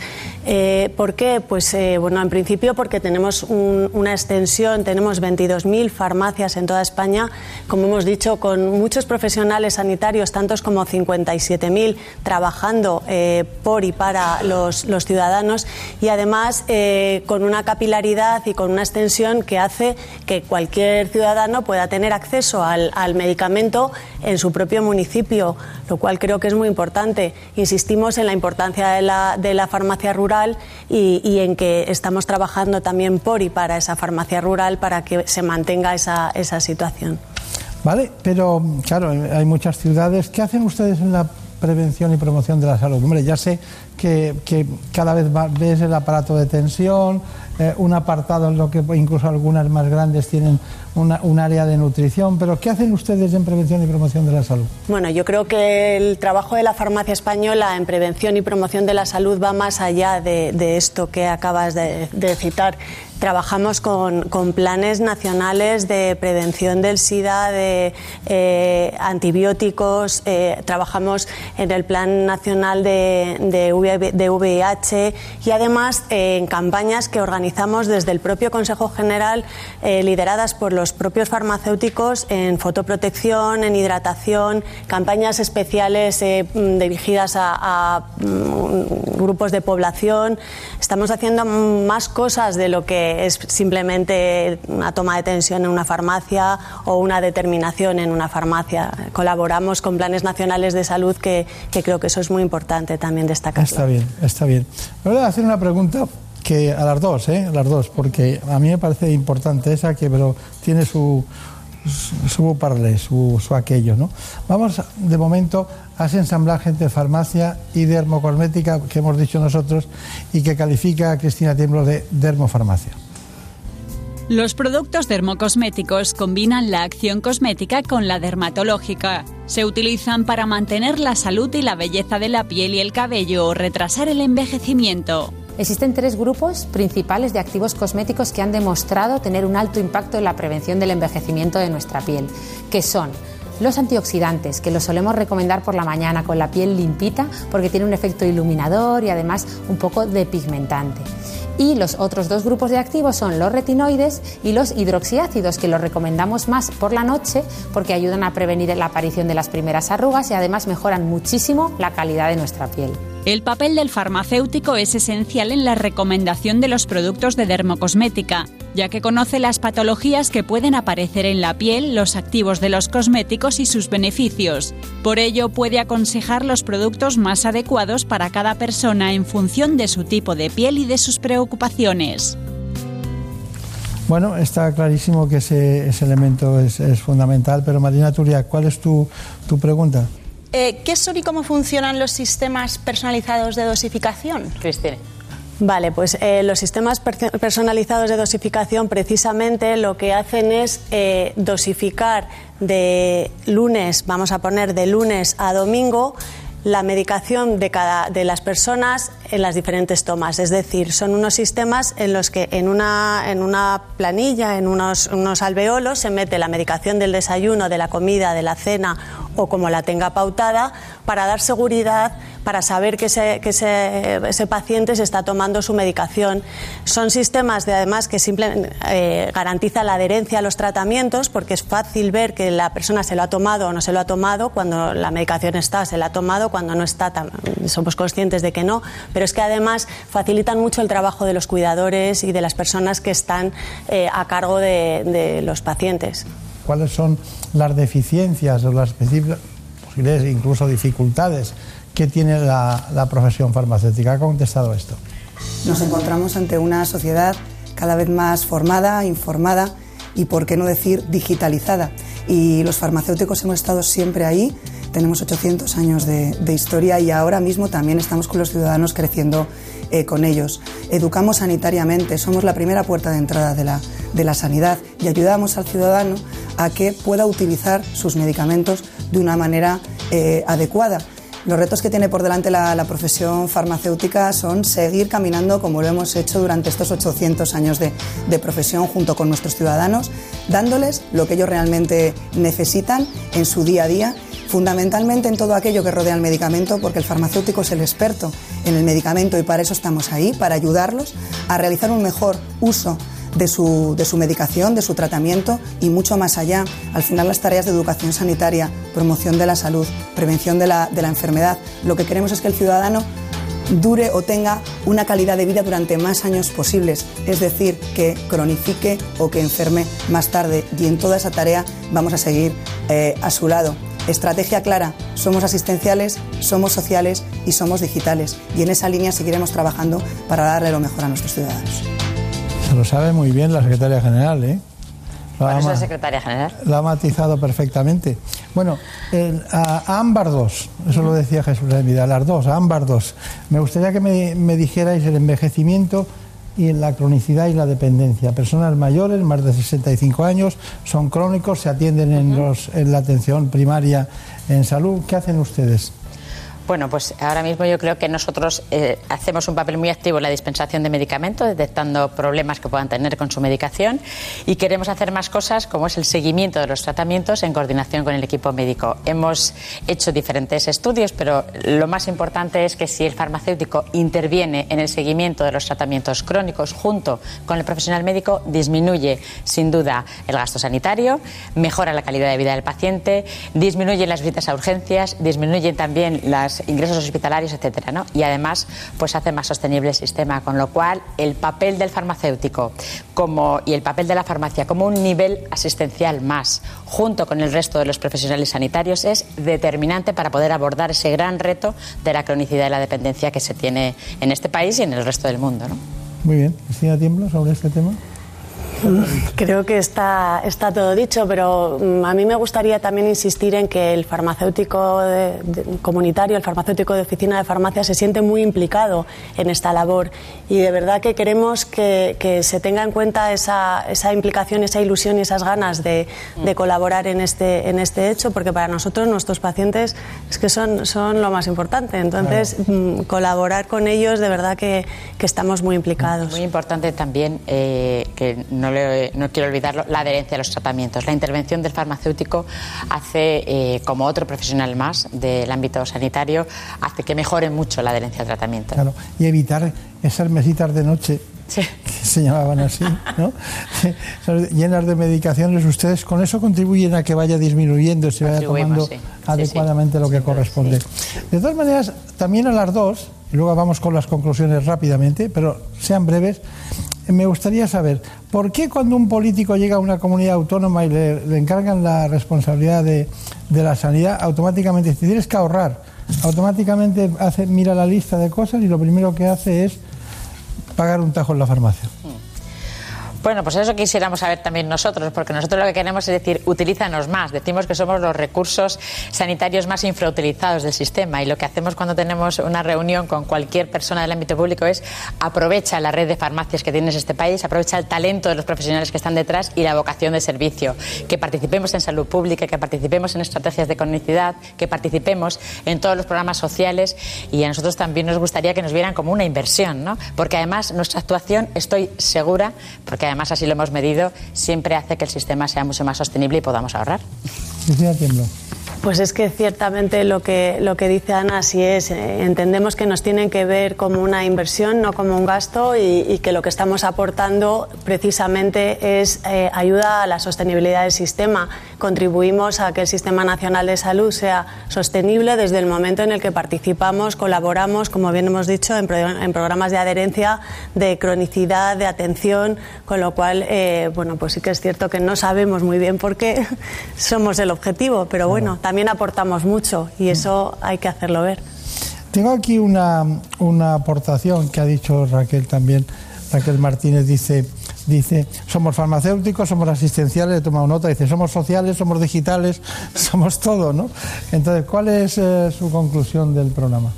¿Por qué? Pues, bueno, en principio porque tenemos una extensión, tenemos 22.000 farmacias en toda España, como hemos dicho, con mucho profesionales sanitarios, tantos como 57.000, trabajando eh, por y para los, ciudadanos y además eh, con una capilaridad y con una extensión que hace que cualquier ciudadano pueda tener acceso al, medicamento en su propio municipio, lo cual creo que es muy importante. Insistimos en la importancia de la, de la farmacia rural y, y, en que estamos trabajando también por y para esa farmacia rural para que se mantenga esa, esa situación. ¿Vale? Pero, claro, hay muchas ciudades. ¿Qué hacen ustedes en la prevención y promoción de la salud? Hombre, ya sé que, cada vez ves el aparato de tensión, eh, un apartado en lo que incluso algunas más grandes tienen un área de nutrición, pero ¿qué hacen ustedes en prevención y promoción de la salud? Bueno, yo creo que el trabajo de la farmacia española en prevención y promoción de la salud va más allá de, esto que acabas de, citar. Trabajamos con, planes nacionales de prevención del SIDA, de eh, antibióticos, eh, trabajamos en el Plan Nacional de, de VIH y además eh, en campañas que organizamos desde el propio Consejo General, lideradas por los propios farmacéuticos en fotoprotección, en hidratación, campañas especiales eh, mm, dirigidas a, mm, grupos de población. Estamos haciendo más cosas de lo que es simplemente una toma de tensión en una farmacia o una determinación en una farmacia. Colaboramos con planes nacionales de salud que, creo que eso es muy importante también destacar. Está bien, está bien. Voy a hacer una pregunta que a las dos, ¿eh? A las dos, porque a mí me parece importante esa, que pero tiene su, su, parlé, su, su, aquello, ¿no? Vamos de momento a ese ensamblaje entre farmacia y dermocosmética que hemos dicho nosotros y que califica a Cristina Tiemblo de dermofarmacia. Los productos dermocosméticos combinan la acción cosmética con la dermatológica. Se utilizan para mantener la salud y la belleza de la piel y el cabello o retrasar el envejecimiento. Existen tres grupos principales de activos cosméticos que han demostrado tener un alto impacto en la prevención del envejecimiento de nuestra piel, que son los antioxidantes, que los solemos recomendar por la mañana con la piel limpita porque tiene un efecto iluminador y además un poco depigmentante. Y los otros dos grupos de activos son los retinoides y los hidroxiácidos, que los recomendamos más por la noche porque ayudan a prevenir la aparición de las primeras arrugas y además mejoran muchísimo la calidad de nuestra piel. El papel del farmacéutico es esencial en la recomendación de los productos de dermocosmética, ya que conoce las patologías que pueden aparecer en la piel, los activos de los cosméticos y sus beneficios. Por ello, puede aconsejar los productos más adecuados para cada persona en función de su tipo de piel y de sus preocupaciones. Bueno, está clarísimo que ese, elemento es, fundamental, pero Marina Turia, ¿cuál es tu, tu pregunta? Eh, ¿Qué son y cómo funcionan los sistemas personalizados de dosificación? Cristina. Vale, pues eh, los sistemas personalizados de dosificación precisamente lo que hacen es eh, dosificar de lunes, vamos a poner de lunes a domingo, la medicación de cada de las personas en las diferentes tomas. Es decir, son unos sistemas en los que en una, en una planilla, en unos, unos alveolos, se mete la medicación del desayuno, de la comida, de la cena o como la tenga pautada para dar seguridad, para saber que, ese, que ese, paciente se está tomando su medicación. Son sistemas de además que simplemente eh, garantizan la adherencia a los tratamientos porque es fácil ver que la persona se lo ha tomado o no se lo ha tomado, cuando la medicación está, se la ha tomado, cuando no está, somos conscientes de que no, pero es que además facilitan mucho el trabajo de los cuidadores y de las personas que están eh, a cargo de los pacientes cuáles son las deficiencias o las posibles incluso dificultades que tiene la, profesión farmacéutica. ¿Ha contestado esto? Nos encontramos ante una sociedad cada vez más formada, informada y, por qué no decir, digitalizada. Y los farmacéuticos hemos estado siempre ahí, tenemos 800 años de historia y ahora mismo también estamos con los ciudadanos creciendo eh, con ellos. Educamos sanitariamente, somos la primera puerta de entrada de la, de la sanidad y ayudamos al ciudadano a que pueda utilizar sus medicamentos de una manera eh, adecuada. Los retos que tiene por delante la, profesión farmacéutica son seguir caminando como lo hemos hecho durante estos 800 años de, de, profesión junto con nuestros ciudadanos, dándoles lo que ellos realmente necesitan en su día a día, fundamentalmente en todo aquello que rodea el medicamento, porque el farmacéutico es el experto en el medicamento y para eso estamos ahí, para ayudarlos a realizar un mejor uso de su, de su medicación, de su tratamiento y mucho más allá. Al final las tareas de educación sanitaria, promoción de la salud, prevención de la, de la enfermedad, lo que queremos es que el ciudadano dure o tenga una calidad de vida durante más años posibles, es decir, que cronifique o que enferme más tarde. Y en toda esa tarea vamos a seguir eh, a su lado. Estrategia clara, somos asistenciales, somos sociales y somos digitales. Y en esa línea seguiremos trabajando para darle lo mejor a nuestros ciudadanos. Se lo sabe muy bien la secretaria general, ¿eh? ¿Cuál es la secretaria general? Lo ha matizado perfectamente. Bueno, a, Ámbar 2, eso lo decía Jesús de Vida, las dos, a Ámbar 2. Me gustaría que me, dijerais el envejecimiento y la cronicidad y la dependencia. Personas mayores, más de 65 años, son crónicos, se atienden en, los, en la atención primaria en salud. ¿Qué hacen ustedes? Bueno, pues ahora mismo yo creo que nosotros eh, hacemos un papel muy activo en la dispensación de medicamentos, detectando problemas que puedan tener con su medicación y queremos hacer más cosas como es el seguimiento de los tratamientos en coordinación con el equipo médico. Hemos hecho diferentes estudios, pero lo más importante es que si el farmacéutico interviene en el seguimiento de los tratamientos crónicos junto con el profesional médico, disminuye sin duda el gasto sanitario, mejora la calidad de vida del paciente, disminuye las visitas a urgencias, disminuyen también las ingresos hospitalarios, etcétera, ¿no? Y además, pues hace más sostenible el sistema, con lo cual el papel del farmacéutico como, y el papel de la farmacia como un nivel asistencial más, junto con el resto de los profesionales sanitarios, es determinante para poder abordar ese gran reto de la cronicidad y la dependencia que se tiene en este país y en el resto del mundo, ¿no? Muy bien. Cristina Tiemblo, sobre este tema. Creo que está, está todo dicho, pero mm, a mí me gustaría también insistir en que el farmacéutico comunitario, el farmacéutico de oficina de farmacia se siente muy implicado en esta labor y de verdad que queremos que, se tenga en cuenta esa, esa, implicación, esa ilusión y esas ganas de, colaborar en este, en este hecho, porque para nosotros, nuestros pacientes, es que son, son lo más importante. Entonces, mm, colaborar con ellos, de verdad que, que, estamos muy implicados. Muy importante también eh, que no no, quiero olvidarlo, la adherencia a los tratamientos. La intervención del farmacéutico hace, eh, como otro profesional más del ámbito sanitario, hace que mejore mucho la adherencia al tratamiento. Claro, y evitar esas mesitas de noche que se llamaban así, ¿no? llenas de medicaciones, ustedes con eso contribuyen a que vaya disminuyendo se vaya tomando adecuadamente lo que corresponde. De todas maneras, también a las dos, y luego vamos con las conclusiones rápidamente, pero sean breves, me gustaría saber, ¿por qué cuando un político llega a una comunidad autónoma y le, encargan la responsabilidad de, la sanidad, automáticamente dice, tienes que ahorrar? Automáticamente hace, mira la lista de cosas y lo primero que hace es pagar un tajo en la farmacia. Bueno, pues eso quisiéramos saber también nosotros, porque nosotros lo que queremos es decir, utilízanos más. Decimos que somos los recursos sanitarios más infrautilizados del sistema y lo que hacemos cuando tenemos una reunión con cualquier persona del ámbito público es aprovecha la red de farmacias que tienes este país, aprovecha el talento de los profesionales que están detrás y la vocación de servicio. Que participemos en salud pública, que participemos en estrategias de cronicidad, que participemos en todos los programas sociales y a nosotros también nos gustaría que nos vieran como una inversión, ¿no? Porque además nuestra actuación, estoy segura, porque además así lo hemos medido, siempre hace que el sistema sea mucho más sostenible y podamos ahorrar. Pues es que ciertamente lo que, lo que dice Ana así es. Eh, entendemos que nos tienen que ver como una inversión, no como un gasto, y, que lo que estamos aportando precisamente es eh, ayuda a la sostenibilidad del sistema. Contribuimos a que el Sistema Nacional de Salud sea sostenible desde el momento en el que participamos, colaboramos, como bien hemos dicho, en, programas de adherencia, de cronicidad, de atención, con lo cual, eh, bueno, pues sí que es cierto que no sabemos muy bien por qué somos el objetivo, pero bueno, también aportamos mucho y eso hay que hacerlo ver. Tengo aquí una, una aportación que ha dicho Raquel también. Raquel Martínez dice, dice, somos farmacéuticos, somos asistenciales, he tomado nota, dice, somos sociales, somos digitales, somos todo, ¿no? Entonces, ¿cuál es eh, su conclusión del programa?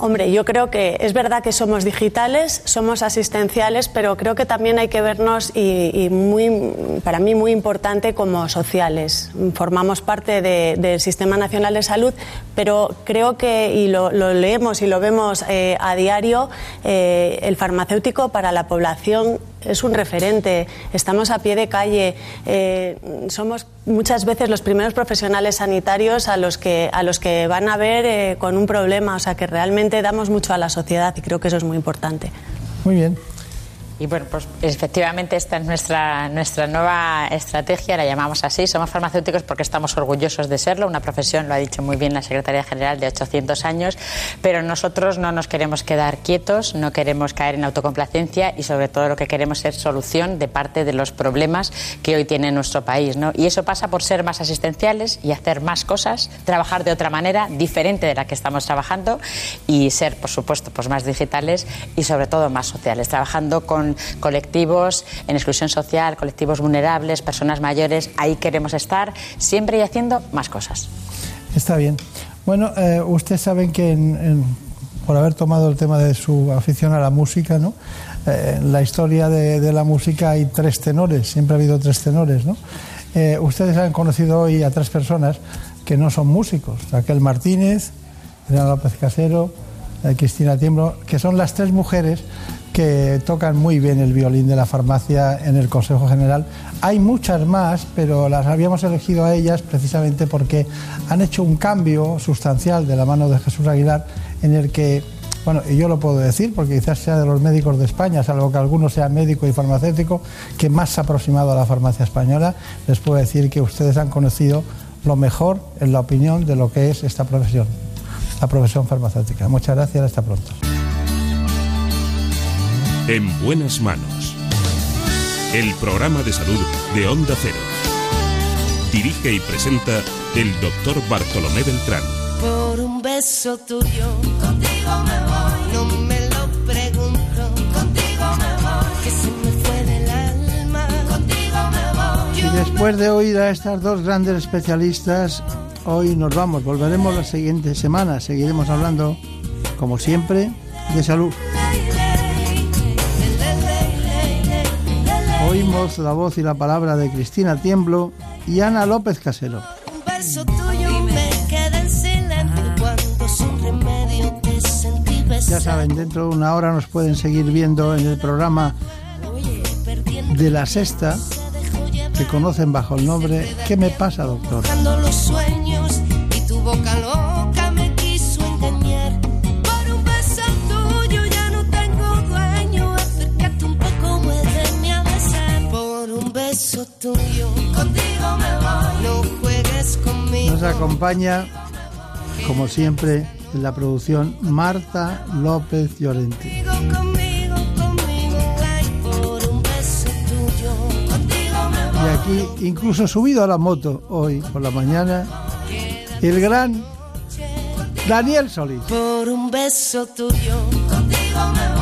Hombre, yo creo que es verdad que somos digitales, somos asistenciales, pero creo que también hay que vernos y, muy, para mí muy importante como sociales. Formamos parte del Sistema Nacional de Salud, pero creo que, y lo, leemos y lo vemos eh, a diario, eh, el farmacéutico para la población es un referente, estamos a pie de calle, eh, somos muchas veces los primeros profesionales sanitarios a los que, a los que van a ver eh, con un problema, o sea que realmente damos mucho a la sociedad y creo que eso es muy importante. Muy bien. Y bueno, pues efectivamente esta es nuestra, nuestra nueva estrategia, la llamamos así. Somos farmacéuticos porque estamos orgullosos de serlo, una profesión, lo ha dicho muy bien la Secretaría General, de 800 años, pero nosotros no nos queremos quedar quietos, no queremos caer en autocomplacencia y sobre todo lo que queremos es solución de parte de los problemas que hoy tiene nuestro país. ¿no? Y eso pasa por ser más asistenciales y hacer más cosas, trabajar de otra manera, diferente de la que estamos trabajando y ser, por supuesto, pues más digitales y sobre todo más sociales, trabajando con colectivos en exclusión social, colectivos vulnerables, personas mayores. Ahí queremos estar siempre y haciendo más cosas. Está bien. Bueno, eh, ustedes saben que por haber tomado el tema de su afición a la música, ¿no? Eh, en la historia de, la música hay tres tenores, siempre ha habido tres tenores, ¿no? Eh, ustedes han conocido hoy a tres personas que no son músicos, Raquel Martínez, Elena López Casero, Cristina Tiembro, que son las tres mujeres que tocan muy bien el violín de la farmacia en el Consejo General. Hay muchas más, pero las habíamos elegido a ellas precisamente porque han hecho un cambio sustancial de la mano de Jesús Aguilar en el que, bueno, y yo lo puedo decir porque quizás sea de los médicos de España, salvo que alguno sea médico y farmacéutico, que más se ha aproximado a la farmacia española, les puedo decir que ustedes han conocido lo mejor en la opinión de lo que es esta profesión, la profesión farmacéutica. Muchas gracias, hasta pronto. En buenas manos. El programa de salud de Onda Cero. Dirige y presenta el doctor Bartolomé Beltrán. Por un beso tuyo, contigo me voy. No me lo pregunto, contigo me voy. Que se me fue del alma, contigo me voy. Y después de oír a estas dos grandes especialistas, hoy nos vamos. Volveremos la siguiente semana. Seguiremos hablando, como siempre, de salud. Oímos la voz y la palabra de Cristina Tiemblo y Ana López Casero. Ya saben, dentro de una hora nos pueden seguir viendo en el programa de la sexta, que conocen bajo el nombre ¿Qué me pasa, doctor? los sueños y tu boca Nos acompaña, como siempre, en la producción Marta López Llorente. Y aquí, incluso subido a la moto hoy por la mañana, el gran Daniel Solís. Por un beso tuyo, contigo me